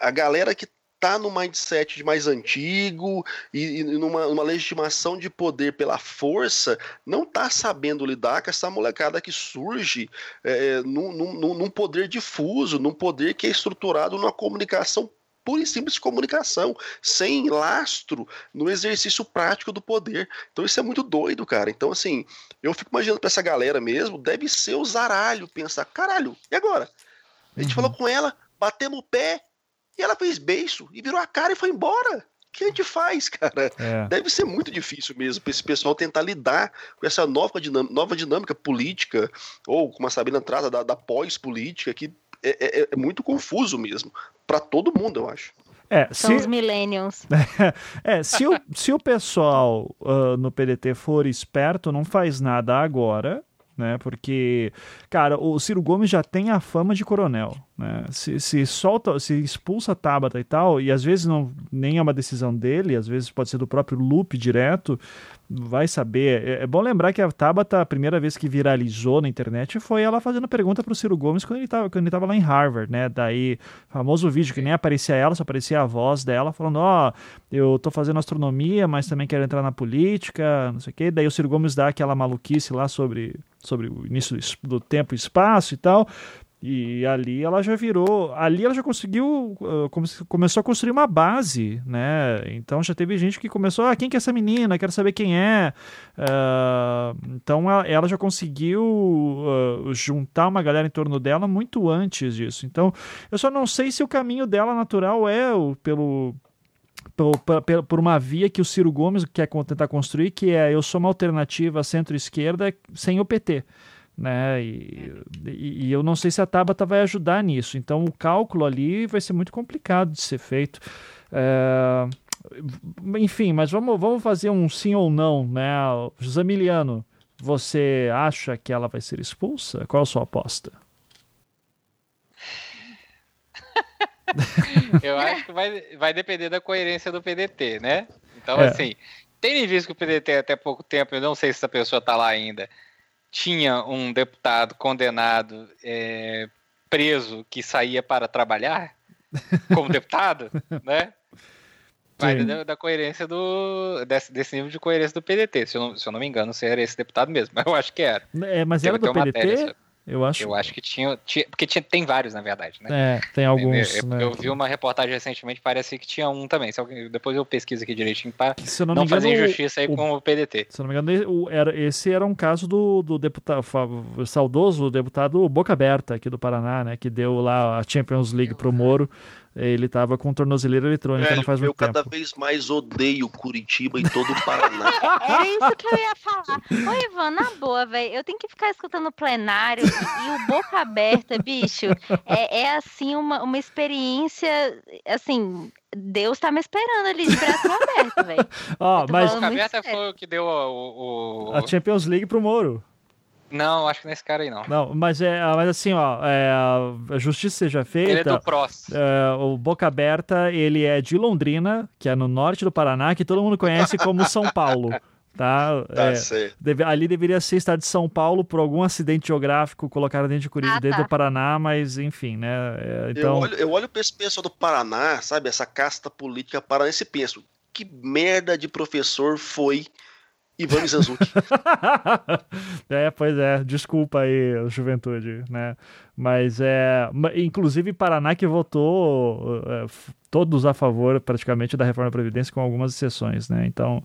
A galera que tá no mindset de mais antigo e, e numa, numa, legitimação de poder pela força, não tá sabendo lidar com essa molecada que surge é, num, num, num poder difuso, num poder que é estruturado numa comunicação pura e simples comunicação, sem lastro no exercício prático do poder. Então isso é muito doido, cara. Então, assim, eu fico imaginando pra essa galera mesmo, deve ser o zaralho pensar, caralho, e agora? A gente uhum. falou com ela, batemos o pé, e ela fez beijo, e virou a cara e foi embora. O que a gente faz, cara? É. Deve ser muito difícil mesmo para esse pessoal tentar lidar com essa nova dinâmica, nova dinâmica política, ou como a Sabina trata, da, da pós-política, que é, é, é muito confuso mesmo. Para todo mundo, eu acho. É, São se... os millennials. (laughs) é, se o, se o pessoal uh, no PDT for esperto, não faz nada agora, né? Porque, cara, o Ciro Gomes já tem a fama de coronel, né? Se, se solta, se expulsa a Tabata e tal, e às vezes não nem é uma decisão dele, às vezes pode ser do próprio Lupe direto, vai saber. É, é bom lembrar que a Tabata, a primeira vez que viralizou na internet foi ela fazendo pergunta pro Ciro Gomes quando ele tava, quando ele tava lá em Harvard, né? Daí, famoso vídeo que nem aparecia ela, só aparecia a voz dela falando: Ó, oh, eu tô fazendo astronomia, mas também quero entrar na política, não sei o quê. Daí o Ciro Gomes dá aquela maluquice lá sobre sobre o início do tempo e espaço e tal. E ali ela já virou, ali ela já conseguiu, uh, começou a construir uma base, né? Então já teve gente que começou, ah, quem que é essa menina? Quero saber quem é. Uh, então ela, já conseguiu uh, juntar uma galera em torno dela muito antes disso. Então eu só não sei se o caminho dela natural é o, pelo por, uma via que o Ciro Gomes quer tentar construir, que é eu sou uma alternativa centro-esquerda sem o PT né? E, e, e, eu não sei se a Tabata vai ajudar nisso. Então o cálculo ali vai ser muito complicado de ser feito. É, enfim, mas vamos, vamos fazer um sim ou não, né? Jamiliano, você acha que ela vai ser expulsa? Qual a sua aposta? (laughs) eu acho que vai, vai depender da coerência do PDT, né? Então, é. assim, tendo visto que o PDT até pouco tempo, eu não sei se essa pessoa está lá ainda, tinha um deputado condenado é, preso que saía para trabalhar como deputado, (laughs) né? Vai da, da, coerência do. Desse, desse, nível de coerência do PDT. Se eu, não, se eu não me engano, se era esse deputado mesmo. Mas (laughs) eu acho que era. É, mas era do PDT? Eu acho. Eu acho que tinha. tinha porque tinha, tem vários, na verdade, né? É, tem alguns. Eu, né? eu vi uma reportagem recentemente, parece que tinha um também. Alguém, depois eu pesquiso aqui direitinho para não, não engano, fazer injustiça aí o, com o PDT. Se eu não me engano, era, esse era um caso do, do deputado saudoso deputado Boca Aberta aqui do Paraná, né? Que deu lá a Champions League pro Moro ele tava com tornozeleira eletrônica Velho, não faz muito eu tempo. Eu cada vez mais odeio Curitiba em todo o Paraná. (laughs) Era isso que eu ia falar. Ô, Ivan, na boa, velho, eu tenho que ficar escutando o plenário e o boca aberta, bicho. É, é assim, uma, uma experiência, assim, Deus tá me esperando ali de braço aberto, velho. (laughs) Ó, mas... Boca aberta foi o que deu o, o... A Champions League pro Moro. Não, acho que nesse cara aí não. Não, mas, é, mas assim, ó, é, a justiça seja feita. Ele é do PROS. É, o Boca Aberta, ele é de Londrina, que é no norte do Paraná, que todo mundo conhece como São Paulo. (laughs) Tá, tá é, deve, ali deveria ser estado de São Paulo por algum acidente geográfico, colocaram dentro de Curitiba, ah, dentro tá. do Paraná, mas enfim, né? É, então... Eu olho, eu olho para esse pessoal do Paraná, sabe, essa casta política paraense e penso, que merda de professor foi Ivan Mizanzuki. (laughs) é, pois é, desculpa aí, juventude, né? Mas é. Inclusive, Paraná que votou é, todos a favor, praticamente, da reforma da Previdência, com algumas exceções, né? Então.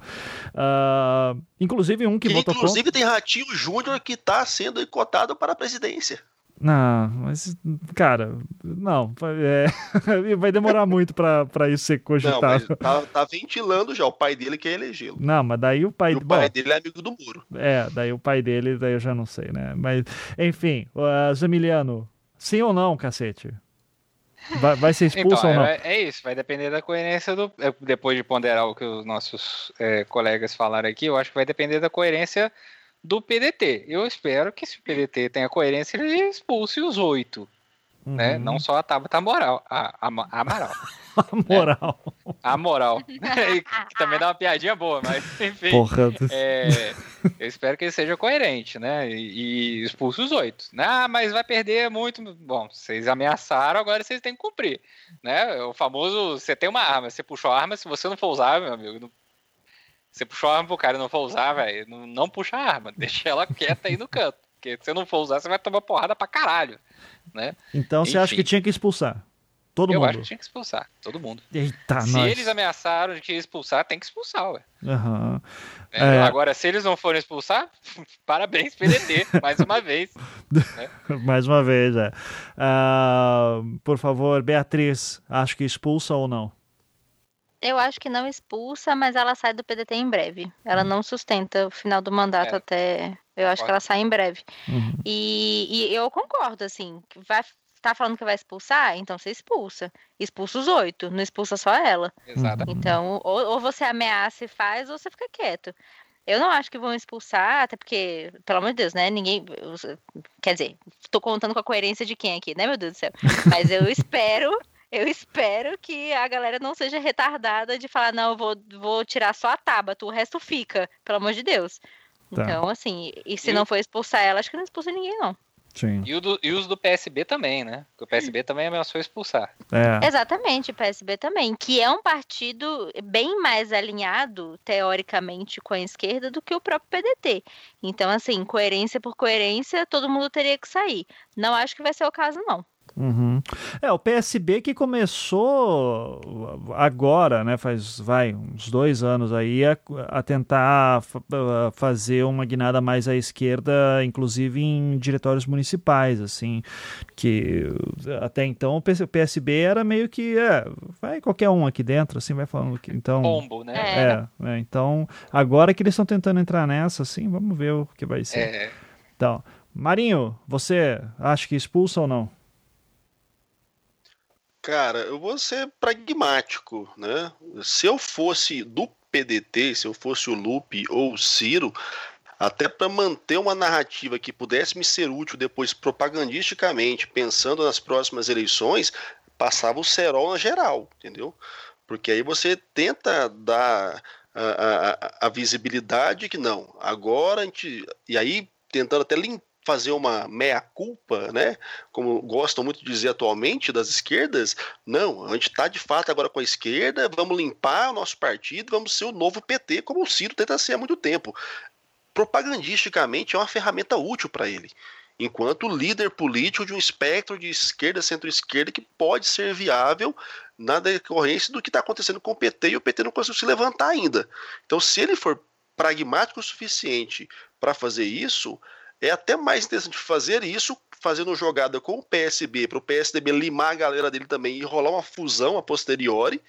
Uh, inclusive, um que, que votou. Inclusive, contra... tem Ratinho Júnior que está sendo cotado para a presidência. Não, mas, cara, não. É, (laughs) vai demorar muito para isso ser cogitado. Não, tá, tá, ventilando já. O pai dele quer elegê-lo. Não, mas daí o pai. E o pai bom, dele é amigo do muro. É, daí o pai dele, daí eu já não sei, né? Mas, enfim, uh, Zamiliano, sim ou não, cacete? Vai, vai ser (laughs) expulso então, ou não? É, é, isso, vai depender da coerência do. É, depois de ponderar o que os nossos é, colegas falaram aqui, eu acho que vai depender da coerência do PDT. Eu espero que se o PDT tenha coerência, ele expulse os oito. Né? Uhum. Né? Não só a Tabata Moral, a, a, a Amaral. (laughs) a moral. É, a moral. (laughs) (laughs) que também dá uma piadinha boa, mas enfim. Porra. É, eu espero que ele seja coerente, né? E, e expulse os oito. Ah, mas vai perder muito. Bom, vocês ameaçaram, agora vocês têm que cumprir. Né? O famoso, você tem uma arma, você puxou a arma, se você não for usar, meu amigo, você puxou a arma pro cara e não for usar, velho, não, não puxa a arma, (laughs) deixa ela quieta aí no canto. Porque se você não for usar, você vai tomar porrada pra caralho. Né? Então você acha que tinha que expulsar? Todo eu mundo? Eu acho que tinha que expulsar, todo mundo. Eita, se nós. eles ameaçaram de que expulsar, tem que expulsar, ué. Uhum. É, é... Agora, se eles não forem expulsar, (laughs) parabéns, PDT, mais uma vez. Né? (laughs) mais uma vez, é. Uh, por favor, Beatriz, acho que expulsa ou não? Eu acho que não expulsa, mas ela sai do PDT em breve. Ela não sustenta o final do mandato é. até. Eu acho Pode. que ela sai em breve. Uhum. E, e, eu concordo, assim, vai tá falando que vai expulsar, então você expulsa. Expulsa os oito, não expulsa só ela. Exato. Então, ou, ou você ameaça e faz, ou você fica quieto. Eu não acho que vão expulsar, até porque, pelo amor de Deus, né? Ninguém. Quer dizer, tô contando com a coerência de quem aqui, né, meu Deus do céu? Mas eu (laughs) espero eu espero que a galera não seja retardada de falar, não, eu vou, vou tirar só a Tabata, o resto fica, pelo amor de Deus. Tá. Então, assim, e se e não for expulsar ela, acho que não expulsa ninguém, não. Sim. E, o do, e os do PSB também, né? Porque o PSB (clears throat) também ameaçou expulsar. É. Exatamente, o PSB também, que é um partido bem mais alinhado, teoricamente, com a esquerda do que o próprio PDT. Então, assim, coerência por coerência, todo mundo teria que sair. Não acho que vai ser o caso, não. Uhum. É, o PSB que começou agora, né, faz, vai, uns dois anos aí, a, a tentar fazer uma guinada mais à esquerda, inclusive em diretórios municipais, assim, que até então o PSB era meio que, é, vai qualquer um aqui dentro, assim, vai falando que, então... Pombo, né? É, é, é então, agora que eles estão tentando entrar nessa, assim, vamos ver o que vai ser. É. Então, Marinho, você acha que expulsa ou não? Cara, eu vou ser pragmático, né? Se eu fosse do PDT, se eu fosse o Lupe ou o Ciro, até para manter uma narrativa que pudesse me ser útil depois propagandisticamente, pensando nas próximas eleições, passava o cerol na geral, entendeu? Porque aí você tenta dar a, a, a visibilidade que não, agora a gente. E aí tentando até limpar fazer uma meia-culpa, né? Como gostam muito de dizer atualmente das esquerdas. Não, a gente está de fato agora com a esquerda, vamos limpar o nosso partido, vamos ser o novo PT, como o Ciro tenta ser há muito tempo. Propagandisticamente é uma ferramenta útil para ele enquanto líder político de um espectro de esquerda, centro-esquerda, que pode ser viável na decorrência do que está acontecendo com o PT e o PT não conseguiu se levantar ainda. Então, se ele for pragmático o suficiente para fazer isso, é até mais interessante fazer isso fazendo jogada com o PSB para o PSDB limar a galera dele também e rolar uma fusão a posteriori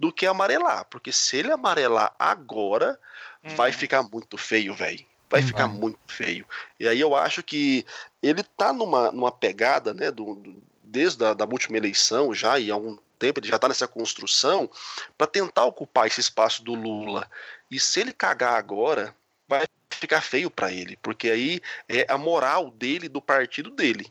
do que amarelar, porque se ele amarelar agora hum. vai ficar muito feio, velho. Vai hum, ficar vai. muito feio. E aí eu acho que ele tá numa, numa pegada, né, do, do desde a da última eleição já e há um tempo ele já está nessa construção para tentar ocupar esse espaço do Lula. E se ele cagar agora, vai ficar feio para ele, porque aí é a moral dele, do partido dele.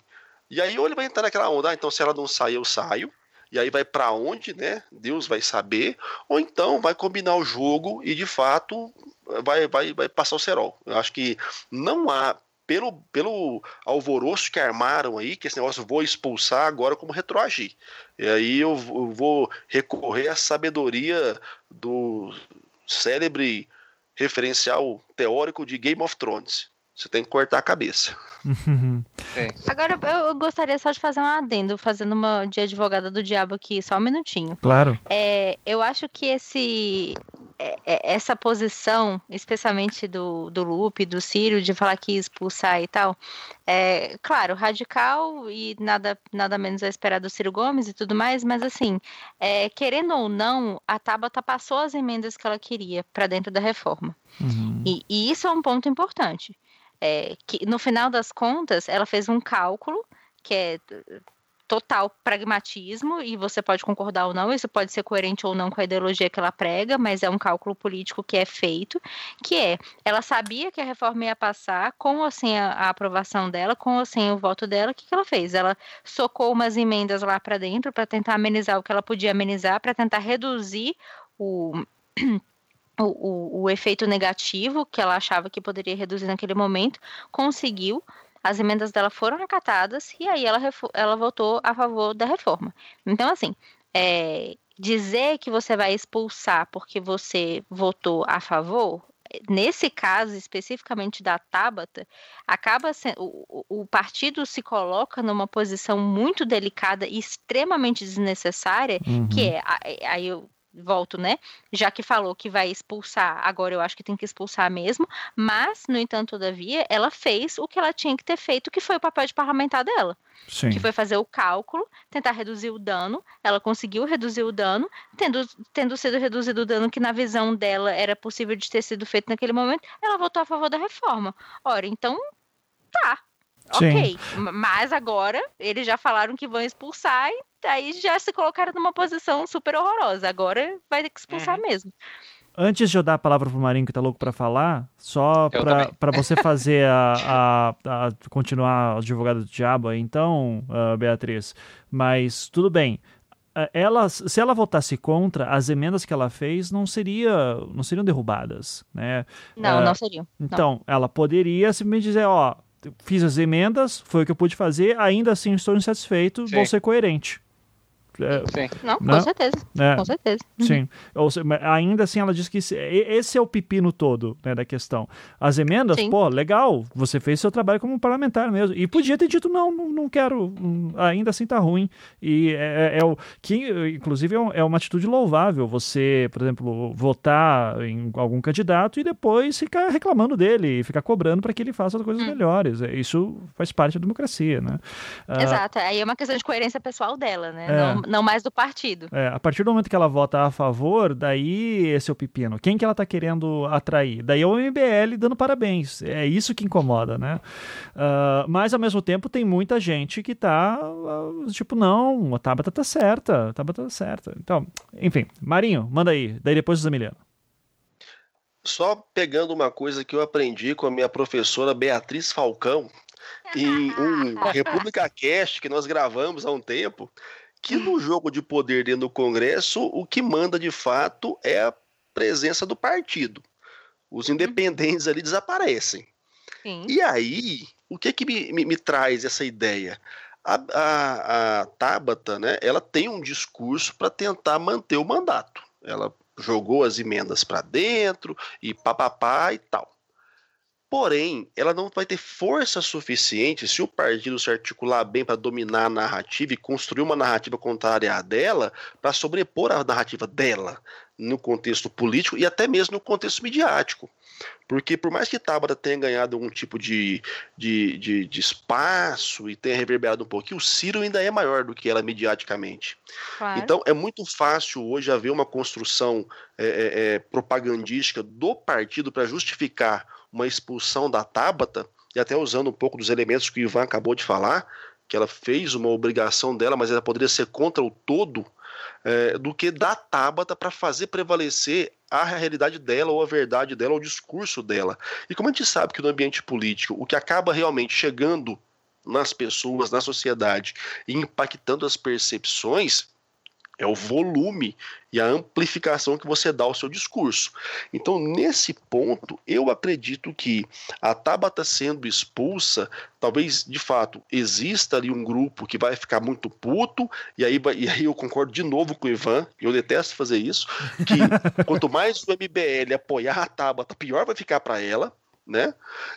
E aí ou ele vai entrar naquela onda, ah, então se ela não sair, eu saio. E aí vai para onde, né? Deus vai saber. Ou então vai combinar o jogo e de fato vai, vai, vai passar o cerol. Eu acho que não há pelo, pelo alvoroço que armaram aí, que esse negócio vou expulsar agora como retroagir. E aí eu, eu vou recorrer à sabedoria do célebre referencial teórico de Game of Thrones. Você tem que cortar a cabeça. (laughs) é. Agora, eu gostaria só de fazer um adendo, fazendo uma de advogada do diabo aqui, só um minutinho. Claro. É, eu acho que esse, é, é, essa posição, especialmente do, do Lupe, do Ciro, de falar que ia expulsar e tal, é, claro, radical e nada, nada menos a esperar do Ciro Gomes e tudo mais, mas assim, é, querendo ou não, a Tabata passou as emendas que ela queria para dentro da reforma. Uhum. E, e isso é um ponto importante é, que no final das contas ela fez um cálculo que é total pragmatismo e você pode concordar ou não, isso pode ser coerente ou não com a ideologia que ela prega, mas é um cálculo político que é feito, que é, ela sabia que a reforma ia passar, com ou sem a, a aprovação dela, com ou sem o voto dela, o que, que ela fez? Ela socou umas emendas lá para dentro para tentar amenizar o que ela podia amenizar, para tentar reduzir o o, o, o, efeito negativo que ela achava que poderia reduzir naquele momento, conseguiu, as emendas dela foram acatadas e aí ela, ela votou a favor da reforma. Então, assim, é, dizer que você vai expulsar porque você votou a favor, nesse caso especificamente da Tabata, acaba sendo o, o partido se coloca numa posição muito delicada e extremamente desnecessária, uhum. que é aí eu volto, né? Já que falou que vai expulsar, agora eu acho que tem que expulsar mesmo, mas, no entanto, todavia, ela fez o que ela tinha que ter feito, que foi o papel de parlamentar dela. Sim. Que foi fazer o cálculo, tentar reduzir o dano. Ela conseguiu reduzir o dano, tendo, tendo sido reduzido o dano que, na visão dela, era possível de ter sido feito naquele momento, ela votou a favor da reforma. Ora, então, tá. Sim. Ok, mas agora eles já falaram que vão expulsar e aí já se colocaram numa posição super horrorosa. Agora vai ter que expulsar uhum. mesmo. Antes de eu dar a palavra pro Marinho que tá louco para falar, só para você fazer a, a, a, continuar o advogado do diabo aí, então, uh, Beatriz. Mas tudo bem. Ela, se ela votasse contra, as emendas que ela fez não, seria, não seriam derrubadas, né? Não, uh, não seriam. Então, não. ela poderia simplesmente dizer, ó, fiz as emendas, foi o que eu pude fazer, ainda assim estou insatisfeito, Sim. vou ser coerente. É, Sim. Não, né? com certeza. É, com certeza. Sim. Ou, ainda assim, ela diz que esse é o pepino todo né, da questão. As emendas, Sim. pô, legal, você fez seu trabalho como parlamentar mesmo. E podia ter dito, não, não, não quero, ainda assim tá ruim. E é, é, é o que, inclusive, é, é uma atitude louvável você, por exemplo, votar em algum candidato e depois ficar reclamando dele, ficar cobrando para que ele faça coisas hum. melhores. Isso faz parte da democracia, né? Ah, Exato. Aí é uma questão de coerência pessoal dela, né? É. Não, não mais do partido. É, a partir do momento que ela vota a favor, daí esse é o pepino. Quem que ela tá querendo atrair? Daí é o MBL dando parabéns. É isso que incomoda, né? Uh, mas ao mesmo tempo tem muita gente que tá uh, tipo, não, a Tabata tá certa, a Tabata tá certa. Então, enfim, Marinho, manda aí. Daí depois o Zamiliano. Só pegando uma coisa que eu aprendi com a minha professora Beatriz Falcão, em um (laughs) República Cast que nós gravamos há um tempo, que no jogo de poder dentro do Congresso, o que manda de fato é a presença do partido. Os uhum. independentes ali desaparecem. Sim. E aí, o que que me, me, me traz essa ideia? A, a, a Tabata, né, ela tem um discurso para tentar manter o mandato. Ela jogou as emendas para dentro e papapá e tal. Porém, ela não vai ter força suficiente se o partido se articular bem para dominar a narrativa e construir uma narrativa contrária à dela, para sobrepor a narrativa dela no contexto político e até mesmo no contexto midiático. Porque por mais que Tabata tenha ganhado um tipo de, de, de, de, espaço e tenha reverberado um pouquinho, o Ciro ainda é maior do que ela mediaticamente. Claro. Então é muito fácil hoje haver uma construção é, é, é propagandística do partido para justificar uma expulsão da Tabata, e até usando um pouco dos elementos que o Ivan acabou de falar, que ela fez uma obrigação dela, mas ela poderia ser contra o todo, é, do que da Tabata para fazer prevalecer a realidade dela, ou a verdade dela, ou o discurso dela. E como a gente sabe que no ambiente político, o que acaba realmente chegando nas pessoas, na sociedade, e impactando as percepções, é o volume e a amplificação que você dá ao seu discurso. Então, nesse ponto, eu acredito que a Tabata sendo expulsa, talvez de fato exista ali um grupo que vai ficar muito puto, e aí, e aí eu concordo de novo com o Ivan, eu detesto fazer isso, que (laughs) quanto mais o MBL apoiar a Tabata, pior vai ficar para ela, né?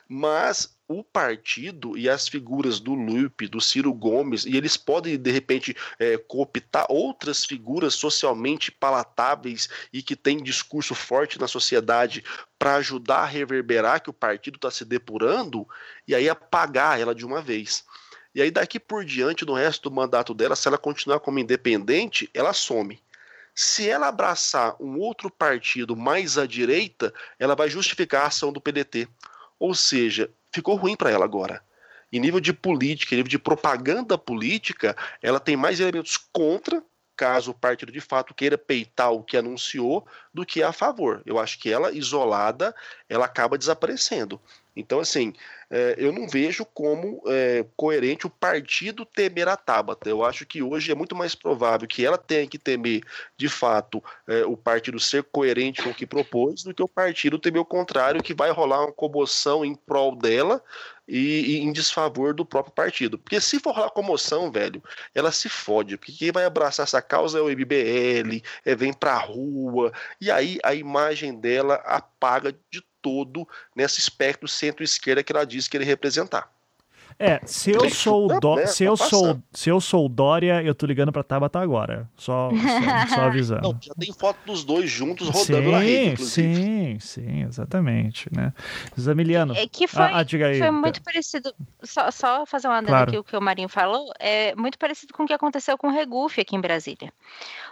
Mas o partido e as figuras do Lupe, do Ciro Gomes, e eles podem, de repente, é, cooptar outras figuras socialmente palatáveis e que têm discurso forte na sociedade para ajudar a reverberar que o partido está se depurando e aí apagar ela de uma vez. E aí, daqui por diante, no resto do mandato dela, se ela continuar como independente, ela some. Se ela abraçar um outro partido mais à direita, ela vai justificar a ação do PDT. Ou seja, ficou ruim para ela agora. Em nível de política, em nível de propaganda política, ela tem mais elementos contra, caso o partido de fato queira peitar o que anunciou, do que a favor. Eu acho que ela, isolada, ela acaba desaparecendo. Então, assim, é, eu não vejo como é, coerente o partido temer a Tabata. Eu acho que hoje é muito mais provável que ela tenha que temer, de fato, é, o partido ser coerente com o que propôs, do que o partido temer o contrário, que vai rolar uma comoção em prol dela e, e, em desfavor do próprio partido. Porque se for rolar comoção, velho, ela se fode. Porque quem vai abraçar essa causa é o MBL, é vem pra rua, e aí a imagem dela apaga de todo nesse espectro centro-esquerda que ela disse que ele representar. É, se eu sou Dó, né, se eu sou, se eu sou Dória, eu tô ligando pra Tabata agora. Só, só, só (laughs) avisando. Não, já tem foto dos dois juntos rodando sim, na rede, inclusive. Sim, sim, exatamente, né? Zamiliano. É que foi, ah, aí, foi muito parecido, só, só fazer uma adendo claro. aqui o que o Marinho falou, é muito parecido com o que aconteceu com o Regufe aqui em Brasília.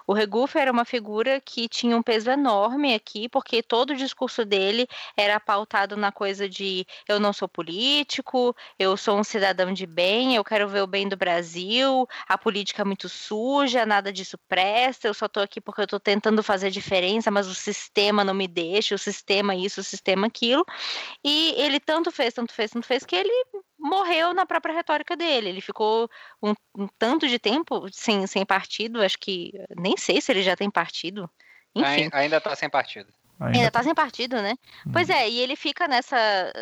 O Regufe era uma figura que tinha um peso enorme aqui, porque todo o discurso dele era pautado na coisa de eu não sou político, eu sou um cidadão de bem, eu quero ver o bem do Brasil, a política é muito suja, nada disso presta, eu só estou aqui porque eu estou tentando fazer diferença, mas o sistema não me deixa, o sistema isso, o sistema aquilo. E ele tanto fez, tanto fez, tanto fez, que ele morreu na própria retórica dele. Ele ficou um, um, tanto de tempo sem, sem partido, acho que nem sei se ele já tem partido. Enfim. Ainda está sem partido. Ainda, Ainda tá sem partido, né? Hum. Pois é, e ele fica nessa,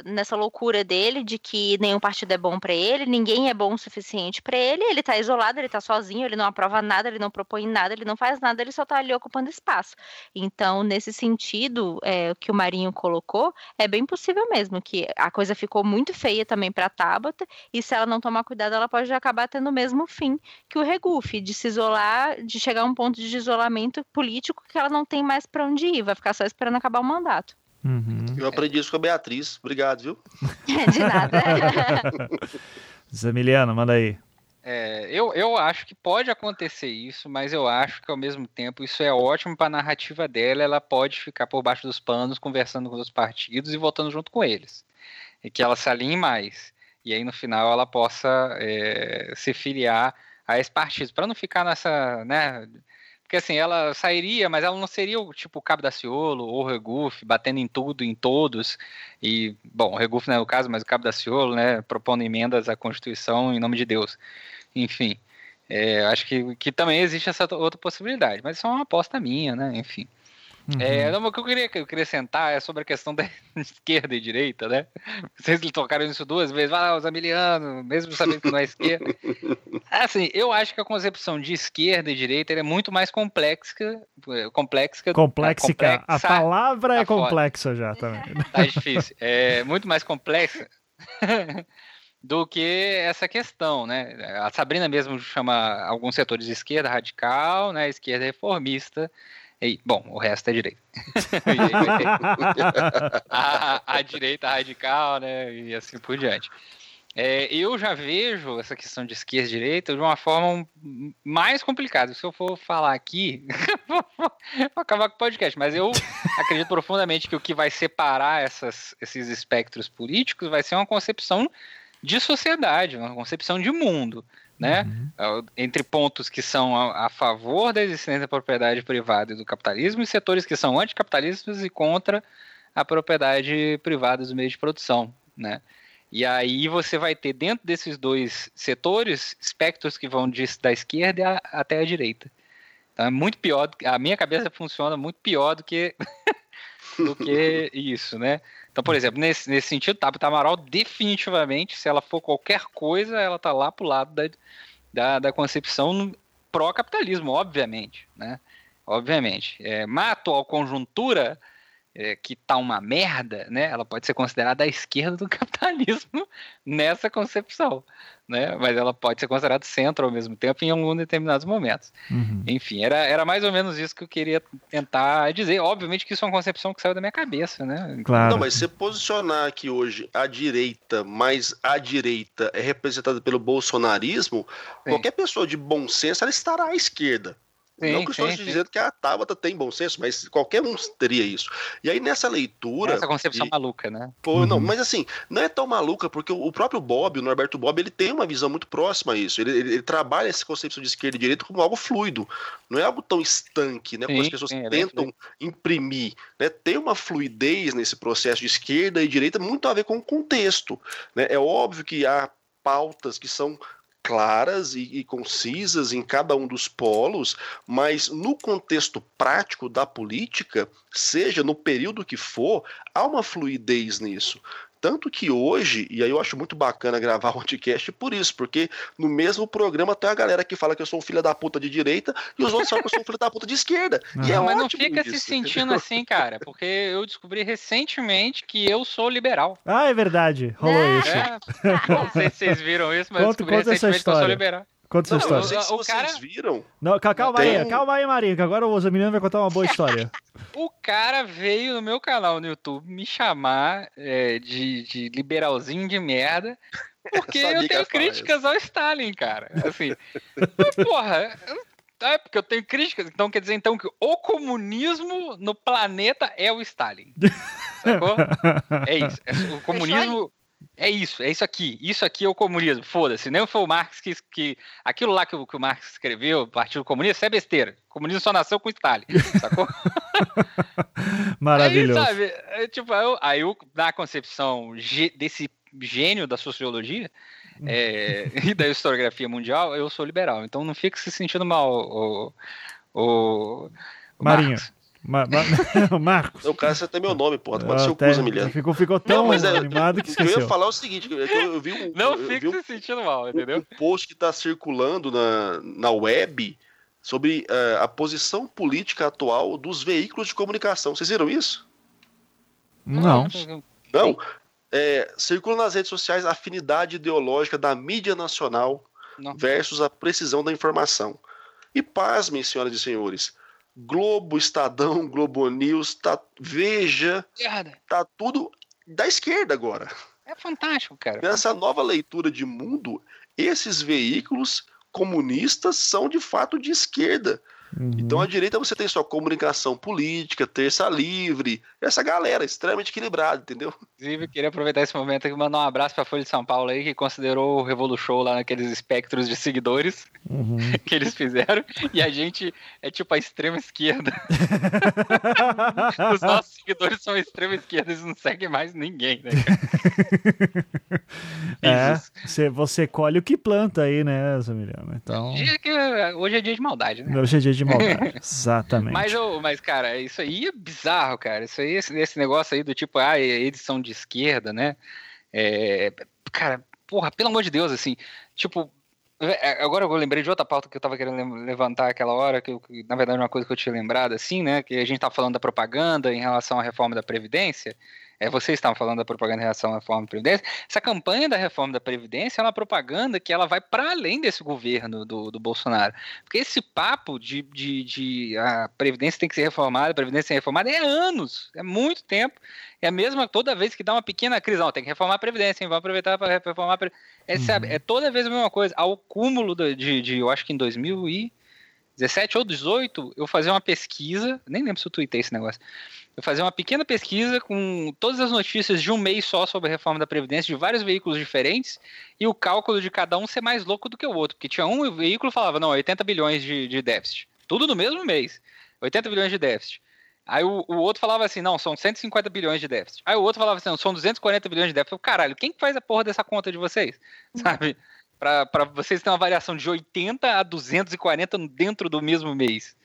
nessa loucura dele de que nenhum partido é bom para ele, ninguém é bom o suficiente para ele, ele tá isolado, ele tá sozinho, ele não aprova nada, ele não propõe nada, ele não faz nada, ele só tá ali ocupando espaço. Então, nesse sentido, é, o que o Marinho colocou, é bem possível mesmo que a coisa ficou muito feia também pra Tabata, e se ela não tomar cuidado, ela pode acabar tendo o mesmo fim que o Regufe, de se isolar, de chegar a um ponto de isolamento político que ela não tem mais para onde ir, vai ficar só esperando esperando acabar o mandato. Uhum. Eu aprendi isso com a Beatriz. Obrigado, viu? (laughs) De nada. (laughs) Zamiliano, manda aí. É, eu, eu acho que pode acontecer isso, mas eu acho que ao mesmo tempo isso é ótimo para a narrativa dela. Ela pode ficar por baixo dos panos conversando com os partidos e votando junto com eles. E que ela se alinhe mais. E aí no final ela possa é, se filiar a esse partido, para não ficar nessa, né, porque assim, ela sairia, mas ela não seria o tipo Cabo da Ciolo ou o Regufe, batendo em tudo, em todos. E, bom, o Regufe não é o caso, mas o Cabo da Ciolo, né, propondo emendas à Constituição em nome de Deus. Enfim, é, acho que, que também existe essa outra possibilidade, mas isso é uma aposta minha, né, enfim. Uhum. É, o que eu queria, eu queria sentar é sobre a questão da (laughs) esquerda e direita, né? Vocês tocaram isso duas vezes, vai lá, os amilianos, mesmo sabendo que não é esquerda. Assim, eu acho que a concepção de esquerda e direita é muito mais complexa. Complexa. Complexa. complexa a palavra é complexa já também. (laughs) Tá difícil. É muito mais complexa. (laughs) do que essa questão, né? A Sabrina mesmo chama alguns setores de esquerda radical, né? Esquerda reformista. E, bom, o resto é direita. (laughs) a, a, direita radical, né? E assim por diante. É, eu já vejo essa questão de esquerda e direita de uma forma mais complicada. Se eu for falar aqui, (laughs) vou acabar com o podcast. Mas eu acredito profundamente que o que vai separar essas, esses espectros políticos vai ser uma concepção de sociedade, uma concepção de mundo né? Uhum. Entre pontos que são a, a, favor da existência da propriedade privada e do capitalismo e setores que são anticapitalistas e contra a propriedade privada dos meios de produção, né? E aí você vai ter dentro desses dois setores espectros que vão de, da esquerda até a direita. Então é muito pior, a minha cabeça funciona muito pior do que (laughs) do que isso, né? Então, por exemplo, nesse, nesse sentido, Tabata Amaral, definitivamente, se ela for qualquer coisa, ela tá lá pro lado da, da, da concepção pró-capitalismo, obviamente, né? Obviamente. É, mas a atual conjuntura, é, que tá uma merda, né? Ela pode ser considerada a esquerda do (laughs) capitalismo nessa concepção né? Mas ela pode ser considerada centro ao mesmo tempo em alguns determinados momentos. Uhum. Enfim, era, era mais ou menos isso que eu queria tentar dizer. Obviamente que isso é uma concepção que saiu da minha cabeça, né? Claro. Não, mas se posicionar que hoje a direita, mas a direita é representada pelo bolsonarismo, Sim. qualquer pessoa de bom senso ela estará à esquerda. Sim, não que eu estou sim, dizendo que a Tabata tem bom senso, mas qualquer um teria isso. E aí nessa leitura. Essa concepção maluca, né? Pô, uhum. não, mas assim, não é tão maluca, porque o próprio Bob, o Norberto Bob, ele tem uma visão muito próxima a isso. Ele, ele, ele trabalha essa concepção de esquerda e direita como algo fluido. Não é algo tão estanque, né? Como as pessoas é tentam imprimir. Né? Tem uma fluidez nesse processo de esquerda e direita muito a ver com o contexto. Né? É óbvio que há pautas que são claras e, e, concisas em cada um dos polos, mas no contexto prático da política, seja no período que for, há uma fluidez nisso. Tanto que hoje, e aí eu acho muito bacana gravar (laughs) o podcast por isso, porque no mesmo programa tem a galera que fala que eu sou um filho da puta de direita e os outros falam que eu sou um filho da puta de esquerda. Não, e é mas não fica isso, se sentindo entendeu? assim, cara, porque eu descobri recentemente que eu sou liberal. Ah, é verdade. Rolou é. isso. É. (laughs) Não sei se vocês viram isso, mas conta, eu descobri recentemente que eu sou liberal. Conta essa história. Não sei se o vocês cara... viram. Não, calma aí, calma aí, Marinho, que agora o Zamiliano vai contar uma boa história. (laughs) o cara veio no meu canal no YouTube me chamar é, de, de liberalzinho de merda, (laughs) porque eu, tenho críticas ao Stalin, cara. Assim, porra, é porque eu tenho críticas, então quer dizer então que o comunismo no planeta é o Stalin. (laughs) Sacou? É isso. É, o comunismo é isso, é isso aqui. Isso aqui é o comunismo. Foda-se. Nem foi o Marx que, que. Aquilo lá que o, que o Marx escreveu, o Partido Comunista, isso é besteira. O comunismo só nasceu com Stalin. Sacou? (laughs) Maravilhoso. Aí, sabe, é, tipo, eu, aí eu, na concepção desse gênio da sociologia hum. é, e da historiografia mundial, eu sou liberal. Então não fique se sentindo mal, o, o, o Marinho. Marx. Ma Ma (laughs) Marcos. O cara, você tem meu nome, porra. Pode ser o Cusa, Miliano. Ficou, ficou tão não, é, animado que esqueceu. (laughs) Eu ia falar o seguinte, eu, eu vi um... Não fique se sentindo mal, entendeu? Um post que está circulando na, na web sobre uh, a posição política atual dos veículos de comunicação. Vocês viram isso? Não. Não? É, circula nas redes sociais a afinidade ideológica da mídia nacional Não. versus a precisão da informação. E pasmem, senhoras e senhores, Globo, Estadão, Globo News, tá, Veja, tá tudo da esquerda agora. É fantástico, cara. Nessa nova leitura de mundo, esses veículos comunistas são de fato de esquerda. Uhum. Então, a direita você tem sua comunicação política, terça livre, essa galera extremamente equilibrada, entendeu? Inclusive, queria aproveitar esse momento e mandar um abraço para a Folha de São Paulo aí, que considerou o Revolu Show lá naqueles espectros de seguidores uhum. (laughs) que eles fizeram, e a gente é tipo a extrema esquerda. (laughs) Os nossos seguidores são a extrema esquerda, eles não seguem mais ninguém, né? é, você, colhe o que planta aí, né, Samiriano? Então... Hoje é dia de maldade, né? Hoje é dia de maldade. (laughs) Exatamente. Mas, oh, mas, cara, isso aí é bizarro, cara. Isso aí, esse, esse negócio aí do tipo, ah, eles são de esquerda, né? É, cara, porra, pelo amor de Deus, assim, tipo, é, agora eu lembrei de outra pauta que eu tava querendo levantar aquela hora, que, eu, que na verdade é uma coisa que eu tinha lembrado, assim, né? Que a gente tá falando da propaganda em relação à reforma da Previdência. É, vocês estavam falando da propaganda em relação à reforma da Previdência. Essa campanha da reforma da Previdência é uma propaganda que ela vai para além desse governo do, do Bolsonaro. Porque esse papo de, de, de, a Previdência tem que ser reformada, a Previdência tem que ser reformada é anos, é muito tempo. É a mesma toda vez que dá uma pequena crise, não, tem que reformar a Previdência, hein, vamos aproveitar para reformar a Previdência. É, sabe, uhum. é toda vez a mesma coisa. Ao cúmulo de, de, eu acho que em 2000 e 17 ou 18, eu fazia uma pesquisa, nem lembro se eu tuitei esse negócio. Eu fazia uma pequena pesquisa com todas as notícias de um mês só sobre a reforma da Previdência, de vários veículos diferentes, e o cálculo de cada um ser mais louco do que o outro. Porque tinha um veículo que falava, não, 80 bilhões de, de déficit. Tudo no mesmo mês. 80 bilhões de déficit. Aí o, o, outro falava assim, não, são 150 bilhões de déficit. Aí o outro falava assim, não, são 240 bilhões de déficit. Eu, caralho, quem faz a porra dessa conta de vocês? (laughs) Sabe? Para vocês terem uma variação de 80 a 240 dentro do mesmo mês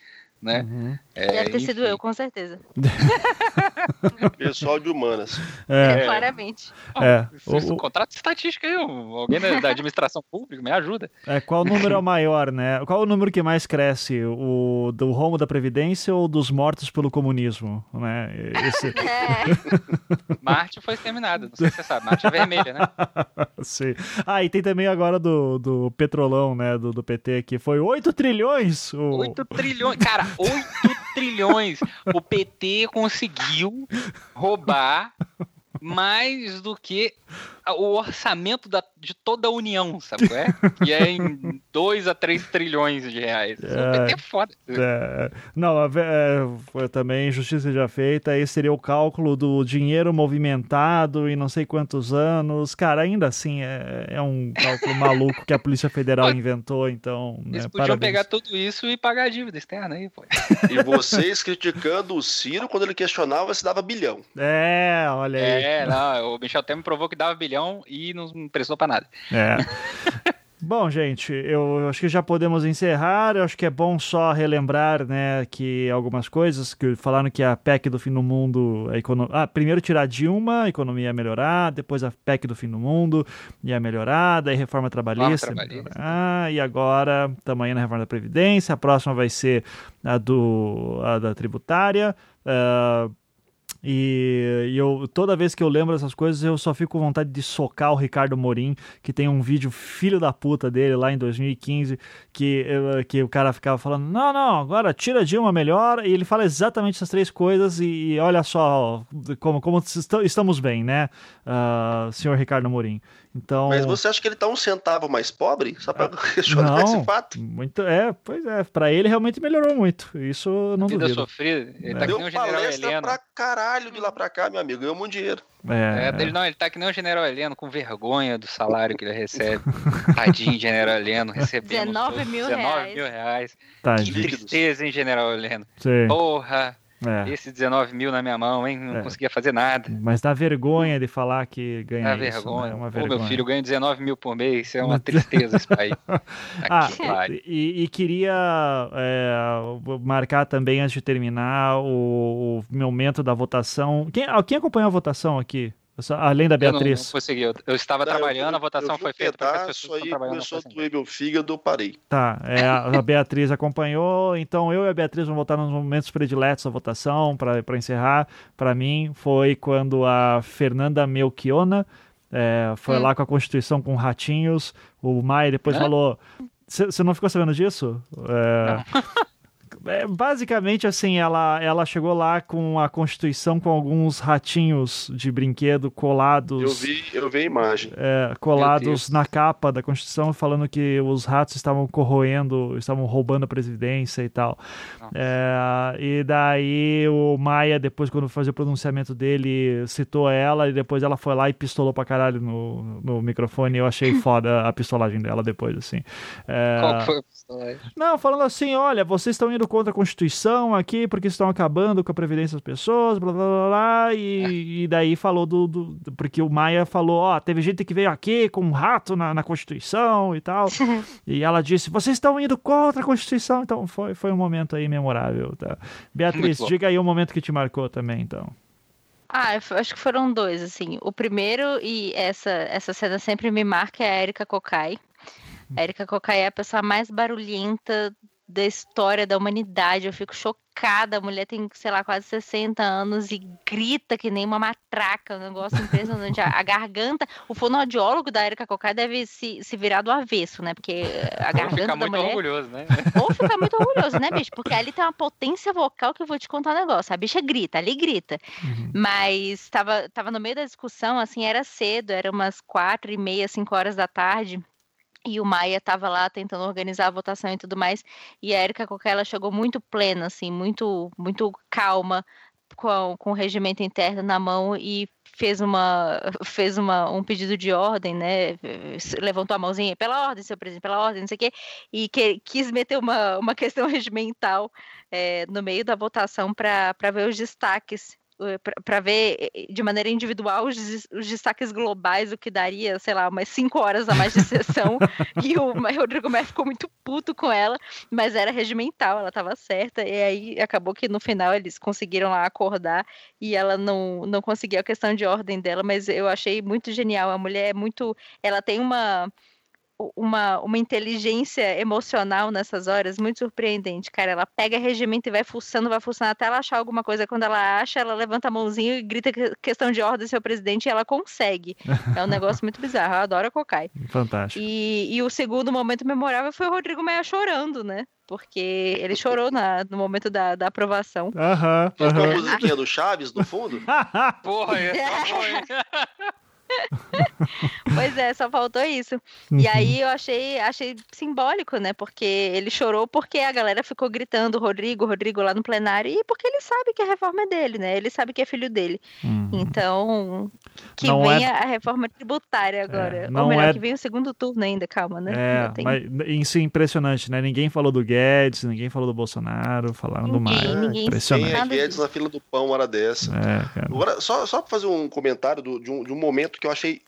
né? Uhum. É, Deve ter enfim. sido eu, com certeza. (laughs) Pessoal de humanas. É, é. claramente. É. Oh, o, o... Contrato estatística aí, alguém da administração pública me ajuda. É, qual o número é o (laughs) maior, né? Qual o número que mais cresce? O do rombo da Previdência ou dos mortos pelo comunismo? Né? Esse... (laughs) É. Marte foi exterminado, não sei se você sabe. Marte é vermelha, né? Sim. Ah, e tem também agora do, do Petrolão, né? Do, do PT, que foi 8 trilhões. O... 8 trilhões. Cara, 8 trilhões. O PT conseguiu roubar mais do que o orçamento da, de toda a União, sabe? É? Que é em 2 a 3 trilhões de reais. (laughs) É, é foda. É, não, é, também justiça já feita, aí seria o cálculo do dinheiro movimentado em não sei quantos anos. Cara, ainda assim é, é um cálculo maluco que a Polícia Federal (laughs) inventou, então. Eles né, podiam parabéns. pegar tudo isso e pagar a dívida externa aí, pô. E vocês criticando o Ciro quando ele questionava se dava bilhão. É, olha aí. É, não, o Michel até me provou que dava bilhão e não prestou para nada. É. (laughs) Bom, gente, eu acho que já podemos encerrar. Eu acho que é bom só relembrar, né, que algumas coisas que falaram que a PEC do fim do mundo, a econo... ah, primeiro tirar Dilma, a economia ia melhorar, depois a PEC do fim do mundo ia melhorar, daí reforma trabalhista, trabalhista. Ah, e agora tamanho na reforma da previdência. A próxima vai ser a do a da tributária. Uh, e, e, eu, toda vez que eu lembro essas coisas, eu só fico com vontade de socar o Ricardo Morim, que tem um vídeo filho da puta dele lá em 2015, que, que o cara ficava falando: não, não, agora tira Dilma melhor. E ele fala exatamente essas três coisas. E, e olha só como, como estamos bem, né, uh, senhor Ricardo Morim. Então, Mas você acha que ele tá um centavo mais pobre? Só para questionar (laughs) não, esse fato? Muito, é, pois é, para ele realmente melhorou muito. Isso eu não Vida duvido. sofrida. Ele é. tá que nem o General Heleno. pra caralho de lá pra cá, meu amigo. Ganhou muito dinheiro. É. é ele, não, ele tá que nem o General Heleno, com vergonha do salário que ele recebe. (laughs) Tadinho, General Heleno, recebendo 19 mil 19 reais. mil reais. Tadinho. Que tristeza, hein, General Heleno? Sim. Porra. É. Esse 19 mil na minha mão, hein? Não é. conseguia fazer nada. Mas dá vergonha de falar que ganha dá isso. Vergonha. Né? É uma vergonha. Pô, meu filho ganha 19 mil por mês, isso é uma tristeza esse país. (laughs) ah, e, e, queria é, marcar também, antes de terminar, o, o momento da votação. Quem, quem acompanhou a votação aqui? Além da Beatriz. Eu não, não consegui. Eu, eu estava não, trabalhando, eu, a votação foi feita pessoas aí começou a doer meu fígado, eu parei. Tá, é, a Beatriz acompanhou, então eu e a Beatriz vamos votar nos momentos prediletos da votação, para encerrar. Para mim, foi quando a Fernanda Melchiona é, foi hum. lá com a Constituição com ratinhos. O Maia depois falou. Você não ficou sabendo disso? É, é, basicamente, assim, ela, ela chegou lá com a Constituição com alguns ratinhos de brinquedo colados. Eu vi, eu vi a imagem. É, colados na capa da Constituição, falando que os ratos estavam corroendo, estavam roubando a presidência e tal. É, e daí o Maia, depois, quando fazer o pronunciamento dele, citou ela e depois ela foi lá e pistolou pra caralho no, no microfone. Eu achei (laughs) foda a pistolagem dela depois, assim. É... Qual foi a pistolagem? Não, falando assim: olha, vocês estão indo contra a Constituição aqui porque estão acabando com a Previdência das pessoas, blá blá blá, blá e, e, daí falou do, do, Porque o Maia falou: ó, teve gente que veio aqui com um rato na, na Constituição e tal. (laughs) e ela disse: vocês estão indo contra a Constituição. Então foi, foi um momento aí memorável. Tá? Beatriz, diga aí o um momento que te marcou também, então. Ah, acho que foram dois, assim. O primeiro, e essa, essa cena sempre me marca, é a Erika Kokai. A Erika Kokai é a pessoa mais barulhenta da história da humanidade. Eu fico chocada. A mulher tem, sei lá, quase 60 anos e grita que nem uma matraca. Um negócio impressionante. a, a, garganta, o fonoaudiólogo da Erika Cocai deve se, se virar do avesso, né? Porque a garganta. Ou ficar muito mulher... orgulhoso, né? Ou ficar muito orgulhoso, né, bicho? Porque ali tem uma potência vocal que eu vou te contar um negócio. A bicha grita, ali grita. Uhum. Mas tava, tava no meio da discussão, assim, era cedo, era umas quatro e meia, cinco horas da tarde. E o Maia estava lá tentando organizar a votação e tudo mais. E a Erika Coquela chegou muito plena, assim, muito, muito calma, com, com o regimento interno na mão e fez uma fez uma, um pedido de ordem, né? Levantou a mãozinha pela ordem, seu presidente, pela ordem, não sei o quê, e que, quis meter uma, uma questão (laughs) regimental é, no meio da votação para ver os destaques para ver eh, de maneira individual os, os, destaques globais, o que daria, sei lá, umas cinco horas a mais de sessão. (laughs) e o Rodrigo Maia ficou muito puto com ela, mas era regimental, ela estava certa. E aí acabou que no final eles conseguiram lá acordar e ela não, não conseguia a questão de ordem dela, mas eu achei muito genial. A mulher é muito. Ela tem uma uma, uma inteligência emocional nessas horas muito surpreendente, cara. Ela pega regimento e vai fuçando, vai fuçando até ela achar alguma coisa. Quando ela acha, ela levanta a mãozinha e grita questão de ordem, seu presidente, e ela consegue. (laughs) É um negócio muito bizarro. Eu adoro a Cocai. Fantástico. E, e o segundo momento memorável foi o Rodrigo Meia chorando, né? Porque ele chorou na, no momento da, da aprovação. Aham. Uhum, uhum. Com a musiquinha do Chaves no fundo? (laughs) Porra, é, tá (laughs) (laughs) pois é, só faltou isso. Uhum. E aí eu achei, achei simbólico, né? Porque ele chorou porque a galera ficou gritando Rodrigo, Rodrigo lá no plenário, e porque ele sabe que a reforma é dele, né? Ele sabe que é filho dele. Uhum. Então, que não venha é... a reforma tributária é, agora. É, Ou melhor, é... que venha o segundo turno ainda, calma, né? É, tem... mas isso é impressionante, né? Ninguém falou do Guedes, ninguém falou do Bolsonaro, falaram ninguém, do Maia. Ninguém impressionante. Tem a Guedes na fila do pão uma hora dessa. É, Agora, só, só pra fazer um comentário do, de, um, de um momento que eu achei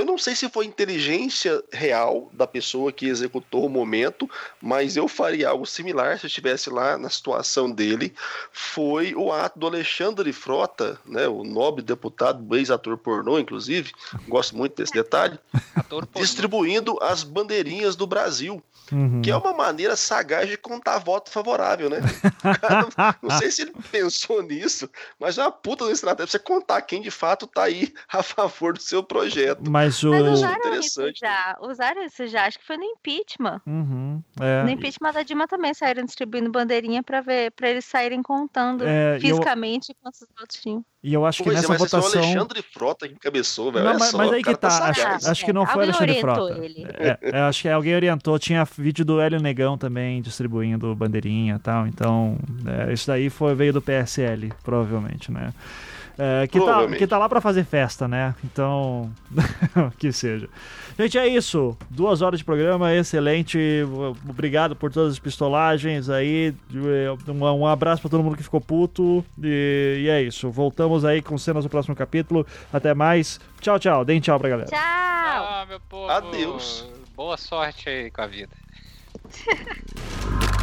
eu não sei se foi inteligência real da pessoa que executou o momento, mas eu faria algo similar se eu estivesse lá na situação dele. Foi o ato do Alexandre Frota, né, o nobre deputado, ex-ator pornô, inclusive, gosto muito desse detalhe, distribuindo as bandeirinhas do Brasil. Uhum. Que é uma maneira sagaz de contar voto favorável, né? Cara, não sei se ele pensou nisso, mas é uma puta estratégia você contar quem de fato tá aí a favor do seu projeto. Mas, o... mas usaram isso já. Usaram isso já, acho que foi no impeachment. Uhum. É. No impeachment da Dilma também saíram distribuindo bandeirinha para ver, para eles saírem contando é, fisicamente eu... quantos votos tinham. E eu acho que nessa é, mas votação. o Alexandre Frota que cabeçou, velho. Não, mas, só, mas aí que tá. tá acho, acho, que não foi Alexandre Frota. Ele. É, é, acho que alguém orientou. Tinha vídeo do Hélio Negão também distribuindo bandeirinha e tal. Então, é, isso daí foi, veio do PSL, provavelmente, né? É, que, tá, que tá lá para fazer festa, né? Então, (laughs) que seja. Gente, é isso. Duas horas de programa, excelente. Obrigado por todas as pistolagens aí. Um, um abraço para todo mundo que ficou puto. E, e, é isso. Voltamos aí com cenas do próximo capítulo. Até mais. Tchau, tchau. Deem tchau pra galera. Tchau. Ah, meu povo. Adeus. Boa sorte aí com a vida. (laughs)